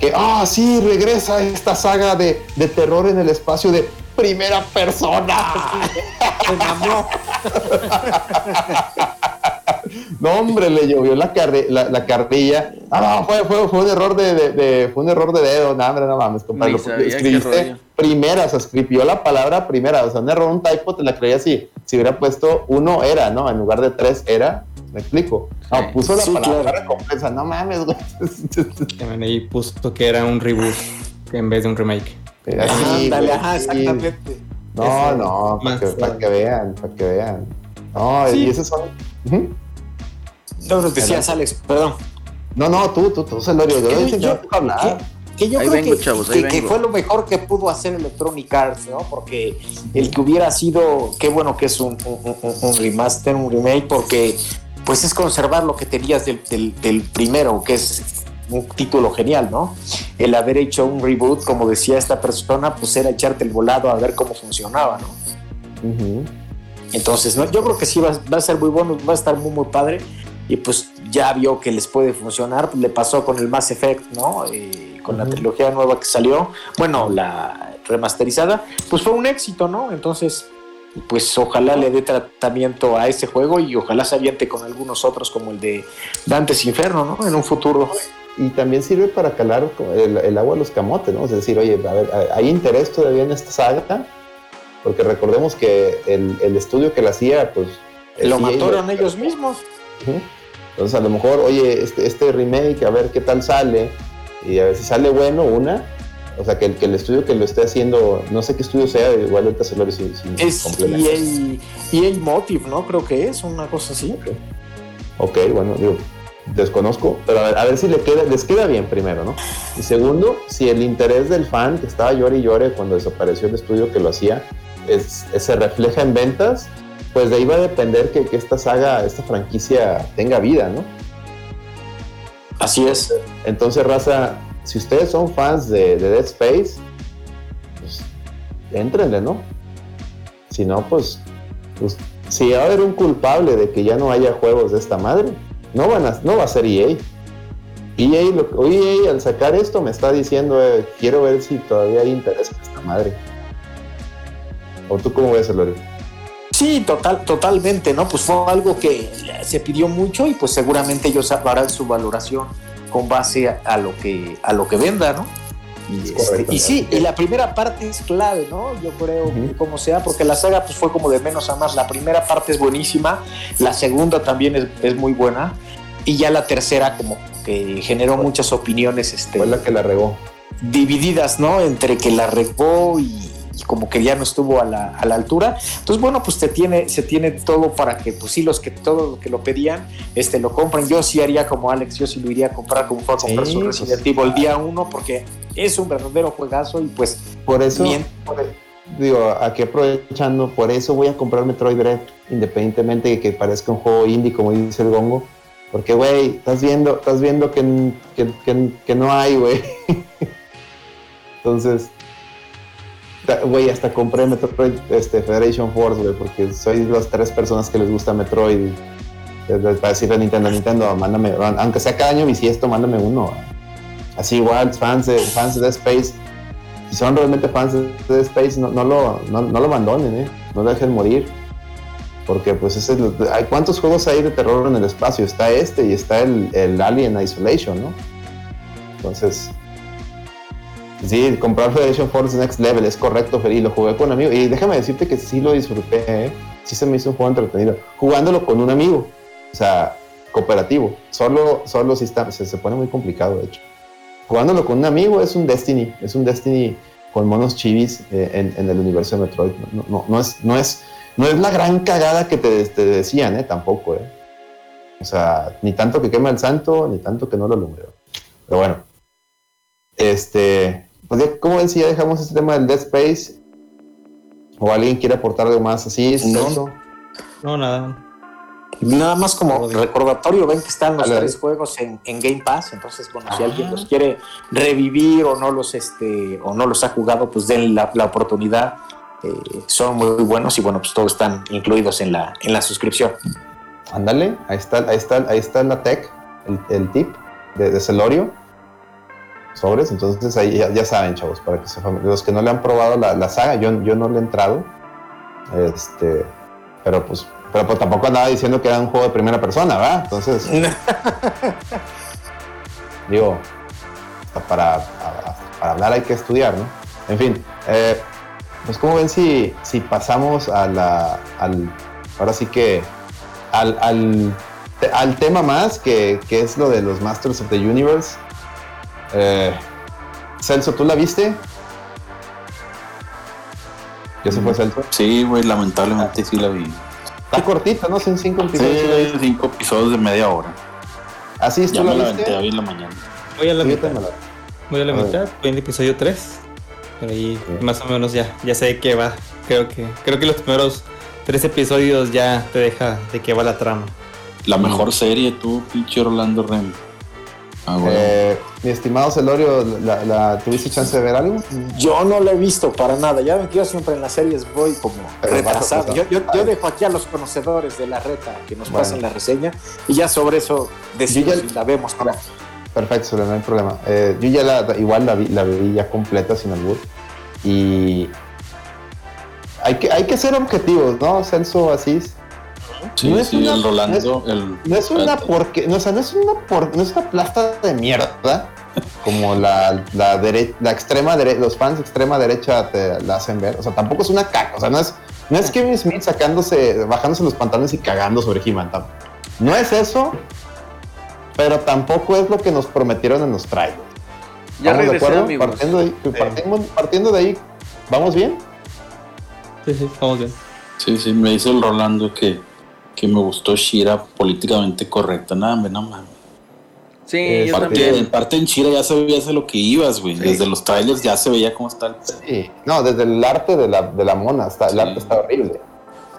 que, ah, sí, regresa esta saga de, de, terror en el espacio de primera persona. no, hombre, le llovió la, la, carrilla. Ah, no, fue, fue, fue, un error de, de, fue un error de dedo. No, hombre, no mames, compadre. Escribiste primera, o sea, escribió la palabra primera. O sea, un error, un typo, te la creía así. Si hubiera puesto uno era, ¿no? En lugar de tres era, ¿Me explico? No, puso la palabra completa. No mames, güey. Y puso que era un reboot en vez de un remake. dale, ajá, exactamente. No, no, para que, para que, vean, para que vean. No, y esos son. No, lo decías, Alex, perdón. No, no, tú, tú, tú, Celorio. Yo, yo, yo, hablar. Que, yo creo que, que, que, fue lo mejor que pudo hacer Electronic Arts, ¿no? Porque el que hubiera sido, qué bueno que es un, un, un remaster, un remake, porque pues es conservar lo que tenías del, del, primero, que es un título genial, ¿no? El haber hecho un reboot, como decía esta persona, pues era echarte el volado a ver cómo funcionaba, ¿no? Entonces, ¿no? yo creo que sí va, a ser muy bueno, va a estar muy, muy padre. Y pues ya vio que les puede funcionar, le pasó con el Mass Effect, ¿no? Eh, con la trilogía nueva que salió, bueno, la remasterizada, pues fue un éxito, ¿no? Entonces, pues ojalá le dé tratamiento a ese juego y ojalá se aviente con algunos otros como el de Dantes Inferno, ¿no? En un futuro. Y también sirve para calar el, agua a los camotes, ¿no? Es decir, oye, a ver, ¿hay interés todavía en esta saga? Porque recordemos que el, estudio que la hacía, pues... Lo mataron ellos mismos. Entonces a lo mejor, oye, este, este remake, a ver qué tal sale, y a ver si sale bueno una, o sea, que el, que el estudio que lo esté haciendo, no sé qué estudio sea, igual ahorita se lo si, si Es EA, Motive, ¿no? Creo que es una cosa así. Ok, bueno, digo, desconozco, pero a ver, si le queda, les queda bien primero, ¿no? Y segundo, si el interés del fan que estaba llore y llore cuando desapareció el estudio que lo hacía, es, se refleja en ventas, pues de ahí va a depender que, esta saga, esta franquicia tenga vida, ¿no? Así es. Entonces, raza, si ustedes son fans de, Dead Space, pues entrenle, ¿no? Si no, pues, pues, si va a haber un culpable de que ya no haya juegos de esta madre, no, van a, no va a ser EA. EA, lo, EA al sacar esto me está diciendo, eh, quiero ver si todavía hay interés en esta madre. ¿O tú cómo ves, Lori? Sí, total, totalmente, ¿no? Pues fue algo que se pidió mucho y pues seguramente ellos harán su valoración con base a, lo que a lo que venda, ¿no? Y, este, sí, y la primera parte es clave, ¿no? Yo creo, como sea, porque la saga pues fue como de menos a más. La primera parte es buenísima, la segunda también es, es muy buena, y ya la tercera como que generó muchas opiniones. Este, fue la que la regó. Divididas, ¿no? Entre que la regó y como que ya no estuvo a la, a la, altura. Entonces, bueno, pues te tiene, se tiene todo para que, pues sí, los que todos los que lo pedían, este, lo compren. Yo sí haría como Alex, yo sí lo iría a comprar como fue a comprar su pues, Resident Evil el día uno, porque es un verdadero juegazo y pues... Por eso, digo, aquí aprovechando, por eso voy a comprar Metroid Dread, independientemente de que parezca un juego indie, como dice el gongo. Porque, güey, estás viendo, estás viendo que, que, que no hay, güey. Entonces, Güey, hasta compré Metroid este, Federation Force, güey, porque soy de las tres personas que les gusta Metroid. Para decirle a Nintendo, Nintendo, mándame, aunque sea cada año bisiesto, mándame uno. Así igual, fans de, fans de Space, si son realmente fans de Space, no, lo, no, lo abandonen, ¿eh? no dejen morir. Porque pues ese hay cuántos juegos hay de terror en el espacio, está este y está el Alien Isolation, ¿no? Entonces, Sí, comprar Federation Force Next Level, es correcto, Feli, lo jugué con amigos. Y déjame decirte que sí lo disfruté, ¿eh? sí se me hizo un juego entretenido. Jugándolo con un amigo, o sea, cooperativo. Solo, solo sí está, se, se pone muy complicado, de hecho. Jugándolo con un amigo es un Destiny, es un Destiny con monos chivis eh, en, el universo de Metroid. No, es, no, es, no es la gran cagada que te, te decían, ¿eh? Tampoco, ¿eh? O sea, ni tanto que quema el santo, ni tanto que no lo alumbró. Pero bueno, este, pues ¿cómo ven si ya dejamos este tema del Dead Space? ¿O alguien quiere aportar algo más así? No, no, nada. Nada más como recordatorio, ven que están los tres juegos en, Game Pass, entonces bueno, si alguien los quiere revivir o no los este o no los ha jugado, pues den la, oportunidad. Eh, son muy buenos y bueno, pues todos están incluidos en la en la suscripción. Ándale, ahí está, ahí está, ahí está la tech, el, tip de, de Celorio sobres. Entonces ahí ya, saben, chavos, para que se los que no le han probado la, saga, yo, yo no le he entrado. Este, pero pues, pero pues tampoco andaba diciendo que era un juego de primera persona, ¿verdad? Entonces, digo, para, hablar hay que estudiar, ¿no? En fin, eh, pues como ven si, si pasamos a la, al, ahora sí que al, al, al tema más, que, que es lo de los Masters of the Universe. Eh, Celso, ¿tú la viste? ¿Ya se fue Celso? Sí, güey, lamentablemente sí la vi. Está cortita, ¿no? Son cinco episodios. Sí, cinco episodios de media hora. Así es, tú la, la viste. en la mañana. Voy a la mitad. Voy a la mitad, voy en el episodio 3. Pero ahí más o menos ya, ya sé de qué va. Creo que, creo que los primeros tres episodios ya te deja de qué va la trama. La mejor serie, tú, pinche Orlando Rem. Ah, eh, mi estimado Celorio, ¿la, tuviste chance de ver algo? Yo no lo he visto para nada. Ya ven que yo siempre en las series voy como retrasado. Yo, dejo aquí a los conocedores de la reta que nos pasen la reseña y ya sobre eso decimos si la vemos. Perfecto, no hay problema. Eh, yo ya la, igual la vi, la vi ya completa sin albur. Y hay que, hay que ser objetivos, ¿no? Celso Asís no es una, el Rolando. No es, una porque, no, o sea, no es una no es una plasta de mierda como la, la, la extrema derecha, los fans de extrema derecha te la hacen ver. O sea, tampoco es una caca. O sea, no es, no es Kevin Smith sacándose, bajándose los pantalones y cagando sobre He-Man. No es eso, pero tampoco es lo que nos prometieron en los trailers. Ya ¿Vamos de acuerdo? Partiendo de, ahí, partiendo de ahí, ¿vamos bien? Sí, sí, vamos bien. Sí, sí, me dice el Rolando que que me gustó Shira políticamente correcta. Nada, no mames. Sí, eh, yo parte, parte en Shira ya sabías de lo que ibas, güey. Desde los trailers ya se veía cómo está el Sí, no, desde el arte de la, de la mona, está, el arte está horrible.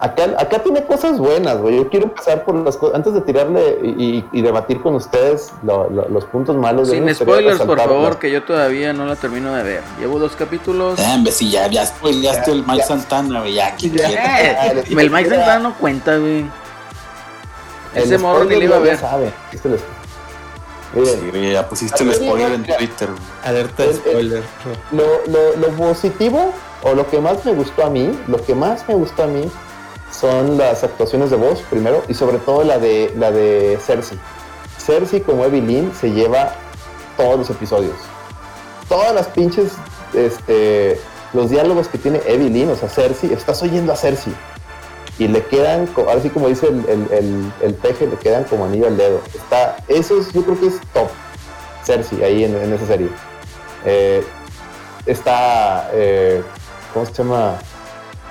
Acá, acá tiene cosas buenas, güey. Yo quiero empezar por las cosas. Antes de tirarle y, debatir con ustedes los puntos malos. Sin spoilers, por favor, que yo todavía no la termino de ver. Llevo dos capítulos. Eh, si ya, ya spoileaste el Mike Santana, güey. Ya, ya, el Mike Santana no cuenta, güey. Ese morro ni le iba a ver. Sabe. Sí, ya pusiste el spoiler en Twitter. Alerta de spoiler. Lo, lo, lo positivo, o lo que más me gustó a mí, lo que más me gustó a mí son las actuaciones de voz primero y sobre todo la de la de Cersei. Cersei como Evelyn se lleva todos los episodios. Todas las pinches este los diálogos que tiene Evelyn, o sea, Cersei, estás oyendo a Cersei. Y le quedan, ahora sí como dice el, el, peje, le quedan como anillo al dedo. Está, eso es, yo creo que es top. Cersei ahí en, esa serie. Eh, está, eh, ¿cómo se llama?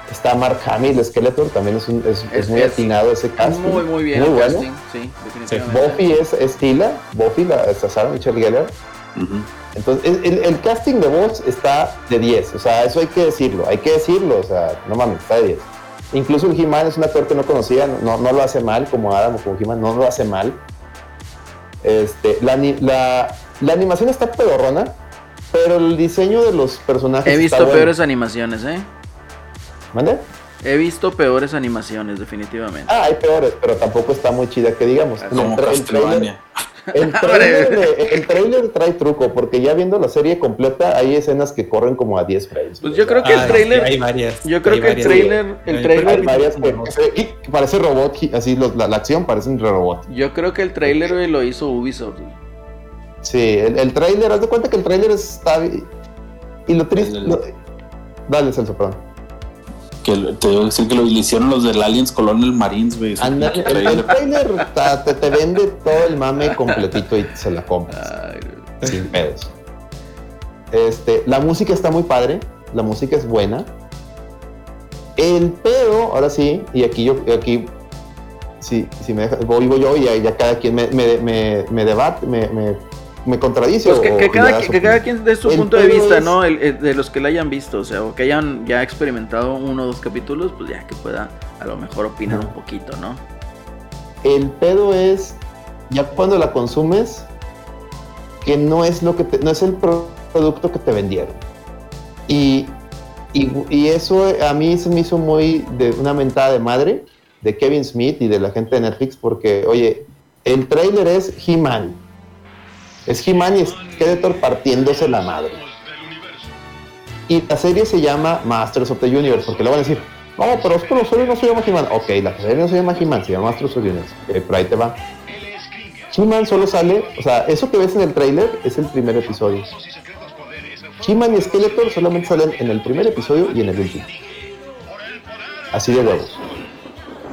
Está Mark Hamill, Skeletor, también es, un, es, muy atinado ese casting. Muy, muy bien. Muy bueno. sí, definitivamente. Buffy es, es Tila, Buffy, la, es Sarah Michelle Gellar. Entonces, el, casting de voz está de 10, o sea, eso hay que decirlo, hay que decirlo, o sea, no mames, está de 10. Incluso el He-Man es un actor que no conocía, no, no lo hace mal, como Adam o como He-Man, no lo hace mal. Este, la, la, la animación está pedorrona, pero el diseño de los personajes. He visto peores animaciones, ¿eh? ¿Mande? He visto peores animaciones, definitivamente. Ah, hay peores, pero tampoco está muy chida que digamos. Como el, trailer, el, trailer, trae truco, porque ya viendo la serie completa hay escenas que corren como a 10 frames. Pues yo creo que el ah, trailer. hay varias. Yo creo que el trailer. El trailer varias parece robot, así la, acción parece un robot. Yo creo que el trailer lo hizo Ubisoft. Sí, el, trailer, haz de cuenta que el trailer está. Y lo triste. Dale, Celso, perdón. Que te digo decir que lo hicieron los del Aliens Colonial Marines, güey. el, trailer te, te, vende todo el mame completito y se la compras. sin pedos. Este, la música está muy padre, la música es buena. El pedo, ahora sí, y aquí yo, aquí, sí, si me deja, voy, voy yo y ya, cada quien me, me, me, me debate, me, me me contradice. Pues que, cada, quien dé su punto de vista, ¿no? de los que la hayan visto, o sea, o que hayan ya experimentado uno o dos capítulos, pues ya que pueda a lo mejor opinar un poquito, ¿no? El pedo es, ya cuando la consumes, que no es lo que no es el producto que te vendieron. Y, y, eso a mí se me hizo muy de una mentada de madre de Kevin Smith y de la gente de Netflix, porque, oye, el trailer es He-Man es He-Man y Skeletor partiéndose la madre. Y la serie se llama Masters of the Universe, porque le van a decir, no, pero es que la serie no se llama He-Man. Ok, la serie no se llama He-Man, se llama Masters of the Universe. Por ahí te va. He-Man solo sale, o sea, eso que ves en el trailer es el primer episodio. He-Man y Skeletor solamente salen en el primer episodio y en el último. Así de huevos.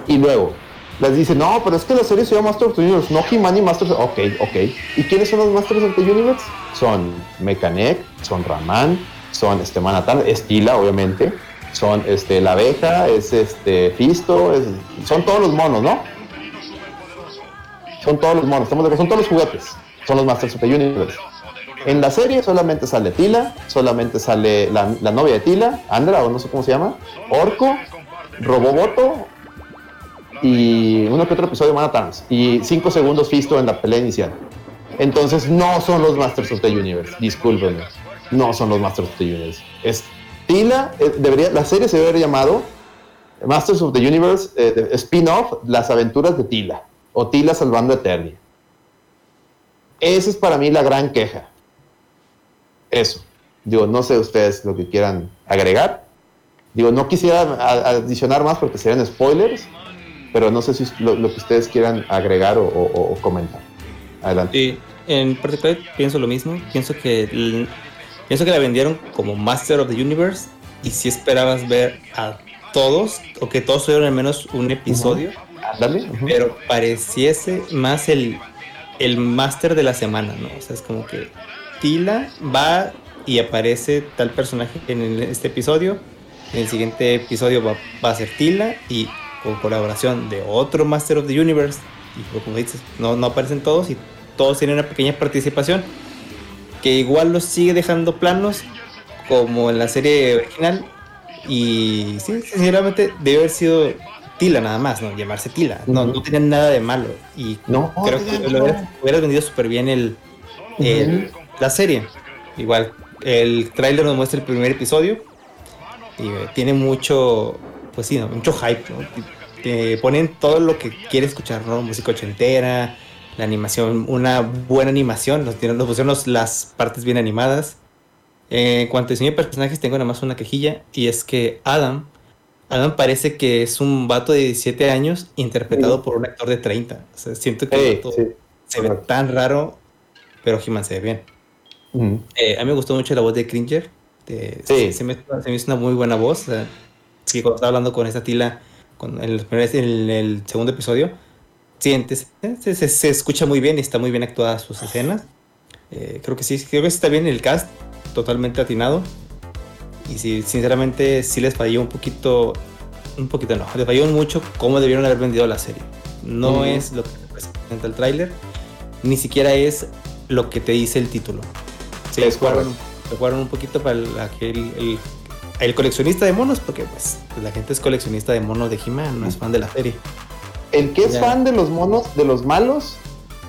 Y luego, les dice, no, pero es que la serie se llama Masters of the Universe, no He-Man y Masters of... Ok, ok. ¿Y quiénes son los Masters of the Universe? Son Mechanic, son Raman, son este Manhattan, Estila, obviamente, son este la abeja, es este Fisto, son todos los monos, ¿no? Son todos los monos, estamos de son todos los juguetes, son los Masters of the Universe. En la serie solamente sale Tila, solamente sale la, la novia de Tila, Andra, o no sé cómo se llama, Orco, Roboboto, y uno que otro episodio de y cinco segundos visto en la pelea inicial. Entonces no son los Masters of the Universe, discúlpenme, no son los Masters of the Universe. Es Tila, eh, debería, la serie se debería llamado Masters of the Universe eh, spin-off, las aventuras de Tila, o Tila salvando a Eternia. Esa es para mí la gran queja. Eso. Digo, no sé ustedes lo que quieran agregar. Digo, no quisiera adicionar más porque serían spoilers, pero no sé si lo, lo que ustedes quieran agregar o, comentar. Adelante. Sí, en particular pienso lo mismo. Pienso que pienso que la vendieron como Master of the Universe y si esperabas ver a todos o que todos tuvieran al menos un episodio. Pero pareciese más el, el Master de la semana, ¿no? O sea, es como que Tila va y aparece tal personaje en este episodio. En el siguiente episodio va, va a ser Tila y con colaboración de otro Master of the Universe. Y como dices, no, no aparecen todos y todos tienen una pequeña participación que igual los sigue dejando planos como en la serie original. Y sí, sinceramente debe haber sido Tila nada más, ¿no? Llamarse Tila. No, no tenía nada de malo. Y no, creo que lo hubiera, vendido súper bien el, la serie. Igual, el tráiler nos muestra el primer episodio. Y eh, tiene mucho, pues sí, mucho hype, Te ponen todo lo que quieres escuchar, ¿no? Música ochentera, la animación, una buena animación. Nos, nos pusieron las partes bien animadas. en cuanto a diseño de personajes, tengo nada más una quejilla. Y es que Adam Adam parece que es un vato de 17 años interpretado por un actor de 30. O sea, siento que se ve tan raro, pero He-Man se ve bien. Eh, a mí me gustó mucho la voz de Cringer. sí. Se me, hizo una muy buena voz. O que cuando estaba hablando con esta tila en, el, en el segundo episodio, sientes, se, se, escucha muy bien y está muy bien actuada sus escenas. Eh, creo que sí, creo que está bien el cast, totalmente atinado. Y sí, sinceramente sí les falló un poquito, un poquito no, les falló mucho cómo debieron haber vendido la serie. No es lo que presenta el tráiler, ni siquiera es lo que te dice el título. Sí, les jugaron, un poquito para el, el, coleccionista de monos, porque pues, la gente es coleccionista de monos de He-Man, no es fan de la serie. El que es fan de los monos, de los malos,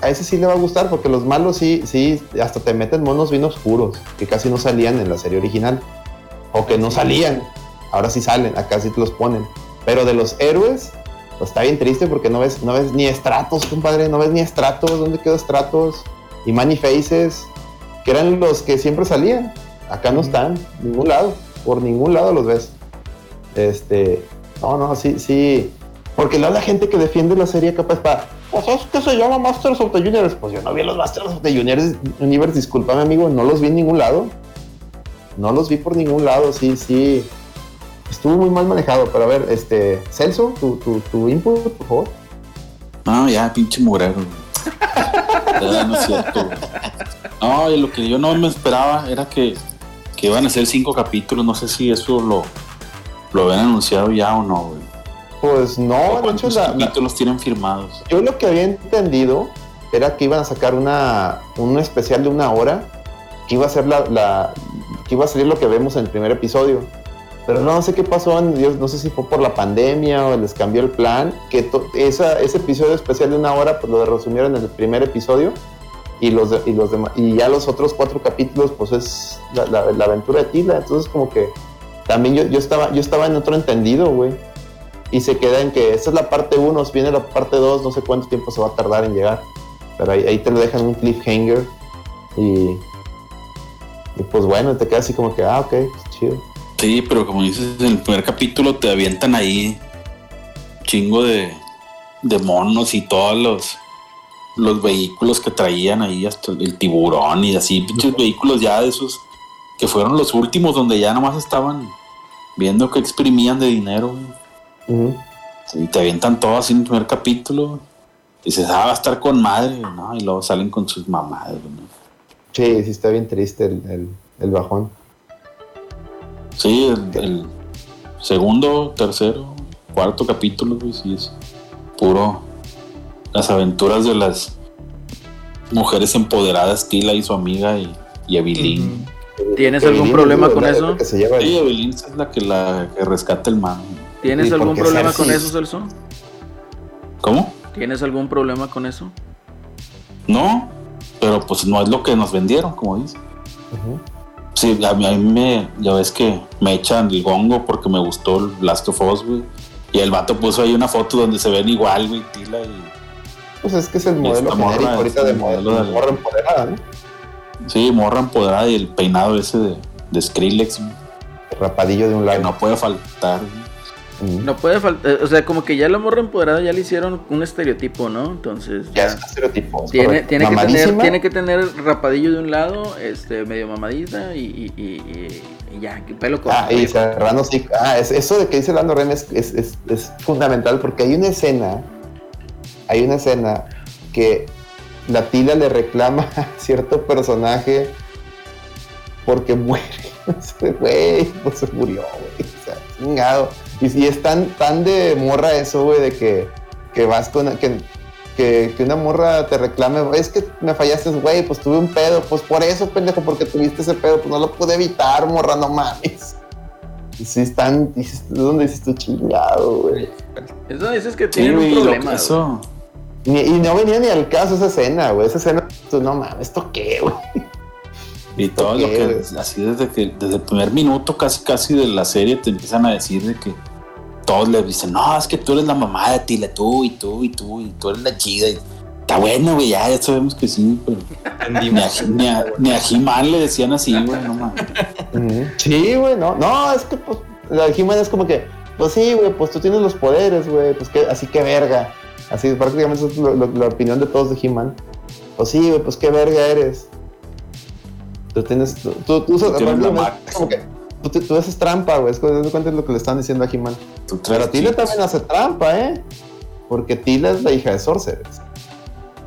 a ese sí le va a gustar, porque los malos sí, sí, hasta te meten monos bien oscuros, que casi no salían en la serie original o que no salían. Ahora sí salen, acá sí te los ponen. Pero de los héroes, pues está bien triste porque no ves, no ves ni estratos, compadre, no ves ni estratos, ¿dónde quedó estratos? Y Manny Faces, que eran los que siempre salían. Acá no están, ningún lado, por ningún lado los ves. Este, no, no, sí, sí. Porque la gente que defiende la serie capaz para, pues es que se llama Masters of the Universe. Pues yo no vi los Masters of the Universe, Universe discúlpame amigo, no los vi en ningún lado no los vi por ningún lado, sí, sí. Estuvo muy mal manejado, pero a ver, este, Celso, tu, tu, tu input, por favor. No, ya, pinche mugrero. no es cierto. No, lo que yo no me esperaba era que, que iban a ser cinco capítulos. No sé si eso lo, lo habían anunciado ya o no, güey. Pues no, ¿Cuántos capítulos tienen firmados? Yo lo que había entendido era que iban a sacar una, un especial de una hora que iba a ser la, que iba a salir lo que vemos en el primer episodio. Pero no sé qué pasó, Dios, no sé si fue por la pandemia o les cambió el plan, que esa, ese episodio especial de una hora pues lo resumieron en el primer episodio y los, y los demás, y ya los otros cuatro capítulos pues es la, aventura de Tila, entonces como que también yo, yo, estaba, yo estaba en otro entendido, güey. Y se queda en que esta es la parte 1, viene la parte 2, no sé cuánto tiempo se va a tardar en llegar. Pero ahí, te lo dejan un cliffhanger y y pues bueno, te queda así como que, ah, ok, chido. Sí, pero como dices, en el primer capítulo te avientan ahí chingo de, de monos y todos los, los vehículos que traían ahí, hasta el tiburón y así, pinches vehículos ya de esos que fueron los últimos donde ya nomás estaban viendo que exprimían de dinero. Y te avientan todo así en el primer capítulo. Dices, ah, va a estar con madre, ¿no? Y luego salen con sus mamadas, ¿no? Sí, sí está bien triste el, bajón. Sí, el, segundo, tercero, cuarto capítulo, güey, sí es puro las aventuras de las mujeres empoderadas, Tila y su amiga y, y Evelyn. ¿Tienes algún problema con eso? sí, Evelyn es la que la que rescata el man. ¿Tienes algún problema con eso, Celso? ¿Cómo? ¿Tienes algún problema con eso? No, pero pues no es lo que nos vendieron, como dice. Sí, a mí, me, ya ves que me echan el gongo porque me gustó el Last of Us, güey. Y el vato puso ahí una foto donde se ven igual, güey, Tila y... Pues es que es el modelo genérico ahorita de modelo de morra empoderada, ¿no? Sí, morra empoderada y el peinado ese de, de Skrillex, Rapadillo de un lado. Que no puede faltar. No puede faltar, o sea, como que ya la morra empoderada ya le hicieron un estereotipo, ¿no? Entonces. Ya, es un estereotipo. Tiene, tiene, que tener, tiene que tener rapadillo de un lado, este, medio mamadita y, y, y, ya, pelo corto. Ah, y cerrando sí. Ah, eso de que dice Lando Ren es, es, es, fundamental porque hay una escena, hay una escena que la tila le reclama a cierto personaje porque muere. Güey, pues se murió, güey. O sea, chingado. Y si es tan, tan de morra eso, güey, de que, que vas con. Que, que, que, una morra te reclame, es que me fallaste, güey, pues tuve un pedo, pues por eso, pendejo, porque tuviste ese pedo, pues no lo pude evitar, morra, no mames. sí están, dices, ¿dónde dices tú chingado, güey? Eso dices que tiene un problema. Eso. Y no venía ni al caso esa escena, güey. Esa escena, tú, no mames, ¿esto qué, güey? Y todo lo que, así desde que, desde el primer minuto casi casi de la serie te empiezan a decir de que todos le dicen, no, es que tú eres la mamá de Tila, tú y tú y tú y tú eres la chida. Y, está bueno, güey, ya, ya sabemos que sí, pero ni a, ni, a, He-Man le decían así, güey, no mames. Sí, güey, no, no, es que pues la He-Man es como que, pues sí, güey, pues tú tienes los poderes, güey, pues que, así que verga. Así prácticamente es la opinión de todos de He-Man. Pues sí, güey, pues qué verga eres. Tú tienes, tú, tú, tú, como que, tú, tú, haces trampa, güey, es de lo que le están diciendo a He-Man. Pero Tila también hace trampa, ¿eh? Porque Tila es la hija de Sorceress.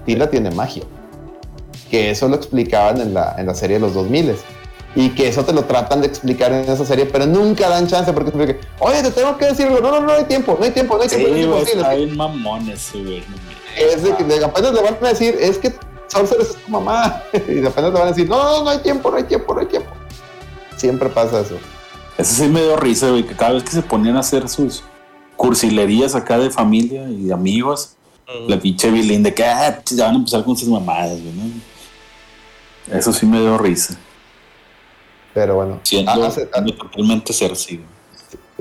Tila tiene magia. Que eso lo explicaban en la, en la serie de los 2000 y que eso te lo tratan de explicar en esa serie, pero nunca dan chance porque te oye, te tengo que decir algo, no, no, no hay tiempo, no hay tiempo, no hay tiempo. Sí, no hay tiempo, mamón güey. Es de que apenas le van a decir, es que Sorceress es tu mamá, y apenas le van a decir, no, no, no hay tiempo, no hay tiempo, no hay tiempo. Siempre pasa eso. Eso sí me dio risa, güey, que cada vez que se ponían a hacer sus cursilerías acá de familia y de amigos, la pinche Bilín de que ah, ya van a empezar con sus mamadas, güey, ¿no? Eso sí me dio risa. Pero bueno. Siendo, totalmente Cersei.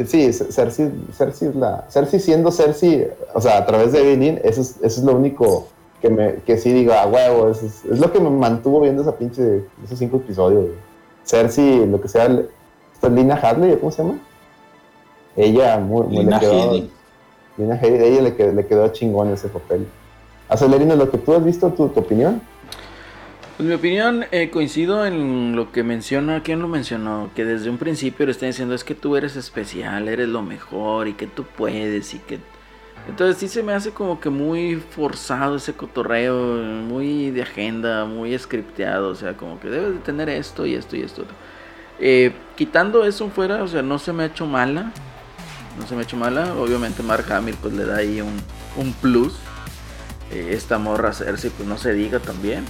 Sí, Cersei, Cersei es la. Cersei siendo Cersei, o sea, a través de Evelyn, eso es, eso es lo único que me que sí digo, a huevo, es, es, lo que me mantuvo viendo esa pinche, esos cinco episodios. Cersei, lo que sea, Lina Hadley, ¿cómo se llama? Ella, muy, Lina le quedó. Lina ella le quedó, le quedó chingón ese papel. Acelerino, lo que tú has visto, tu, tu opinión. Pues mi opinión, eh, coincido en lo que menciona, ¿quién lo mencionó? Que desde un principio le están diciendo es que tú eres especial, eres lo mejor y que tú puedes y que... Entonces sí se me hace como que muy forzado ese cotorreo, muy de agenda, muy scripteado, o sea, como que debes de tener esto y esto y esto. Eh, quitando eso fuera, o sea, no se me ha hecho mala, no se me ha hecho mala, obviamente Mark Hamill pues le da ahí un, un plus. Eh, esta morra Cersei pues no se diga también.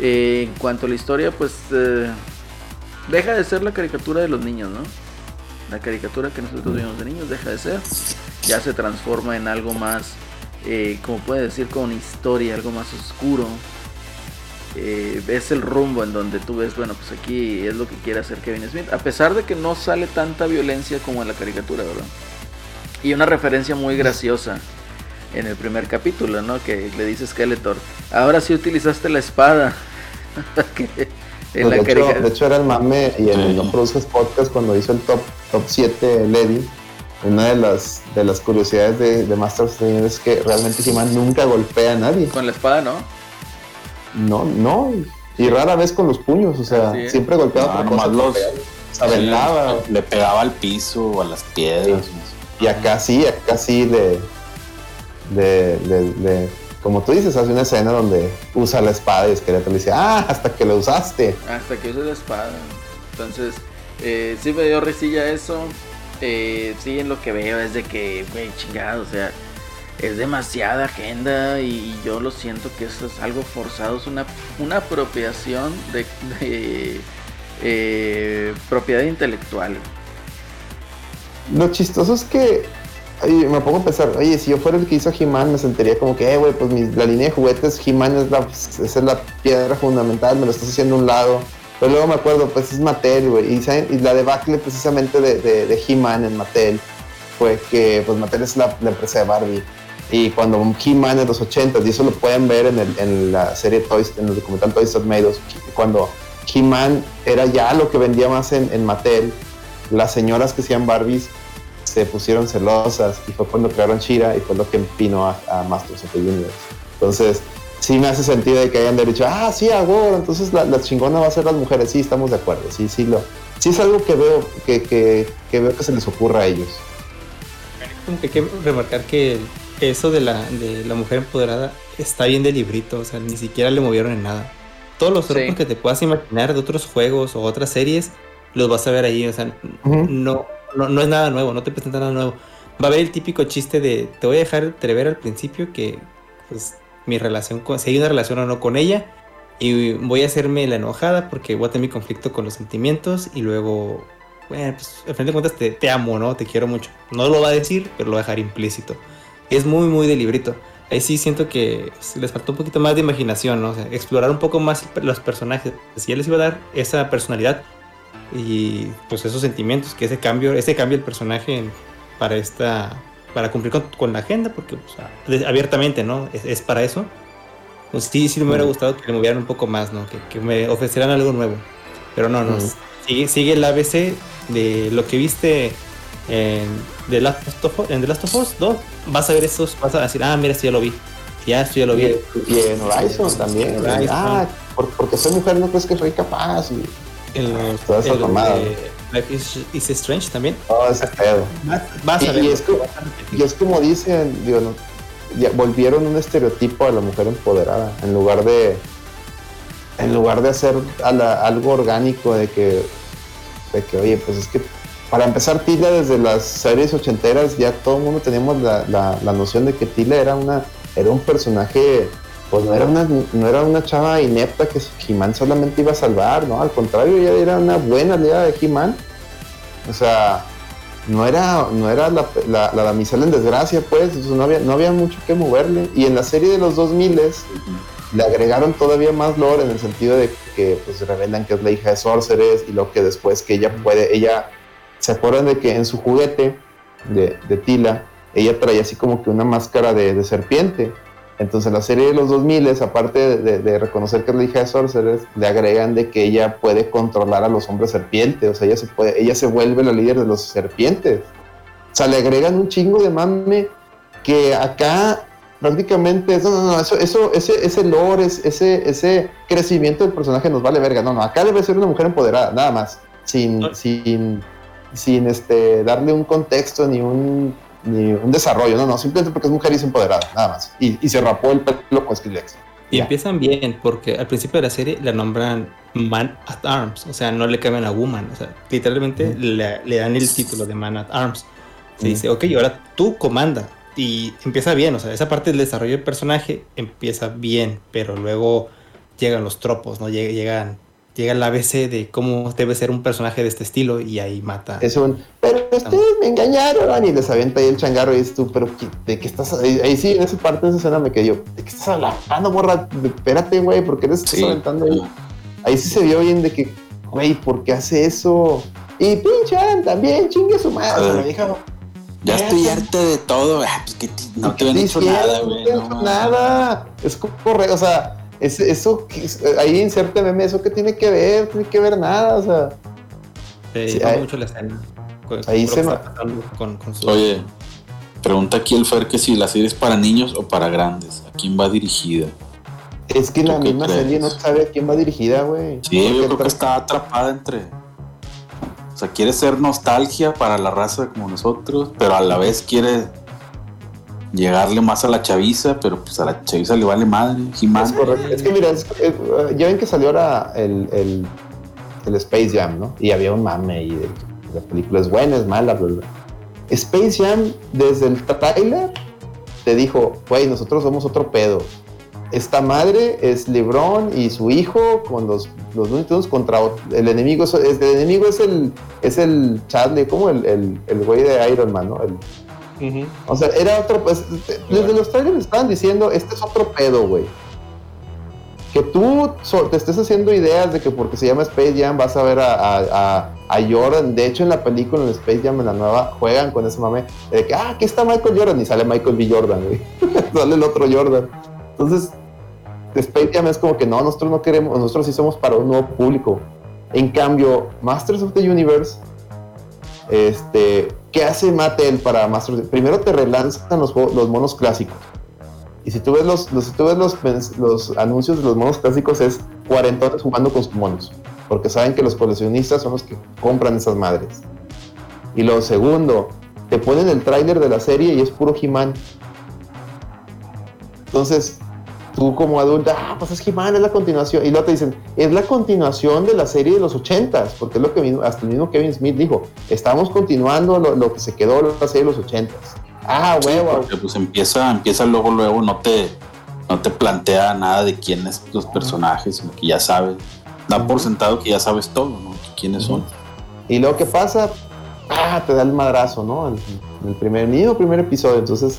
Eh, en cuanto a la historia, pues eh, deja de ser la caricatura de los niños, ¿no? La caricatura que nosotros vimos de niños deja de ser. Ya se transforma en algo más, eh, como puede decir, con historia, algo más oscuro. es el rumbo en donde tú ves, bueno, pues aquí es lo que quiere hacer Kevin Smith. A pesar de que no sale tanta violencia como en la caricatura, ¿verdad? Y una referencia muy graciosa en el primer capítulo, ¿no? Que le dice Skeletor, ahora sí utilizaste la espada. en pues de, hecho, era el mame y en el No Produces Podcast cuando hizo el top, top 7 Lady. Una de las, de las curiosidades de, de Masters es que realmente he nunca golpea a nadie. Con la espada, ¿no? No, no. Y rara vez con los puños, o sea, siempre golpeaba ah, nomás los, Le pegaba al piso o a las piedras. Y acá sí, acá sí le, de, como tú dices, hace una escena donde usa la espada y Esqueleto le dice, ah, hasta que lo usaste. Hasta que uses la espada. Entonces, eh, sí me dio risilla eso. Eh, sí, en lo que veo es de que, güey, chingado, o sea, es demasiada agenda y, yo lo siento que eso es algo forzado, es una, una apropiación de, eh, propiedad intelectual. Lo chistoso es que me pongo a pensar, oye, si yo fuera el que hizo He-Man, me sentiría como que, eh, güey, pues la línea de juguetes, He-Man es la, es la piedra fundamental, me lo estás haciendo a un lado. Pero luego me acuerdo, pues es Mattel, güey, y, la debacle precisamente de, de, de He-Man en Mattel fue que, pues Mattel es la, empresa de Barbie. Y cuando He-Man en los 80 y eso lo pueden ver en, el, en la serie Toys, en el documental Toys That Made cuando He-Man era ya lo que vendía más en, en Mattel, las señoras que hacían Barbies se pusieron celosas y fue cuando crearon Shira y fue lo que empinó a, a Masters of the Universe. Entonces, sí me hace sentido de que hayan dicho, ah, sí, ahora, entonces la, chingona va a ser las mujeres. Sí, estamos de acuerdo. Sí, sí, lo, sí es algo que veo que, que, que veo que se les ocurra a ellos. Hay que remarcar que eso de la, de la mujer empoderada está bien de librito, o sea, ni siquiera le movieron en nada. Todos los trucos que te puedas imaginar de otros juegos o otras series, los vas a ver ahí, o sea, no, no, es nada nuevo, no te presenta nada nuevo. Va a haber el típico chiste de te voy a dejar entrever al principio que pues mi relación si hay una relación o no con ella y voy a hacerme la enojada porque voy a tener mi conflicto con los sentimientos y luego bueno, pues al fin de cuentas te, te, amo, ¿no? Te quiero mucho. No lo va a decir, pero lo va a dejar implícito. Es muy, muy de librito. Ahí sí siento que les faltó un poquito más de imaginación, ¿no? O sea, explorar un poco más los personajes. Si él les iba a dar esa personalidad y pues esos sentimientos, que ese cambio, ese cambio del personaje para esta, para cumplir con, la agenda, porque pues, abiertamente, ¿no? Es, para eso. Pues sí, sí me hubiera gustado que le movieran un poco más, ¿no? Que, me ofrecieran algo nuevo. Pero no, no. Sigue, sigue el ABC de lo que viste en The Last of, en The Last of Us 2, vas a ver estos, vas a decir, ah, mira, esto ya lo vi. Ya, esto ya lo vi. Y, en Horizon también. Ah, porque soy mujer, no crees que soy capaz. Y... El, Toda esa Life is, Strange también. Oh, ese pedo. Vas, a ver. Y es, como, y es como dicen, digo, no, ya volvieron un estereotipo a la mujer empoderada en lugar de en lugar de hacer algo orgánico de que de que oye pues es que para empezar, Tila desde las series ochenteras ya todo el mundo teníamos la, la, noción de que Tila era una era un personaje, pues no era una, no era una chava inepta que He-Man solamente iba a salvar, ¿no? Al contrario, ella era una buena aliada de He-Man. O sea, no era, no era la, la, la, damisela en desgracia, pues, no, había, no había mucho que moverle. Y en la serie de los 2000 le agregaron todavía más lore en el sentido de que pues revelan que es la hija de Sorceress y lo que después que ella puede, ella ¿Se acuerdan de que en su juguete de, Tila, ella traía así como que una máscara de, serpiente? Entonces en la serie de los 2000, aparte de, reconocer que es la hija de Sorceress, le agregan de que ella puede controlar a los hombres serpientes, o sea, ella se, puede, ella se vuelve la líder de los serpientes. O sea, le agregan un chingo de mame que acá prácticamente, no, no, no, eso, eso, ese, ese lore, ese, ese crecimiento del personaje nos vale verga. No, no, acá debe ser una mujer empoderada, nada más, sin, sin sin este, darle un contexto ni un, ni un desarrollo, no, no, simplemente porque es mujer y es empoderada, nada más. Y, y se rapó el pelo con Skrillex. Y empiezan bien, porque al principio de la serie la nombran Man at Arms, o sea, no le cambian a Woman, o sea, literalmente le, le, dan el título de Man at Arms. Se dice, ok, ahora tú comanda. Y empieza bien, o sea, esa parte del desarrollo del personaje empieza bien, pero luego llegan los tropos, ¿no? Llegan llega el ABC de cómo debe ser un personaje de este estilo y ahí mata. Es un, pero ustedes me engañaron y les avienta ahí el changarro y es tú, pero ¿de qué estás? Ahí, sí, en esa parte de esa escena me quedé ¿de qué estás hablando, morra? Espérate, güey, ¿por qué eres estás aventando ahí? Ahí sí se vio bien de que, güey, ¿por qué hace eso? Y pinchan también, chingue su madre, Ya estoy harta de todo, ah, pues que no te han dicho nada, güey. No, nada. Es correcto, o sea, eso, ahí insérteme eso que tiene que ver, tiene que ver nada, o sea. Sí, mucho la escena. Ahí se con, Oye, pregunta aquí el Fer que si la serie es para niños o para grandes. ¿A quién va dirigida? Es que la misma serie no sabe a quién va dirigida, güey. Sí, yo creo que está atrapada entre. O sea, quiere ser nostalgia para la raza como nosotros, pero a la vez quiere llegarle más a la chaviza, pero pues a la chaviza le vale madre. Es correcto. Es que mira, eh, ya ven que salió ahora el, el, el, Space Jam, ¿no? Y había un mame y la película es buena, es mala, bla, Space Jam, desde el trailer, te dijo, güey, nosotros somos otro pedo. Esta madre es LeBron y su hijo con los, los contra el enemigo. Es, el enemigo es el, es el Chadley, como el, el, el güey de Iron Man, ¿no? El, o sea, era otro. Pues, desde los trailers estaban diciendo: Este es otro pedo, güey. Que tú te estés haciendo ideas de que porque se llama Space Jam vas a ver a, Jordan. De hecho, en la película, en Space Jam, en la nueva, juegan con ese mame de que, ah, aquí está Michael Jordan. Y sale Michael B. Jordan, güey. sale el otro Jordan. Entonces, Space Jam es como que no, nosotros no queremos, nosotros sí somos para un nuevo público. En cambio, Masters of the Universe, este, ¿Qué hace Mattel para Master Primero te relanzan los, los monos clásicos. Y si tú ves los, si tú ves los, los, anuncios de los monos clásicos es cuarentones jugando con sus monos. Porque saben que los coleccionistas son los que compran esas madres. Y lo segundo, te ponen el tráiler de la serie y es puro He-Man. Entonces, tú como adulta, ah, pues es He-Man, es la continuación. Y luego te dicen, es la continuación de la serie de los ochentas, porque es lo que hasta el mismo Kevin Smith dijo, estamos continuando lo, que se quedó la serie de los ochentas. Ah, huevo. porque pues empieza, empieza luego, luego, no te, no te plantea nada de quiénes los personajes, sino que ya sabes, da por sentado que ya sabes todo, ¿no? ¿Quiénes son? Y luego, ¿qué pasa? Ah, te da el madrazo, ¿no? En, el primer, mismo primer episodio. Entonces,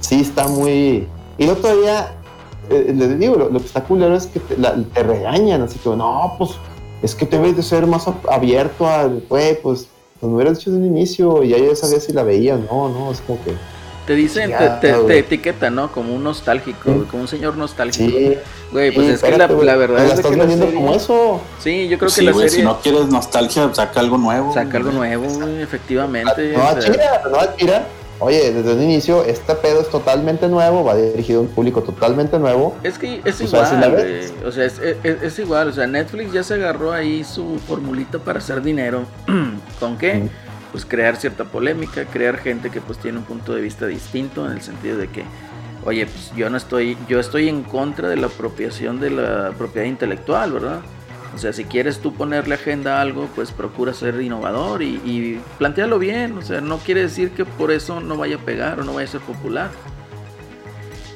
sí está muy. Y luego todavía, eh, les digo, lo, que está culero es que te, te regañan, así que, no, pues es que debes de ser más abierto al, güey, pues, pues me hubieras dicho desde un inicio y ya ya sabía si la veía, no, no, es como que... Te dicen, te, te, etiqueta, ¿no? Como un nostálgico, como un señor nostálgico. Sí. Güey, pues es que la, verdad es estás que como eso. Sí, yo creo que la serie... si no quieres nostalgia, saca algo nuevo. Saca algo nuevo, efectivamente. No, sea... no, no, oye, desde el inicio, este pedo es totalmente nuevo, va dirigido a un público totalmente nuevo. Es que es igual, o sea, es, igual, o sea, Netflix ya se agarró ahí su formulita para hacer dinero. ¿Con qué? Pues crear cierta polémica, crear gente que pues tiene un punto de vista distinto en el sentido de que, oye, pues yo no estoy, yo estoy en contra de la apropiación de la propiedad intelectual, ¿verdad? O sea, si quieres tú ponerle agenda a algo, pues procura ser innovador y, y plantealo bien. O sea, no quiere decir que por eso no vaya a pegar o no vaya a ser popular.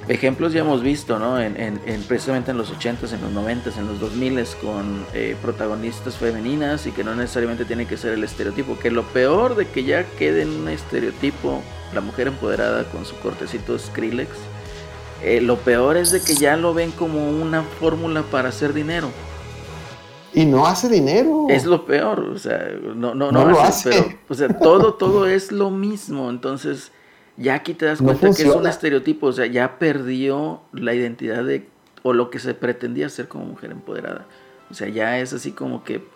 Ejemplos ya hemos visto, ¿no? En, precisamente en los 80s, en los 90s, en los 2000s, con eh, protagonistas femeninas y que no necesariamente tiene que ser el estereotipo. Que lo peor de que ya quede en un estereotipo la mujer empoderada con su cortecito Skrillex, eh, lo peor es de que ya lo ven como una fórmula para hacer dinero. Y no hace dinero. Es lo peor, o sea, no, no, no, lo hace, pero, o sea, todo, todo es lo mismo. Entonces, ya aquí te das cuenta que es un estereotipo, o sea, ya perdió la identidad de, o lo que se pretendía ser como mujer empoderada. O sea, ya es así como que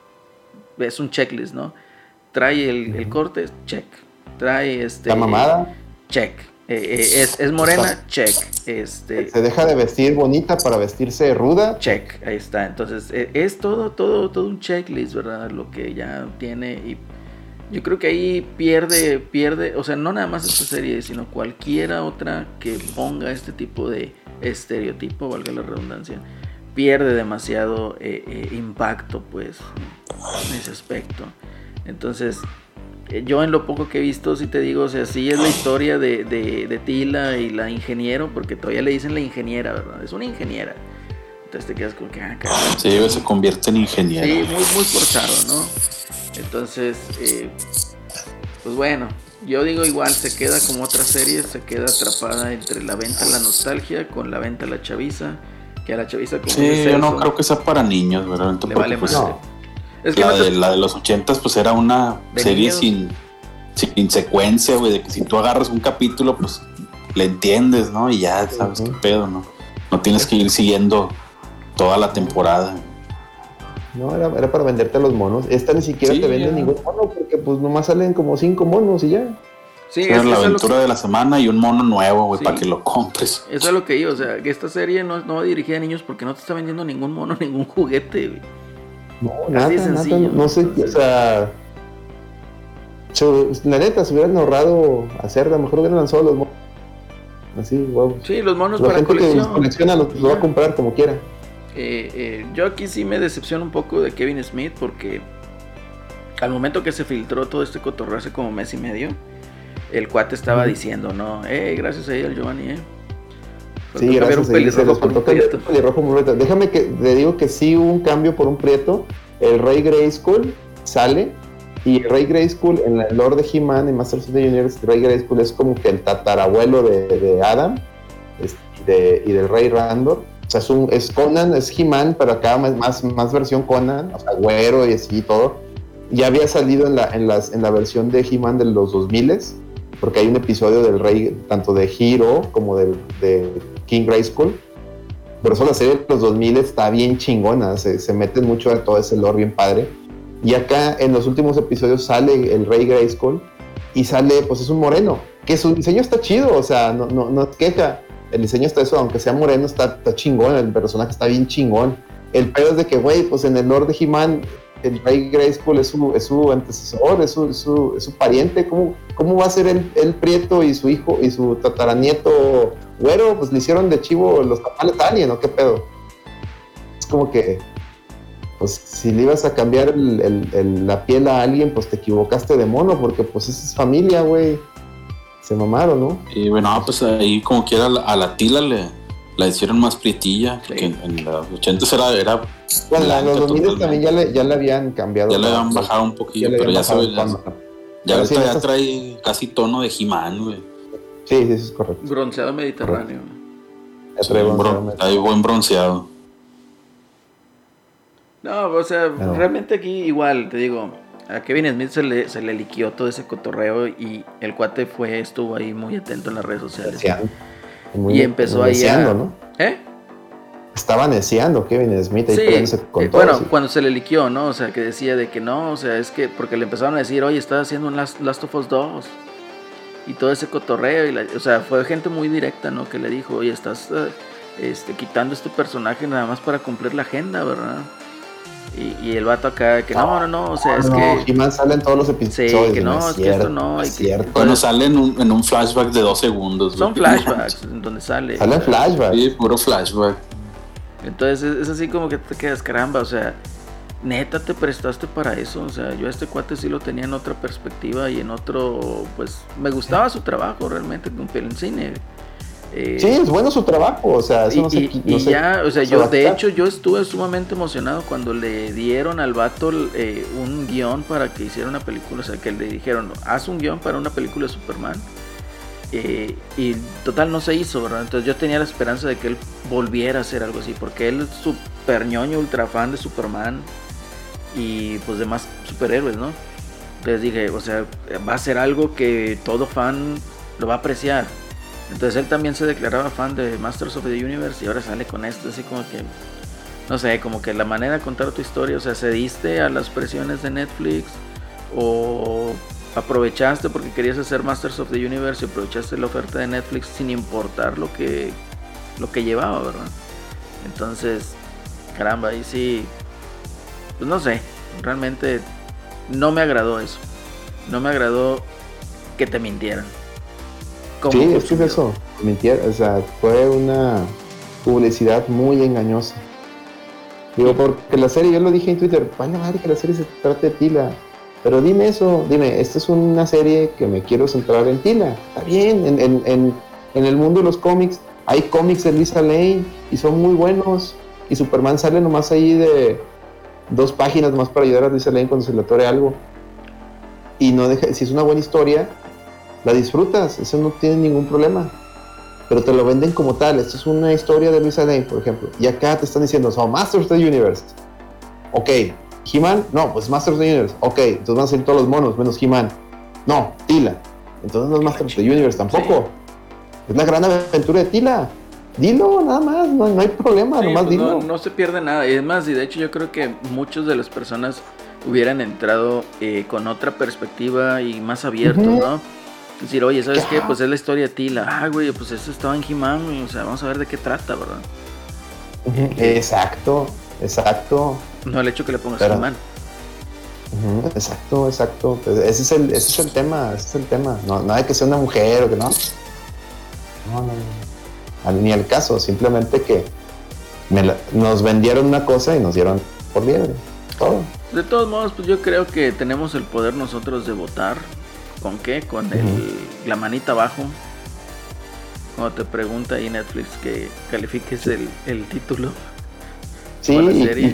es un checklist, ¿no? Trae el, el corte, check. Trae este. La mamada. Check eh, eh, es, es, morena, check. Este, se deja de vestir bonita para vestirse ruda. Check, ahí está. Entonces, eh, es todo, todo, todo un checklist, ¿verdad? Lo que ya tiene. Y yo creo que ahí pierde, pierde, o sea, no nada más esta serie, sino cualquiera otra que ponga este tipo de estereotipo, valga la redundancia, pierde demasiado impacto, pues, en ese aspecto. Entonces, yo en lo poco que he visto, si te digo, o sea, sí es la historia de, de, Tila y la ingeniero, porque todavía le dicen la ingeniera, ¿verdad? Es una ingeniera. Entonces te quedas como que, ah, Sí, se convierte en ingeniera. Sí, muy, muy forzado, ¿no? Entonces, eh, pues bueno, yo digo igual, se queda como otra serie, se queda atrapada entre la venta la nostalgia con la venta la chaviza, que a la chaviza como Sí, yo no creo que sea para niños, ¿verdad? Le vale pues, la, de, la de los ochentas, pues era una serie sin, sin secuencia, güey, de que si tú agarras un capítulo, pues le entiendes, ¿no? Y ya sabes qué pedo, ¿no? No tienes que ir siguiendo toda la temporada. No, era, era para venderte a los monos. Esta ni siquiera te vende ningún mono, porque pues nomás salen como cinco monos y ya. Sí, es, la aventura de la semana y un mono nuevo, güey, para que lo compres. Eso es lo que digo, o sea, que esta serie no, no va dirigida a niños porque no te está vendiendo ningún mono, ningún juguete, güey. No, nada, nada, no sé, o sea, la neta, se hubieran ahorrado hacer, a lo mejor hubieran lanzado los monos. Así, wow. Sí, los monos la para gente colección. que colecciona los, va a comprar como quiera. Eh, eh, yo aquí sí me decepciono un poco de Kevin Smith porque al momento que se filtró todo este cotorreo hace como mes y medio, el cuate estaba diciendo, no, eh, gracias a él, Giovanni, eh. Sí, gracias. Un pelirrojo Déjame que te digo que sí hubo un cambio por un prieto. El Rey Grayskull sale y el Rey Grayskull en el lore de He-Man y Masters of the Universe, el Rey Grayskull es como que el tatarabuelo de, Adam y del Rey Randor. O sea, es, un, es Conan, es He-Man, pero acá más, más, versión Conan, o sea, güero y así y todo. Ya había salido en la, en las, en la versión de He-Man de los 2000 porque hay un episodio del Rey, tanto de Hero como del, de King Grayskull. Por eso la serie de los 2000 está bien chingona, se, se meten mucho a todo ese lore bien padre. Y acá en los últimos episodios sale el Rey Grayskull y sale, pues es un moreno, que su diseño está chido, o sea, no, no, no queja. El diseño está eso, aunque sea moreno, está, está chingón, el personaje está bien chingón. El pedo es de que, güey, pues en el lore de He-Man el rey Grayskull es su, es su antecesor, es su, su, su, pariente. ¿Cómo, ¿Cómo va a ser el, prieto y su hijo y su tataranieto güero? Pues le hicieron de chivo los tamales a alguien, ¿o qué pedo? Es como que, pues si le ibas a cambiar la piel a alguien, pues te equivocaste de mono, porque pues esa es familia, güey. Se mamaron, ¿no? Y bueno, pues ahí como quiera a la, tila le la hicieron más prietilla, que en, los 80 era, era Bueno, los 2000 también ya le, ya le habían cambiado. Ya le habían bajado un poquillo, pero ya se ve. Ya, ya trae casi tono de He-Man, güey. Sí, sí, es correcto. Bronceado mediterráneo. hay buen bronceado. No, o sea, realmente aquí igual, te digo, a Kevin Smith se le, se le liquió todo ese cotorreo y el cuate fue, estuvo ahí muy atento en las redes sociales. y empezó ahí a... ¿no? ¿Eh? Estaba neciando Kevin Smith ahí sí, con eh, Bueno, cuando se le liquió, ¿no? O sea, que decía de que no, o sea, es que porque le empezaron a decir, oye, estás haciendo un Last, of Us 2 y todo ese cotorreo, y o sea, fue gente muy directa, ¿no? Que le dijo, oye, estás eh, este, quitando este personaje nada más para cumplir la agenda, ¿verdad? Y, y, el vato acá, que no, no, no, o sea, es que. He-Man sale en todos los episodios. Sí, que no, es, que esto no. Es cierto. Bueno, sale en un, en un flashback de dos segundos. Son flashbacks en donde sale. Sale flashback. Sí, puro flashback. Entonces es, así como que te quedas, caramba, o sea, neta te prestaste para eso. O sea, yo a este cuate sí lo tenía en otra perspectiva y en otro, pues me gustaba su trabajo realmente con en cine. Eh, sí, es bueno su trabajo, o sea, eso y, no y ya, o sea, yo de hecho yo estuve sumamente emocionado cuando le dieron al vato eh, un guion para que hiciera una película, o sea, que le dijeron, haz un guion para una película de Superman. Eh, y total no se hizo, ¿verdad? Entonces yo tenía la esperanza de que él volviera a hacer algo así, porque él es super ñoño, ultra fan de Superman y pues demás superhéroes, ¿no? Entonces dije, o sea, va a ser algo que todo fan lo va a apreciar. Entonces él también se declaraba fan de Masters of the Universe y ahora sale con esto, así como que, no sé, como que la manera de contar tu historia, o sea, se diste a las presiones de Netflix o aprovechaste porque querías hacer Masters of the Universe y aprovechaste la oferta de Netflix sin importar lo que, lo que llevaba, ¿verdad? Entonces, caramba, ahí sí, pues no sé, realmente no me agradó eso. No me agradó que te mintieran. Sí, es que es eso, o sea, fue una publicidad muy engañosa. Digo, porque la serie, yo lo dije en Twitter, vaya madre que la serie se trate de Tila. Pero dime eso, dime, esta es una serie que me quiero centrar en Tila. Está bien, en, en, en, el mundo de los cómics hay cómics de Lisa Lane y son muy buenos. Y Superman sale nomás ahí de dos páginas más para ayudar a Lisa Lane cuando se le atore algo. Y no deja, si es una buena historia, la disfrutas, eso no tiene ningún problema. Pero te lo venden como tal. Esto es una historia de Luisa Lane, por ejemplo. Y acá te están diciendo, son Masters of the Universe. Ok, He-Man, no, pues Masters of the Universe. Ok, entonces van a salir todos los monos, menos He-Man. No, Tila. Entonces no es Masters of the Universe tampoco. Es la gran aventura de Tila. Dilo, nada más, no, hay problema, nomás pues dilo. No, se pierde nada. Y además, y de hecho yo creo que muchas de las personas hubieran entrado eh, con otra perspectiva y más abiertos, ¿no? Decir, oye, ¿sabes qué? Pues es la historia de Tila. Ah, güey, pues eso estaba en He-Man, O sea, vamos a ver de qué trata, ¿verdad? exacto, exacto. No el hecho que le pongas Pero... He-Man. exacto, exacto. Pues ese es, el, ese es el tema, ese es el tema. No, nada de que sea una mujer o que no. No, no, no. Ni el caso, simplemente que nos vendieron una cosa y nos dieron por liebre. Todo. De todos modos, pues yo creo que tenemos el poder nosotros de votar ¿Con qué? Con el, la manita abajo. Cuando te pregunta ahí Netflix que califiques el, el título. Sí, y,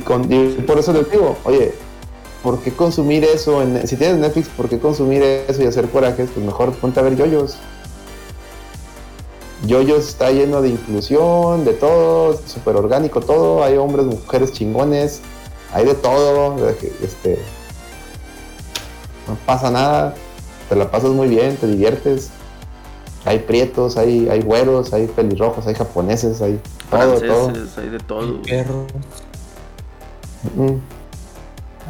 por eso te digo, oye, ¿por qué consumir eso? En, si tienes Netflix, ¿por qué consumir eso y hacer corajes? Pues mejor ponte a ver yoyos. Yoyos está lleno de inclusión, de todo, súper orgánico todo. Hay hombres, mujeres chingones, hay de todo. Este, no pasa nada te la pasas muy bien, te diviertes. Hay prietos, hay, hay güeros, hay pelirrojos, hay japoneses, hay todo, todo. hay de todo.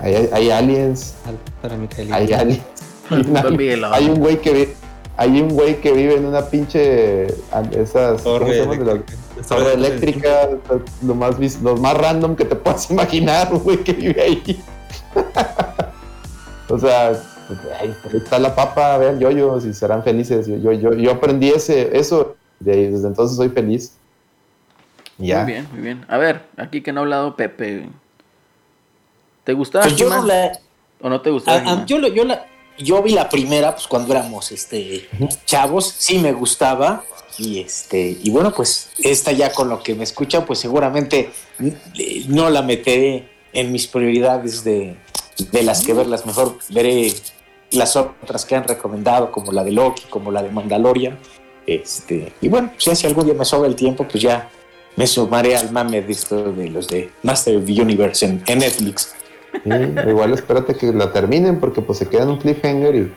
hay, hay, aliens. Para hay aliens. hay un güey que hay un güey que vive en una pinche esas torre, torre eléctrica, lo más lo más random que te puedas imaginar, un güey que vive ahí. o sea, ahí está la papa, vean yoyos y serán felices. Yo, yo, yo aprendí ese, eso, de, desde entonces soy feliz. Ya. Muy bien, muy bien. A ver, aquí que no ha hablado Pepe. ¿Te gustaba? Pues yo no ¿O no te gustaba? yo, yo la, yo vi la primera, pues cuando éramos este, chavos, sí me gustaba. Y este, y bueno, pues esta ya con lo que me escuchan, pues seguramente no la meteré en mis prioridades de, de las que verlas. Mejor veré las otras que han recomendado, como la de Loki, como la de Mandalorian. Este, y bueno, pues si algún día me sobra el tiempo, pues ya me sumaré al mame de esto de los de Master of the Universe en, Netflix. Igual espérate que la terminen porque pues se queda en un cliffhanger y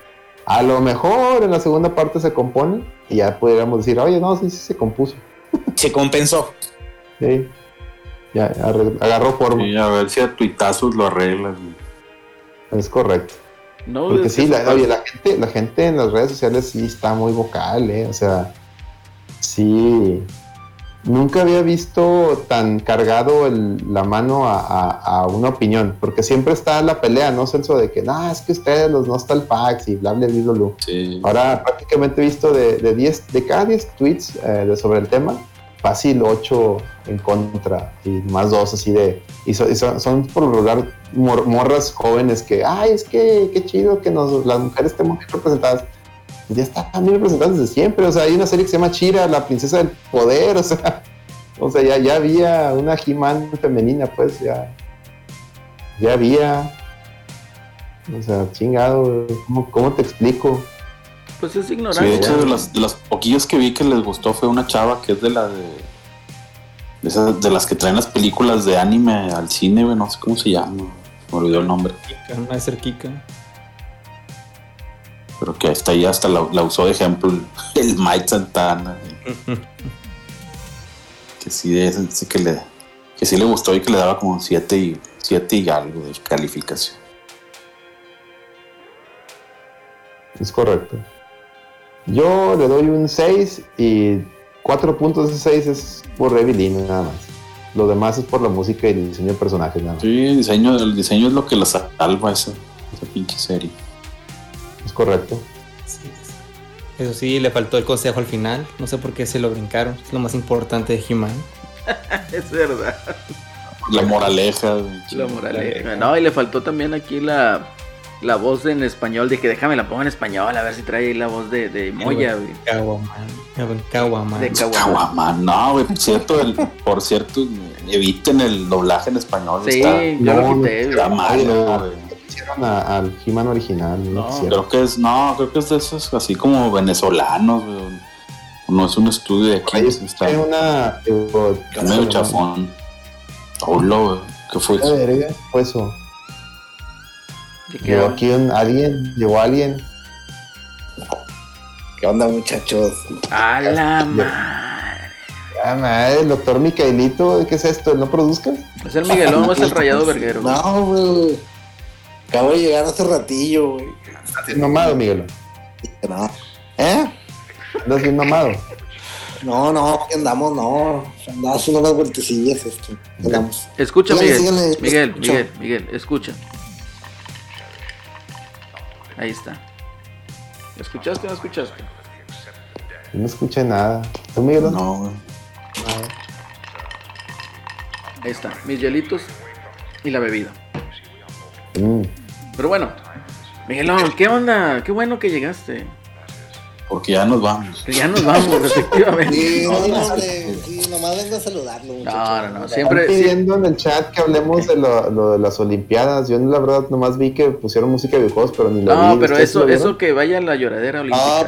a lo mejor en la segunda parte se compone y ya pudiéramos decir, oye, no, sí, sí se compuso. Se compensó. Sí. Ya agarró forma. Y a ver si a tuitazos lo arreglan. Es correcto. No, Porque sí, la, oye, la gente, la gente en las redes sociales sí está muy vocal, ¿eh? O sea, sí. Nunca había visto tan cargado la mano a, una opinión, porque siempre está la pelea, ¿no, Celso? De que, no, es que ustedes los nostalpacks y bla, bla, bla, bla. Sí. Ahora prácticamente he visto de, de, de cada 10 tweets eh, sobre el tema, fácil 8 en contra y más dos así de... Y, son, por lo regular morras jóvenes que, ay, es que qué chido que nos, las mujeres estemos representadas. Ya está bien representadas desde siempre. O sea, hay una serie que se llama Chira, la princesa del poder. O sea, o sea ya, ya había una he femenina, pues ya. Ya había. O sea, chingado, ¿cómo, cómo te explico? Pues es ignorante. Sí, de hecho, de las, de las poquillas que vi que les gustó fue una chava que es de la de. De, esas, de las que traen las películas de anime al cine, no sé cómo se llama. Me olvidó el nombre. Kika, no es ser Kika. Pero que hasta ahí hasta la, usó de ejemplo el, Mike Santana. que sí, sí que le que sí le gustó y que le daba como 7 y, siete y algo de calificación. Es correcto. Yo le doy un 6 y 4 puntos de 6 es por Evelyn nada más. Lo demás es por la música y el diseño de personajes nada más. Sí, el diseño, el diseño es lo que la salva esa, esa pinche serie. Es correcto. Eso sí, le faltó el consejo al final. No sé por qué se lo brincaron. Es lo más importante de He-Man. es verdad. La moraleja. La moraleja. No, y le faltó también aquí la la voz en español, de que déjame la pongo en español, a ver si trae ahí la voz de, de Moya, güey. Caguaman. De Caguaman. No, güey, por cierto, el, por cierto, eviten el doblaje en español. Sí, yo lo quité, Está mal, Hicieron al He-Man original. No, creo que es, no, creo que es de esos así como venezolanos. No es un estudio de aquí. está, hay una. Es medio chafón. Hola, ¿Qué fue eso? Fue eso. Llegó aquí alguien, llegó alguien. ¿Qué onda, muchachos? A la madre. Ah, madre, el doctor Micaelito, ¿qué es esto? ¿No produzcas? Es el Miguelón o es el Rayado Verguero. No, güey. Acabo de llegar hace ratillo, güey. ¿Estás bien nomado, Miguelón? No. ¿Eh? ¿Estás bien nomado? No, no, aquí andamos, no. Andamos unas vueltecillas, esto. Andamos. Escucha, Miguel. Miguel, Miguel, Miguel, escucha. Ahí está. ¿Escuchaste o no escuchaste? No escuché nada. ¿Tú, Miguel? No, güey. Ahí está, mis hielitos y la bebida. Mm. Pero bueno, Miguelón, ¿qué onda? Qué bueno que llegaste. Porque ya nos vamos. ya nos vamos, efectivamente. Sí, no, sí, nomás vengo a saludarlo. No, no, no. Siempre. Están pidiendo en el chat que hablemos de lo, de las Olimpiadas. Yo, la verdad, nomás vi que pusieron música de videojuegos, pero ni lo vi. No, pero eso, eso que vaya a la lloradera olímpica. Ah,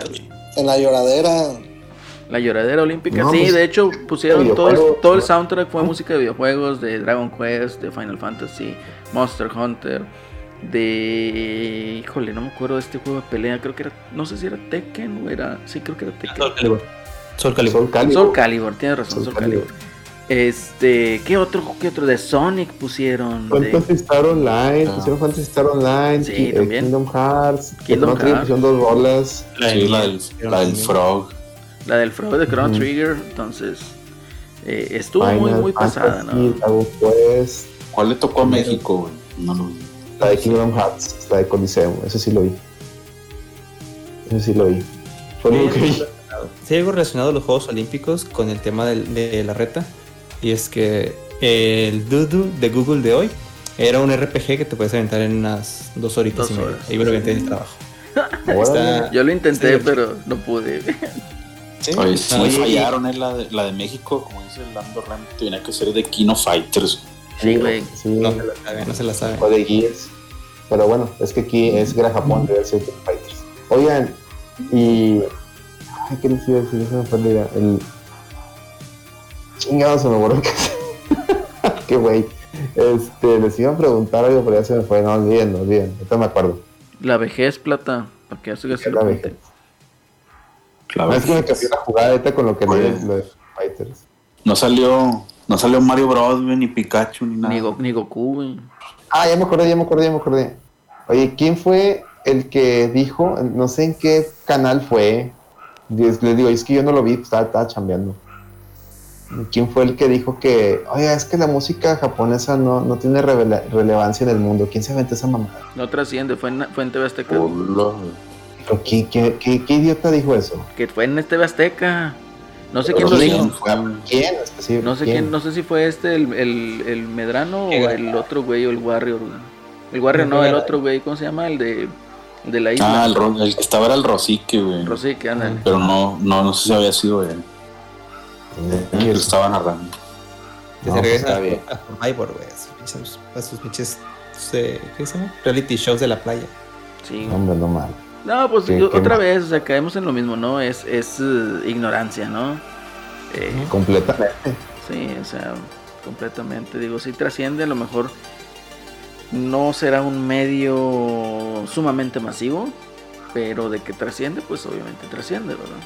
en la lloradera. La lloradera olímpica, sí, pues, de hecho pusieron todo, el, todo el soundtrack fue música de videojuegos, de Dragon Quest, de Final Fantasy, Monster Hunter de. Híjole, no me acuerdo de este juego de pelea. Creo que era. No sé si era Tekken o era. Sí, creo que era Tekken. Soul Calibur. Soul Calibur. Soul Calibur, tienes razón, Soul, Calibur. Este. ¿Qué otro, ¿Qué otro? De Sonic pusieron. Fantasy Star Online. Ah. Pusieron Fantasy Star Online. Sí, eh, también. Kingdom Hearts. Kingdom Hearts. Pusieron dos bolas. sí, la del, la del Frog. La del Frog de Chrono Trigger. Entonces. Eh, estuvo muy, muy pasada, ¿no? Pues, ¿Cuál le tocó a México, No lo la de Kingdom Hearts, la de Coliseum, eso sí lo vi. Eso sí lo vi. Fue lo que vi. Sí, algo relacionado a los Juegos Olímpicos con el tema de, la reta. Y es que el Dudu de Google de hoy era un RPG que te puedes aventar en unas dos horitas y media. Ahí me lo aventé el trabajo. Yo lo intenté, pero no pude. ¿Sí? Oye, fallaron, en la de, la de México, como dice Lando Ram, tenía que ser de Kino Fighters. Sí, güey. Sí. No se la sabe, no se la sabe. O de Gears. Pero bueno, es que aquí es Gran Japón, debe ser Kino Fighters. Oigan, y. Ay, ¿qué les iba a decir? Eso me fue la idea. El. Chingado se me borró Qué güey. Este, les iba a preguntar algo, pero ya se me fue. No, olviden, no olviden. Ahorita me acuerdo. La vejez, plata. ¿Para qué haces La vejez. Claro. Es que me cambió la jugada ahorita con lo que no lo de Fighters. No salió, no salió Mario Bros, ni Pikachu, ni nada. Ni, Go, ni Goku, güey. Ah, ya me acordé, ya me acordé, ya me acordé. Oye, ¿quién fue el que dijo, no sé en qué canal fue? Les, digo, es que yo no lo vi, estaba, estaba chambeando. ¿Quién fue el que dijo que, oye, es que la música japonesa no, no tiene relevancia en el mundo? ¿Quién se aventó esa mamada? No trasciende, fue en, fue en TV Azteca. ¿Qué, qué, qué, idiota dijo eso? Que fue en TV Azteca. No sé quién lo dijo. ¿Quién? No sé quién? no sé si fue este, el, el, el Medrano o el otro güey o el Warrior. El Warrior no, el otro güey, ¿cómo se llama? El de, de la isla. Ah, el, el que estaba era el Rosique, güey. Rosique, anda. Pero no, no, no sé si había sido él. Y él estaba narrando. Que se regresa pues, a, Survivor, güey. A sus pinches. ¿Qué se llama? Reality shows de la playa. Sí. Hombre, no mal. No, pues otra vez, o sea, caemos en lo mismo, ¿no? Es, es uh, ignorancia, ¿no? Eh, completamente. Sí, o sea, completamente. Digo, si trasciende, a lo mejor no será un medio sumamente masivo, pero de que trasciende, pues obviamente trasciende, ¿verdad?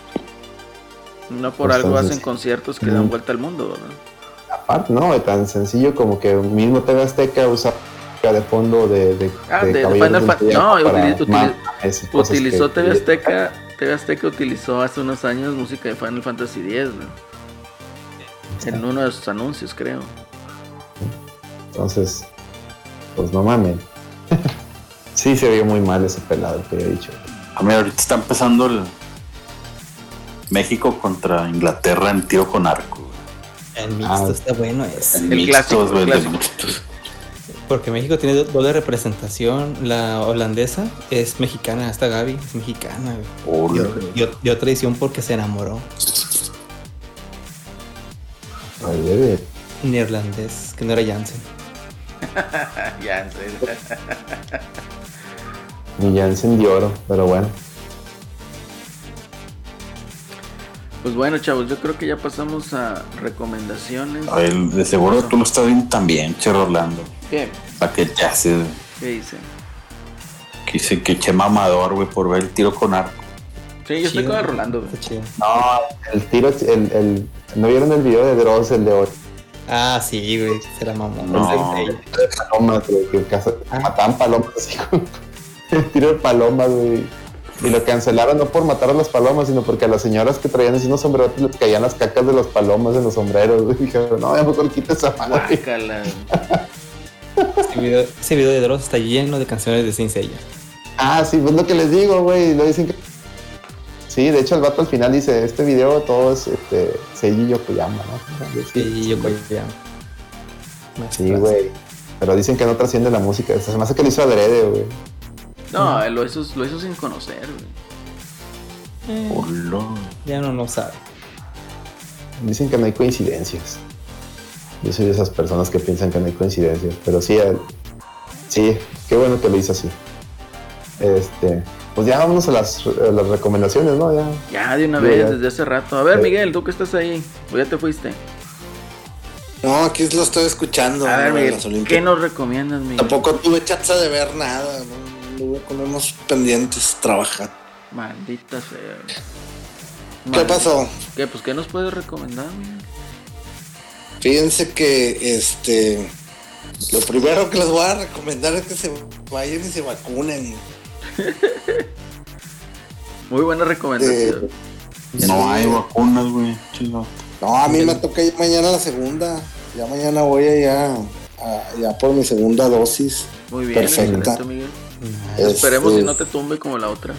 No por algo hacen conciertos que dan vuelta al mundo, ¿verdad? Aparte, no, es tan sencillo como que mismo TV Azteca usa de fondo de, de, ah, de, Final Fantasy. No, utilizó TV Azteca. TV Azteca utilizó hace unos años música de Final Fantasy X, En uno de sus anuncios, creo. Entonces, pues no mames. sí se vio muy mal ese pelado que he dicho. A mí ahorita está empezando el, México contra Inglaterra en tiro con arco. El mixto ah, está bueno es. El, el clásico, Porque México tiene doble representación. La holandesa es mexicana, hasta Gaby es mexicana. Y, otra edición porque se enamoró. Neerlandés, que no era Jansen. Jansen. Ni Jansen de oro, pero bueno. Pues bueno, chavos, yo creo que ya pasamos a recomendaciones. A ver, de seguro tú lo estás viendo también, Che Orlando. ¿Qué? Para que ya se. ¿Qué dice? Que dice que che mamador, güey, por ver el tiro con arco. Sí, yo estoy con Rolando, No, el tiro, el, el, ¿no vieron el video de Dross, el de hoy? Ah, sí, güey, se la mamó. No, el de palomas, güey, que ah. mataban palomas así, el tiro de palomas, güey. Y lo cancelaron no por matar a las palomas, sino porque a las señoras que traían así unos sombreros les caían las cacas de las palomas en los sombreros. Y dijeron, no, ya mejor quita esa mano. video, ese video de Dross está lleno de canciones de Sin Seiya. Ah, sí, pues lo que les digo, güey. Lo dicen que. Sí, de hecho el vato al final dice, este video todo es este, Seiji Yokoyama, ¿no? Seiji Yokoyama. Sí, güey. Pero dicen que no trasciende la música. Se me hace que lo hizo adrede, güey. No, lo, hizo, lo hizo sin conocer, güey. Eh, ya no lo sabe. Dicen que no hay coincidencias. Yo soy de esas personas que piensan que no hay coincidencias. Pero sí, sí, qué bueno que lo hizo así. Este, pues ya vámonos a las, las recomendaciones, ¿no? Ya, ya de una vez, desde hace rato. A ver, Miguel, tú que estás ahí, o ya te fuiste. No, aquí lo estoy escuchando. A ver, Miguel, ¿qué nos recomiendas, Miguel? Tampoco tuve chance de ver nada, ¿no? luego con unos pendientes trabajar. Maldita sea. ¿Qué pasó? ¿Qué? Pues, ¿qué nos puedes recomendar? Fíjense que este. Lo primero que les voy a recomendar es que se vayan y se vacunen. Muy buena recomendación. Eh, no hay vacunas, güey. No, a mí me toca ir mañana la segunda. Ya mañana voy allá, ya por mi segunda dosis. Muy bien, perfecta. Miguel. Esperemos si no te tumbe como la otra.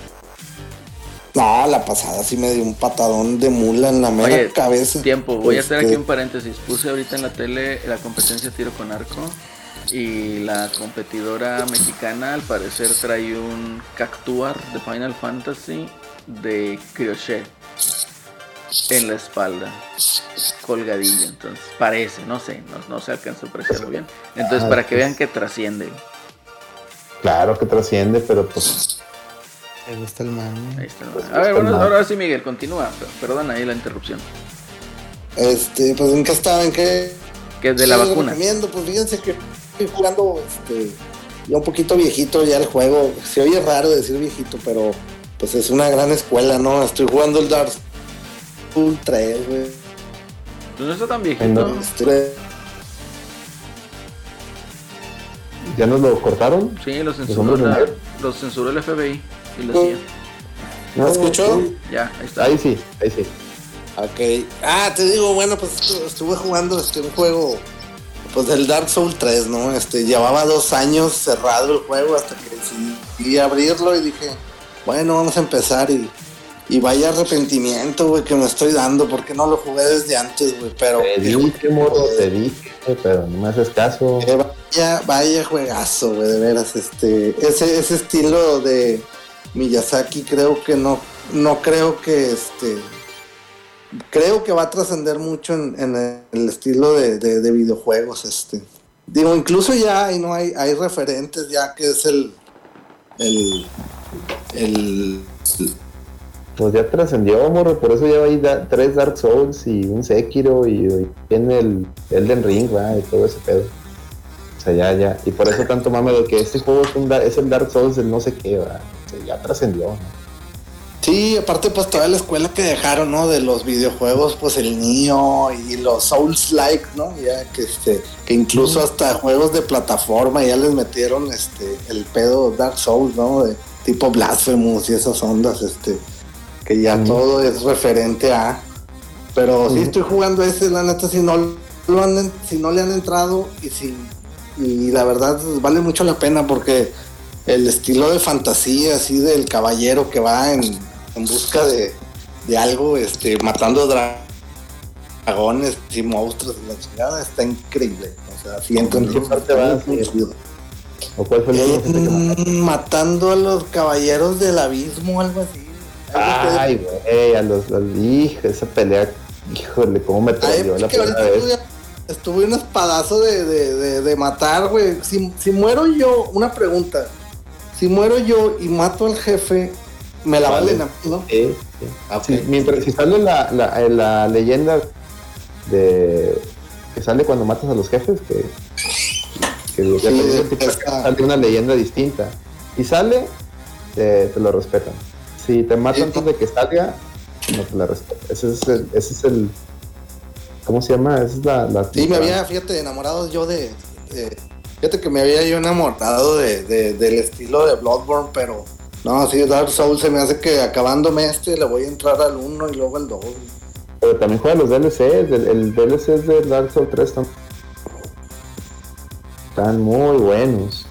No, la pasada sí me dio un patadón de mula en la mera cabeza. Tiempo, voy a hacer aquí este un paréntesis. Puse ahorita en la tele la competencia tiro con arco Y la competidora mexicana al parecer trae un Cactuar de Final Fantasy de crochet en la espalda, colgadillo. Entonces, parece, no sé, no, se alcanza a apreciar muy bien. Entonces, para que vean que trasciende. Claro que trasciende, pero pues. Me gusta el man. Ahí está A ver, bueno, ahora sí, Miguel, continúa. Perdona ahí la interrupción. Este, pues en qué estaba, en qué. Que de la vacuna. Pues fíjense que estoy jugando este, ya un poquito viejito ya el juego. Se oye raro decir viejito, pero pues es una gran escuela, ¿no? Estoy jugando el Dark Souls 3, güey. Pues no está tan viejito. Este, ¿Ya nos lo cortaron? Sí, lo censuró, lo censuró el FBI y lo hacía. ¿No escuchó? Ya, ahí está. Ahí sí, ahí sí. Ok. Ah, te digo, bueno, pues estuve jugando este un juego, pues del Dark Souls 3, ¿no? Este, llevaba dos años cerrado el juego hasta que decidí abrirlo y dije, bueno, vamos a empezar y, y vaya arrepentimiento, güey, que me estoy dando, porque no lo jugué desde antes, güey, pero... Te dije, morro, te dije, pero no me haces caso. Eh, vaya, vaya juegazo, güey, de veras, este, ese, ese estilo de Miyazaki creo que no, no creo que, este creo que va a trascender mucho en, el estilo de, videojuegos. Este. Digo, incluso ya hay, no hay, hay referentes ya que es el, el, el, pues ya trascendió, morro, por eso ya hay tres Dark Souls y un Sekiro y, tiene el Elden Ring, ¿va? y todo ese pedo. O sea, ya, ya. Y por eso tanto mame de que este juego es, es el Dark Souls del no sé qué, ¿va? ya trascendió, ¿no? Sí, aparte pues toda la escuela que dejaron, ¿no? De los videojuegos, pues el niño y los Souls like, ¿no? Ya que este, que incluso hasta juegos de plataforma ya les metieron este el pedo Dark Souls, ¿no? De tipo Blasphemous y esas ondas, este, que ya todo es referente a. Pero sí estoy jugando ese, la neta, si no lo han, si no le han entrado y si y la verdad vale mucho la pena porque el estilo de fantasía así del caballero que va en en busca de, algo, este, matando dragones y monstruos y la chingada, está increíble. O sea, si qué parte va ¿O cuál fue el mm, Matando a los caballeros del abismo, algo así. Ay, güey, a los, los hijos, esa pelea, híjole, cómo me trayó la primera vez. Estuve un espadazo de, de, de, matar, güey. Si, si muero yo, una pregunta. Si muero yo y mato al jefe, me la vale. valen, ¿no? Sí, ah, mientras si sale la, la, la, leyenda de que sale cuando matas a los jefes, que, que sale una leyenda distinta. Y sale, te, lo respetan. Si te matan antes de que salga, no te la respetan. Ese es el, ese es el ¿cómo se llama? Esa es la, la Sí, me había, fíjate, enamorado yo de, fíjate que me había yo enamorado de, de, del estilo de Bloodborne, pero no, sí, Dark Souls se me hace que acabándome este le voy a entrar al 1 y luego al 2. Pero también juega los DLCs, el, el DLC de Dark Souls 3 están, muy buenos.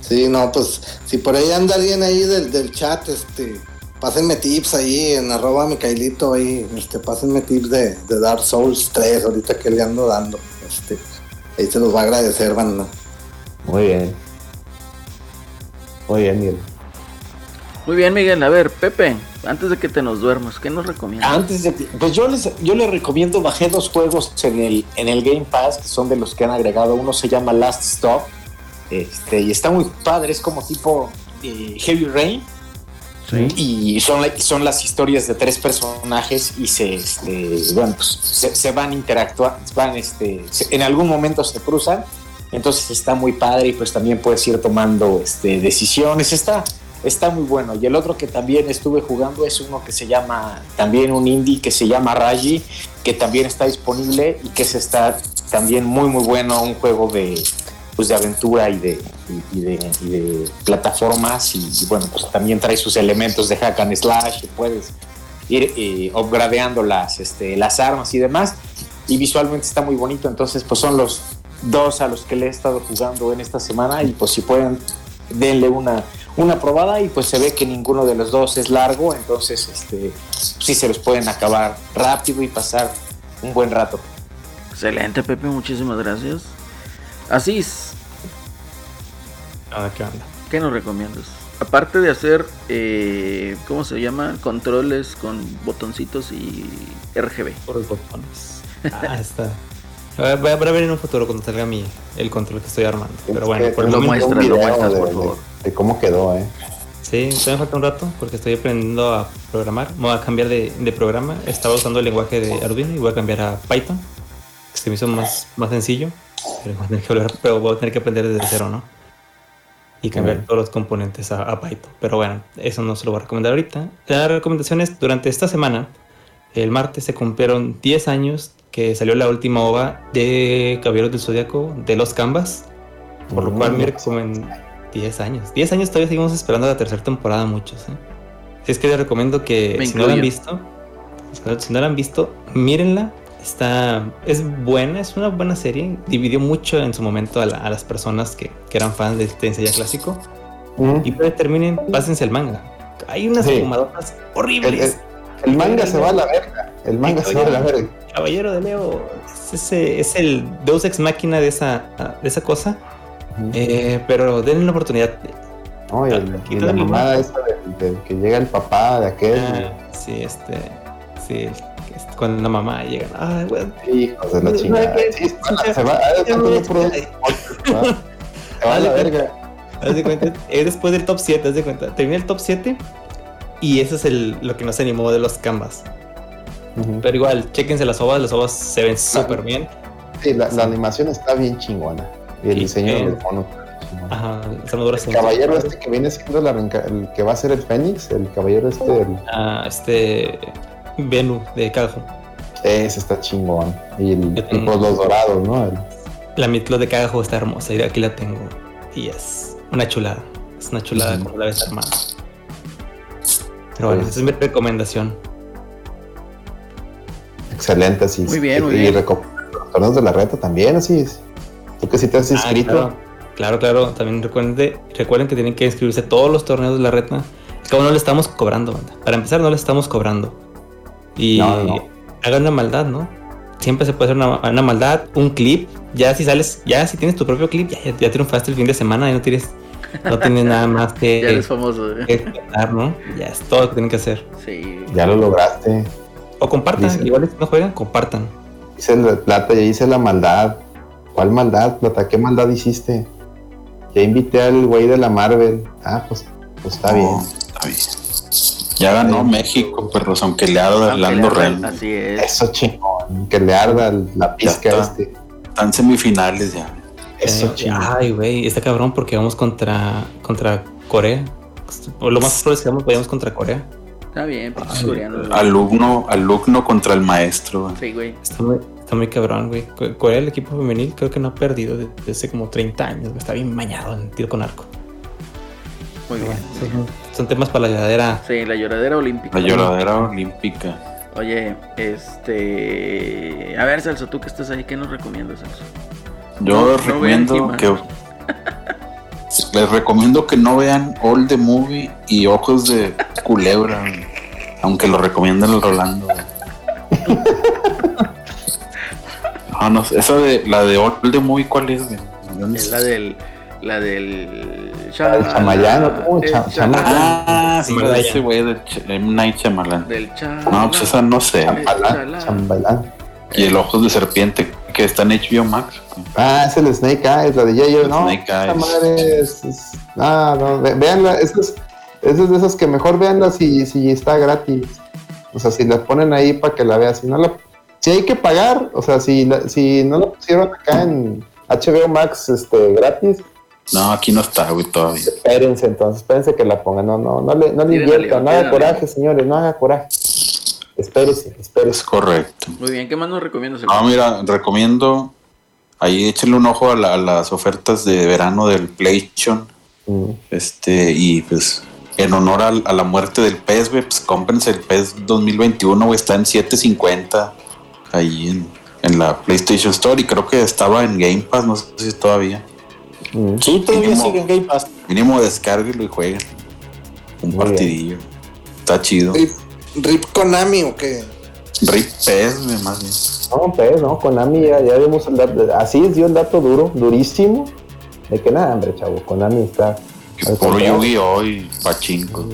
Sí, no, pues si por ahí anda alguien ahí del, del chat, este, pásenme tips ahí en arroba Micaelito ahí, este, pásenme tips de, de, Dark Souls 3 ahorita que le ando dando. Este, ahí se los va a agradecer, banda. Muy bien. Muy bien, Miguel. Muy bien, Miguel. A ver, Pepe, antes de que te nos duermas, ¿qué nos recomiendas? Antes de pues yo les, yo les recomiendo, bajé dos juegos en el, en el Game Pass, que son de los que han agregado. Uno se llama Last Stop, este, y está muy padre, es como tipo eh, Heavy Rain. Y son, son las historias de tres personajes y se, este, bueno, pues, se, van interactuando, van, este, en algún momento se cruzan. Entonces está muy padre y pues también puedes ir tomando este, decisiones. Está, está muy bueno. Y el otro que también estuve jugando es uno que se llama, también un indie que se llama Raji, que también está disponible y que es está también muy muy bueno, un juego de pues de aventura y de, y, de, plataformas y, bueno, pues también trae sus elementos de hack and slash, puedes ir eh, upgradeando las, este, las armas y demás. Y visualmente está muy bonito, entonces pues son los dos a los que le he estado jugando en esta semana. Y pues si pueden denle una una probada. Y pues se ve que ninguno de los dos es largo, entonces este, sí se los pueden acabar rápido y pasar un buen rato. Excelente, Pepe, muchísimas gracias. Así es. Ah, ¿qué onda? ¿Qué nos recomiendas? Aparte de hacer, eh, ¿cómo se llama? Controles con botoncitos y RGB. Por los botones. Ah, está. Voy a, ver en un futuro cuando salga mi, el control que estoy armando. Pero bueno, por lo muestras, lo muestras, por favor. De, cómo quedó, eh. Sí, todavía me falta un rato porque estoy aprendiendo a programar. voy a cambiar de, de, programa. Estaba usando el lenguaje de Arduino y voy a cambiar a Python. Que se me hizo más, más sencillo. Pero voy a tener que, pero voy a tener que aprender desde cero, ¿no? Y cambiar todos los componentes a, a, Python. Pero bueno, eso no se lo voy a recomendar ahorita. Las recomendaciones durante esta semana, el martes se cumplieron 10 años que salió la última ova de Caballeros del Zodíaco de los Canvas. Por lo cual me recomiendo 10 años. 10 años todavía seguimos esperando la tercera temporada muchos. ¿eh? es que les recomiendo que si no la han visto, si no la han visto, mírenla. Está, es buena, es una buena serie. Dividió mucho en su momento a, las personas que, que, eran fans de este ensayo clásico. Y para terminen, pásense el manga. Hay unas sí. horribles. El, manga se va a la verga. El manga se va a la verga. Caballero de Leo es, es el Deus Ex Máquina de esa, de esa cosa. Eh, pero denle una oportunidad. No, y, la mamada esa del, que llega el papá de aquel. Ah, sí, este. Sí, cuando la mamá llega. Ay, bueno. Hijos de la chingada. Se va. Se va a la verga. Haz de cuenta, es después del top 7, haz de cuenta. Termina el top 7 y eso es el, lo que nos animó de los canvas. Pero igual, chequense las ovas, las ovas se ven súper bien. Sí, la, la, animación está bien chingona. Y el diseño del mono. Ajá, el caballero este que viene siendo la el que va a ser el Fénix, el caballero este. El... Ah, este. Venu de Cagajo. Ese está chingón. Y, el, pues los dorados, ¿no? La mitlo de Cagajo está hermosa. Y aquí la tengo. Y es una chulada. Es una chulada como la ves armada. Pero bueno, pues esa es mi recomendación. Excelente, así. Muy bien, muy y, bien. Y los torneos de la reta también, así es. Tú que si te has ah, inscrito. claro, claro, También recuerden, recuerden que tienen que inscribirse todos los torneos de la reta. Como no le estamos cobrando, banda. Para empezar, no le estamos cobrando. Y hagan una maldad, ¿no? Siempre se puede hacer una, maldad, un clip. Ya si sales, ya si tienes tu propio clip, ya, ya triunfaste el fin de semana y no tienes, no tienes nada más que. ya eres famoso. Que ¿no? Ya es todo lo que tienen que hacer. Sí. Ya lo lograste. O compartan, igual si no juegan, compartan. Hice la plata, ya hice la maldad. ¿Cuál maldad, plata? ¿Qué maldad hiciste? Ya invité al güey de la Marvel. Ah, pues, pues está bien. Está bien. Ya ganó México, perros, aunque le arda el Lando Ren. Así es. Eso chingón, que le arda la pizca este. Están semifinales ya. Eso eh, chingón. Ay, güey, está cabrón porque vamos contra, contra Corea. Lo más probable es que vamos contra Corea. Está bien, pues coreano. Alumno, alumno contra el maestro. Sí, güey. Está muy, está muy cabrón, güey. Corea, el equipo femenil, creo que no ha perdido desde hace como 30 años. Está bien mañado en tiro con arco. Muy bien. Son, temas para la lloradera. Sí, la lloradera olímpica. La lloradera olímpica. Oye, este. A ver, Celso, tú que estás ahí, ¿qué nos recomiendas, Celso? Yo recomiendo que. Les recomiendo que no vean All the Movie y Ojos de Culebra, aunque lo recomienden el Rolando. ah, no, esa de la de All the Movie, ¿cuál es? Es la del la del Chamayán, Ah, sí, ese güey de M. Night Shyamalan. Del No, pues esa no sé. Chambalán. Y el Ojos de Serpiente, que está en HBO Max. Ah, es el Snake Eyes, la de Yayo, ¿no? Snake Eyes. Madre es, ah, no, veanla, eso es, eso es de esas que mejor veanla si, si está gratis. O sea, si la ponen ahí para que la veas. Si no la, si hay que pagar, o sea, si, si no la pusieron acá en HBO Max este, gratis. No, aquí no está, güey, todavía. Espérense entonces, espérense que la pongan. No, no, no le, no le inviertan, no haga coraje, señores, no haga coraje. Espérese, espérese. Es correcto. Muy bien, ¿qué más nos recomiendas? No, mira, recomiendo ahí échenle un ojo a, las ofertas de verano del PlayStation. Mm. Este, y pues en honor a, la muerte del PES, güey, pues cómprense el PES 2021, güey, está en 750 ahí en, la PlayStation Store y creo que estaba en Game Pass, no sé si todavía. Mm. Sí, todavía sigue en Game Pass. Mínimo descárguelo y jueguen. Un partidillo. Está chido. ¿Rip, Konami o qué? Rip PES, más bien. No, PES, no, Konami ya, ya vimos el dato. Así dio el dato duro, durísimo. De que nada, hombre, chavo, Konami está. Que puro Yu-Gi-Oh! y pachinko.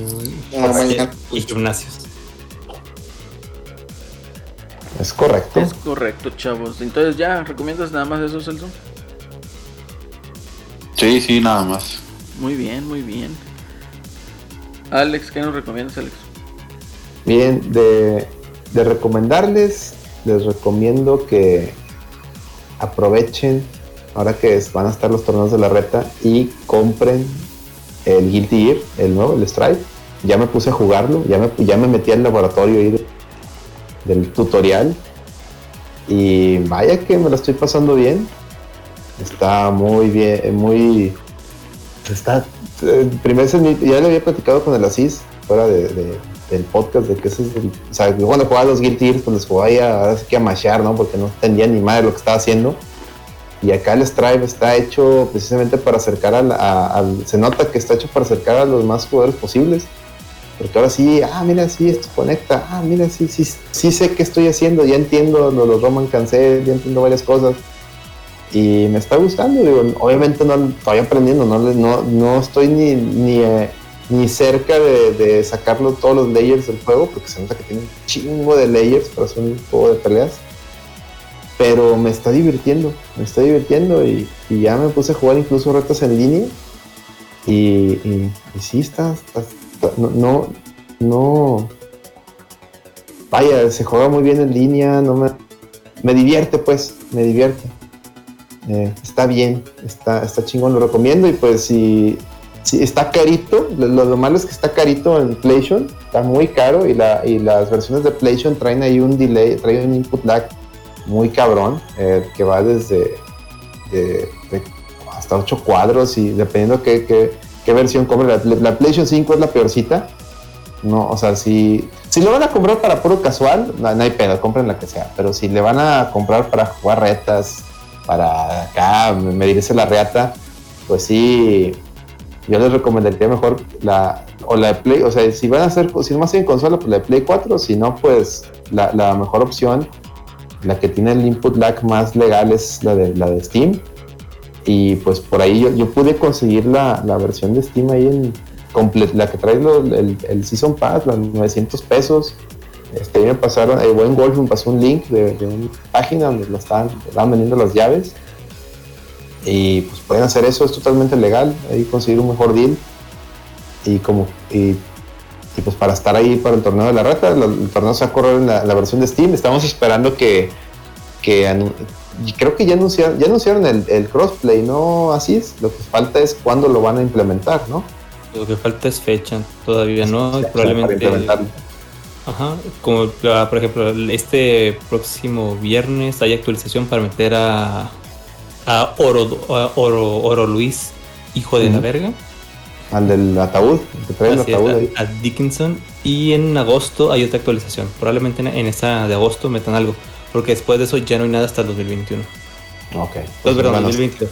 Y gimnasios. Es correcto. Es correcto, chavos. Entonces, ¿ya recomiendas nada más eso, Celso? Sí, sí, nada más. Muy bien, muy bien. Alex, ¿qué nos recomiendas, Alex? Bien, de, de recomendarles, les recomiendo que aprovechen ahora que van a estar los torneos de la reta y compren el Guilty Gear, el nuevo, el Stripe. Ya me puse a jugarlo, ya me, ya me metí al laboratorio ahí del tutorial y vaya que me lo estoy pasando bien. Está muy bien, muy... Está... Eh, primero, ya le había platicado con el Asís, fuera de, del podcast, de que es el... O sea, cuando jugaba los Guilty Gears, les jugaba a, ahora que a mashear, ¿no? Porque no entendía ni madre lo que estaba haciendo. Y acá el Stripe está hecho precisamente para acercar al, al, Se nota que está hecho para acercar a los más jugadores posibles. Porque ahora sí, ah, mira, sí, esto conecta. Ah, mira, sí, sí, sí sé qué estoy haciendo. Ya entiendo los Roman Cancel, ya entiendo varias cosas y me está gustando. Obviamente no estoy aprendiendo, no, no, no estoy ni, ni, eh, ni cerca de, sacarlo todos los layers del juego, porque se nota que tiene un chingo de layers para hacer un juego de peleas. Pero me está divirtiendo, me está divirtiendo y, y ya me puse a jugar incluso retos en línea. Y, y, sí, está, no, no, no, vaya, se juega muy bien en línea, no me, me divierte pues, me divierte. Eh, está bien, está, está chingón, lo recomiendo. Y pues si, si está carito, lo, malo es que está carito en PlayStation, está muy caro y, la, y las versiones de PlayStation traen ahí un delay, traen un input lag muy cabrón, eh, que va desde hasta 8 cuadros y dependiendo qué, qué, qué versión compre. La, la, PlayStation 5 es la peorcita. No, o sea, si, si lo van a comprar para puro casual, no, no hay pedo, compren la que sea. Pero si le van a comprar para jugar retas, para acá medirse la reata, pues sí, yo les recomendaría mejor la o la de Play, o sea, si van a hacer, si más en consola, pues la de Play 4, si no, pues la, la, mejor opción, la que tiene el input lag más legal es la de, la de Steam. Y pues por ahí yo, yo pude conseguir la, la, versión de Steam ahí en la que trae el, el, Season Pass, los 900 pesos este, me pasaron, el buen Golf me pasó un link de, una página donde lo estaban, vendiendo las llaves. Y pues pueden hacer eso, es totalmente legal, ahí conseguir un mejor deal. Y como, y, pues para estar ahí para el torneo de la reta, el, torneo se va a correr en la, versión de Steam. Estamos esperando que, que creo que ya anunciaron, ya anunciaron el, crossplay, ¿no? Así es. Lo que falta es cuándo lo van a implementar, ¿no? Lo que falta es fecha, todavía no, probablemente Ajá, como ah, por ejemplo, este próximo viernes hay actualización para meter a, a Oro, Oro, Oro Luis, hijo de la verga. Al del ataúd, que trae el ataúd ahí. A, Dickinson. Y en agosto hay otra actualización. Probablemente en, esta de agosto metan algo. Porque después de eso ya no hay nada hasta el 2021. Ok. Pues, perdón, 2022,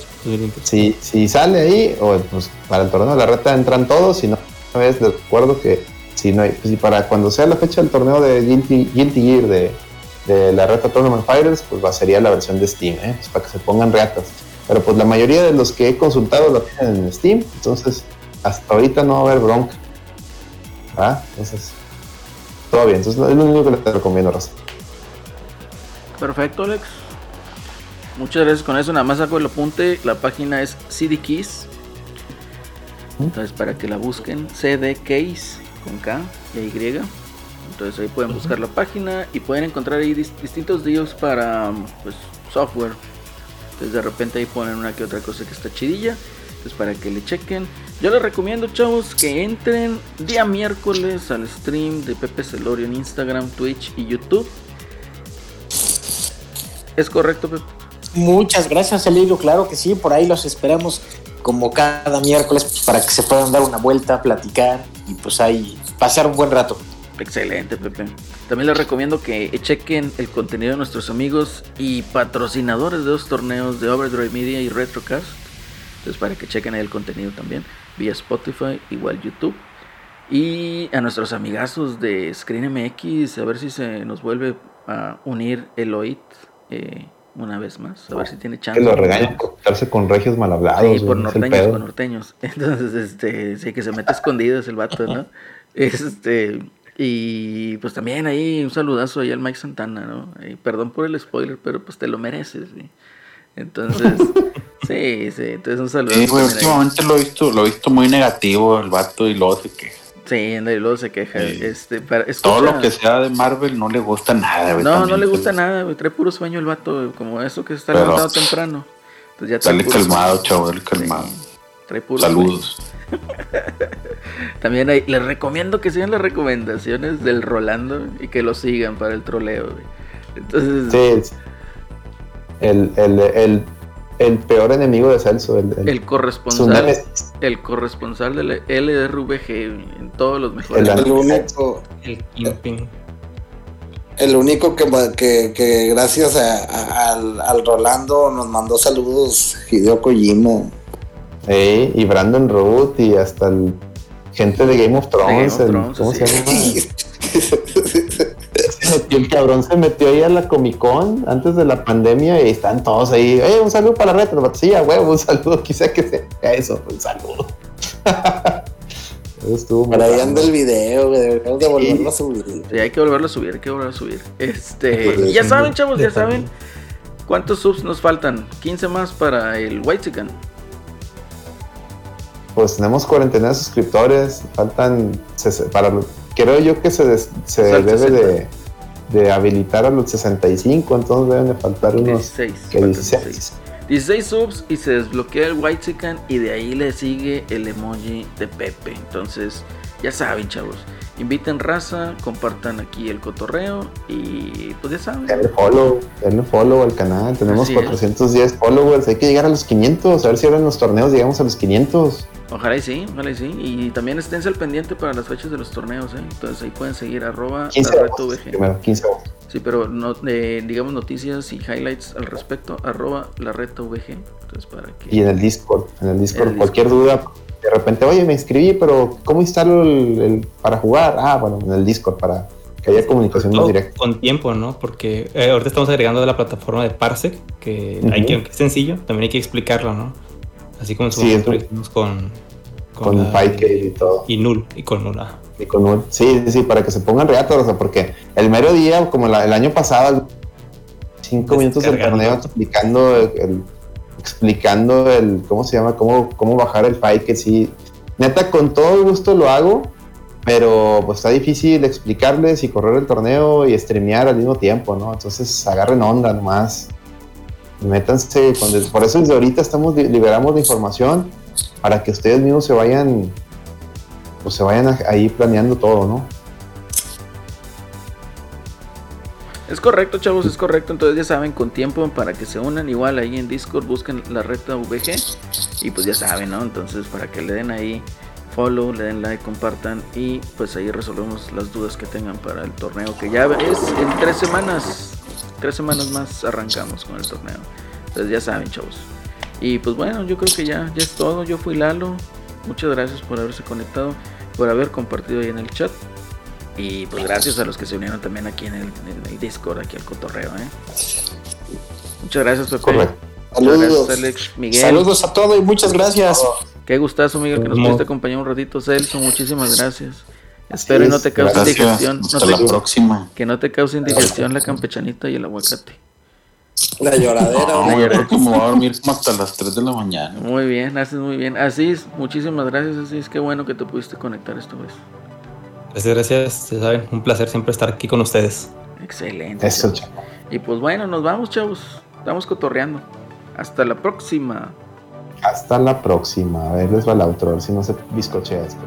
Si, si sale ahí, o pues para el torneo de la reta entran todos, si no, vez les recuerdo que si no hay, pues, para cuando sea la fecha del torneo de Guilty, Gear de, de, la Reta Tournament Fighters, pues va, sería la versión de Steam, ¿eh? pues para que se pongan reatas. Pero pues la mayoría de los que he consultado lo tienen en Steam, entonces hasta ahorita no va a haber bronca. ¿Ah? Entonces, todo bien. Entonces es lo único que les recomiendo, Raza. Perfecto, Alex. Muchas gracias con eso. Nada más saco el apunte. La página es CD Keys. Entonces, para que la busquen, CD Keys con K y Y. Entonces ahí pueden buscar la página y pueden encontrar ahí distintos deals para pues, software. Entonces de repente ahí ponen una que otra cosa que está chidilla. Entonces para que le chequen. Yo les recomiendo, chavos, que entren día miércoles al stream de Pepe Celorio en Instagram, Twitch y YouTube. ¿Es correcto, Pepe? Muchas gracias, Elio. Claro que sí, por ahí los esperamos como cada miércoles pues, para que se puedan dar una vuelta, platicar y pues ahí pasar un buen rato. Excelente, Pepe. También les recomiendo que chequen el contenido de nuestros amigos y patrocinadores de los torneos de Overdrive Media y Retrocast. Entonces, para que chequen el contenido también, vía Spotify, igual YouTube. Y a nuestros amigazos de Screen MX, a ver si se nos vuelve a unir Eloit eh, una vez más, a ver si tiene chance. Que lo regañan por con regios mal hablados. Sí, por norteños, con norteños. Entonces, este, sí, que se mete escondido es el vato, ¿no? Este, y pues también ahí un saludazo ahí al Mike Santana, ¿no? perdón por el spoiler, pero pues te lo mereces, ¿sí? Entonces, sí, sí, entonces un saludo. Sí, últimamente lo he visto, lo he visto muy negativo el vato y luego se queja. Sí, y luego se queja. Este, Todo lo que sea de Marvel no le gusta nada, No, no le gusta nada, Trae puro sueño el vato, como eso que se está levantando temprano. Entonces ya dale calmado, chavo, dale calmado. trae puro Saludos. También hay, les recomiendo que sigan las recomendaciones del Rolando y que lo sigan para el troleo, Entonces. Sí, el, el, el, el peor enemigo de Celso. El, el, corresponsal. El corresponsal del LRVG en todos los mejores. El, único. El El único que, que, gracias al, al, Rolando nos mandó saludos, Hideo Kojima. y Brandon Root y hasta el gente de Game of Thrones. ¿Cómo se llama? El cabrón se metió ahí a la Comic Con antes de la pandemia y están todos ahí. Eh, un saludo para la retro. Sí, a huevo, un saludo. Quizá que sea eso, un saludo. Estuvo Por ahí anda el video, Deberíamos de volverlo a subir. Sí, hay que volverlo a subir, hay que volverlo a subir. Este, ya saben, chavos, ya saben. ¿Cuántos subs nos faltan? 15 más para el White Chicken. Pues tenemos 49 suscriptores, faltan para creo yo que se, se debe de de habilitar a los 65, entonces deben de faltar unos 16. 16. subs y se desbloquea el White Chicken y de ahí le sigue el emoji de Pepe. Entonces, ya saben, chavos. Inviten raza, compartan aquí el cotorreo y pues ya saben. Denle follow, denle follow al canal. Tenemos 410 followers. Hay que llegar a los 500. A ver si ahora en los torneos llegamos a los 500. Ojalá y sí, ojalá y sí. Y también esténse al pendiente para las fechas de los torneos, ¿eh? Entonces ahí pueden seguir arroba 15 la 15 Sí, pero no, eh, digamos noticias y highlights al respecto, arroba la reta VG. Entonces para que... Y en el Discord, en el Discord, cualquier duda, de repente, oye, me inscribí, pero ¿cómo instalo el, para jugar? Ah, bueno, en el Discord para que haya comunicación más directa. Con tiempo, ¿no? Porque eh, ahorita estamos agregando de la plataforma de Parsec, que hay que, aunque es sencillo, también hay que explicarlo, ¿no? Así como sí, con, con, con y todo. Y Null, y con Null. Y con Null. Sí, sí, para que se pongan reatos, o sea, porque el mero día, como el año pasado, cinco minutos del torneo explicando el, explicando el, ¿cómo se llama? Cómo, cómo bajar el fight, que sí. Neta, con todo gusto lo hago, pero pues está difícil explicarles y correr el torneo y streamear al mismo tiempo, ¿no? Entonces agarren onda nomás métanse, por eso desde ahorita estamos liberamos la información para que ustedes mismos se vayan, pues se vayan ahí planeando todo, ¿no? Es correcto, chavos, es correcto. Entonces ya saben, con tiempo para que se unan. Igual ahí en Discord busquen la reta VG. Y pues ya saben, ¿no? Entonces para que le den ahí follow, le den like, compartan. Y pues ahí resolvemos las dudas que tengan para el torneo. Que ya es en tres semanas tres semanas más arrancamos con el torneo. Entonces ya saben, chavos. Y pues bueno, yo creo que ya, ya es todo. Yo fui Lalo. Muchas gracias por haberse conectado, por haber compartido ahí en el chat. Y pues gracias a los que se unieron también aquí en el, Discord, aquí al cotorreo. ¿eh? Muchas gracias, Pepe. Saludos. Alex, Miguel. Saludos a todos y muchas gracias. Qué gustazo, Miguel, que nos pudiste acompañar un ratito. Celso, muchísimas gracias. Espero y no te cause indigestión. Hasta la próxima. Que no te cause indigestión la campechanita y el aguacate. La lloradera. No, yo creo que me voy a dormir como hasta las 3 de la mañana. Muy bien, haces muy bien. Así es, muchísimas gracias. Así es, qué bueno que te pudiste conectar esta vez. Gracias, gracias. Ya saben, un placer siempre estar aquí con ustedes. Excelente. Eso, Y pues bueno, nos vamos, chavos. Estamos cotorreando. Hasta la próxima. Hasta la próxima. A ver, les va el outro, a ver si no se bizcochea esto.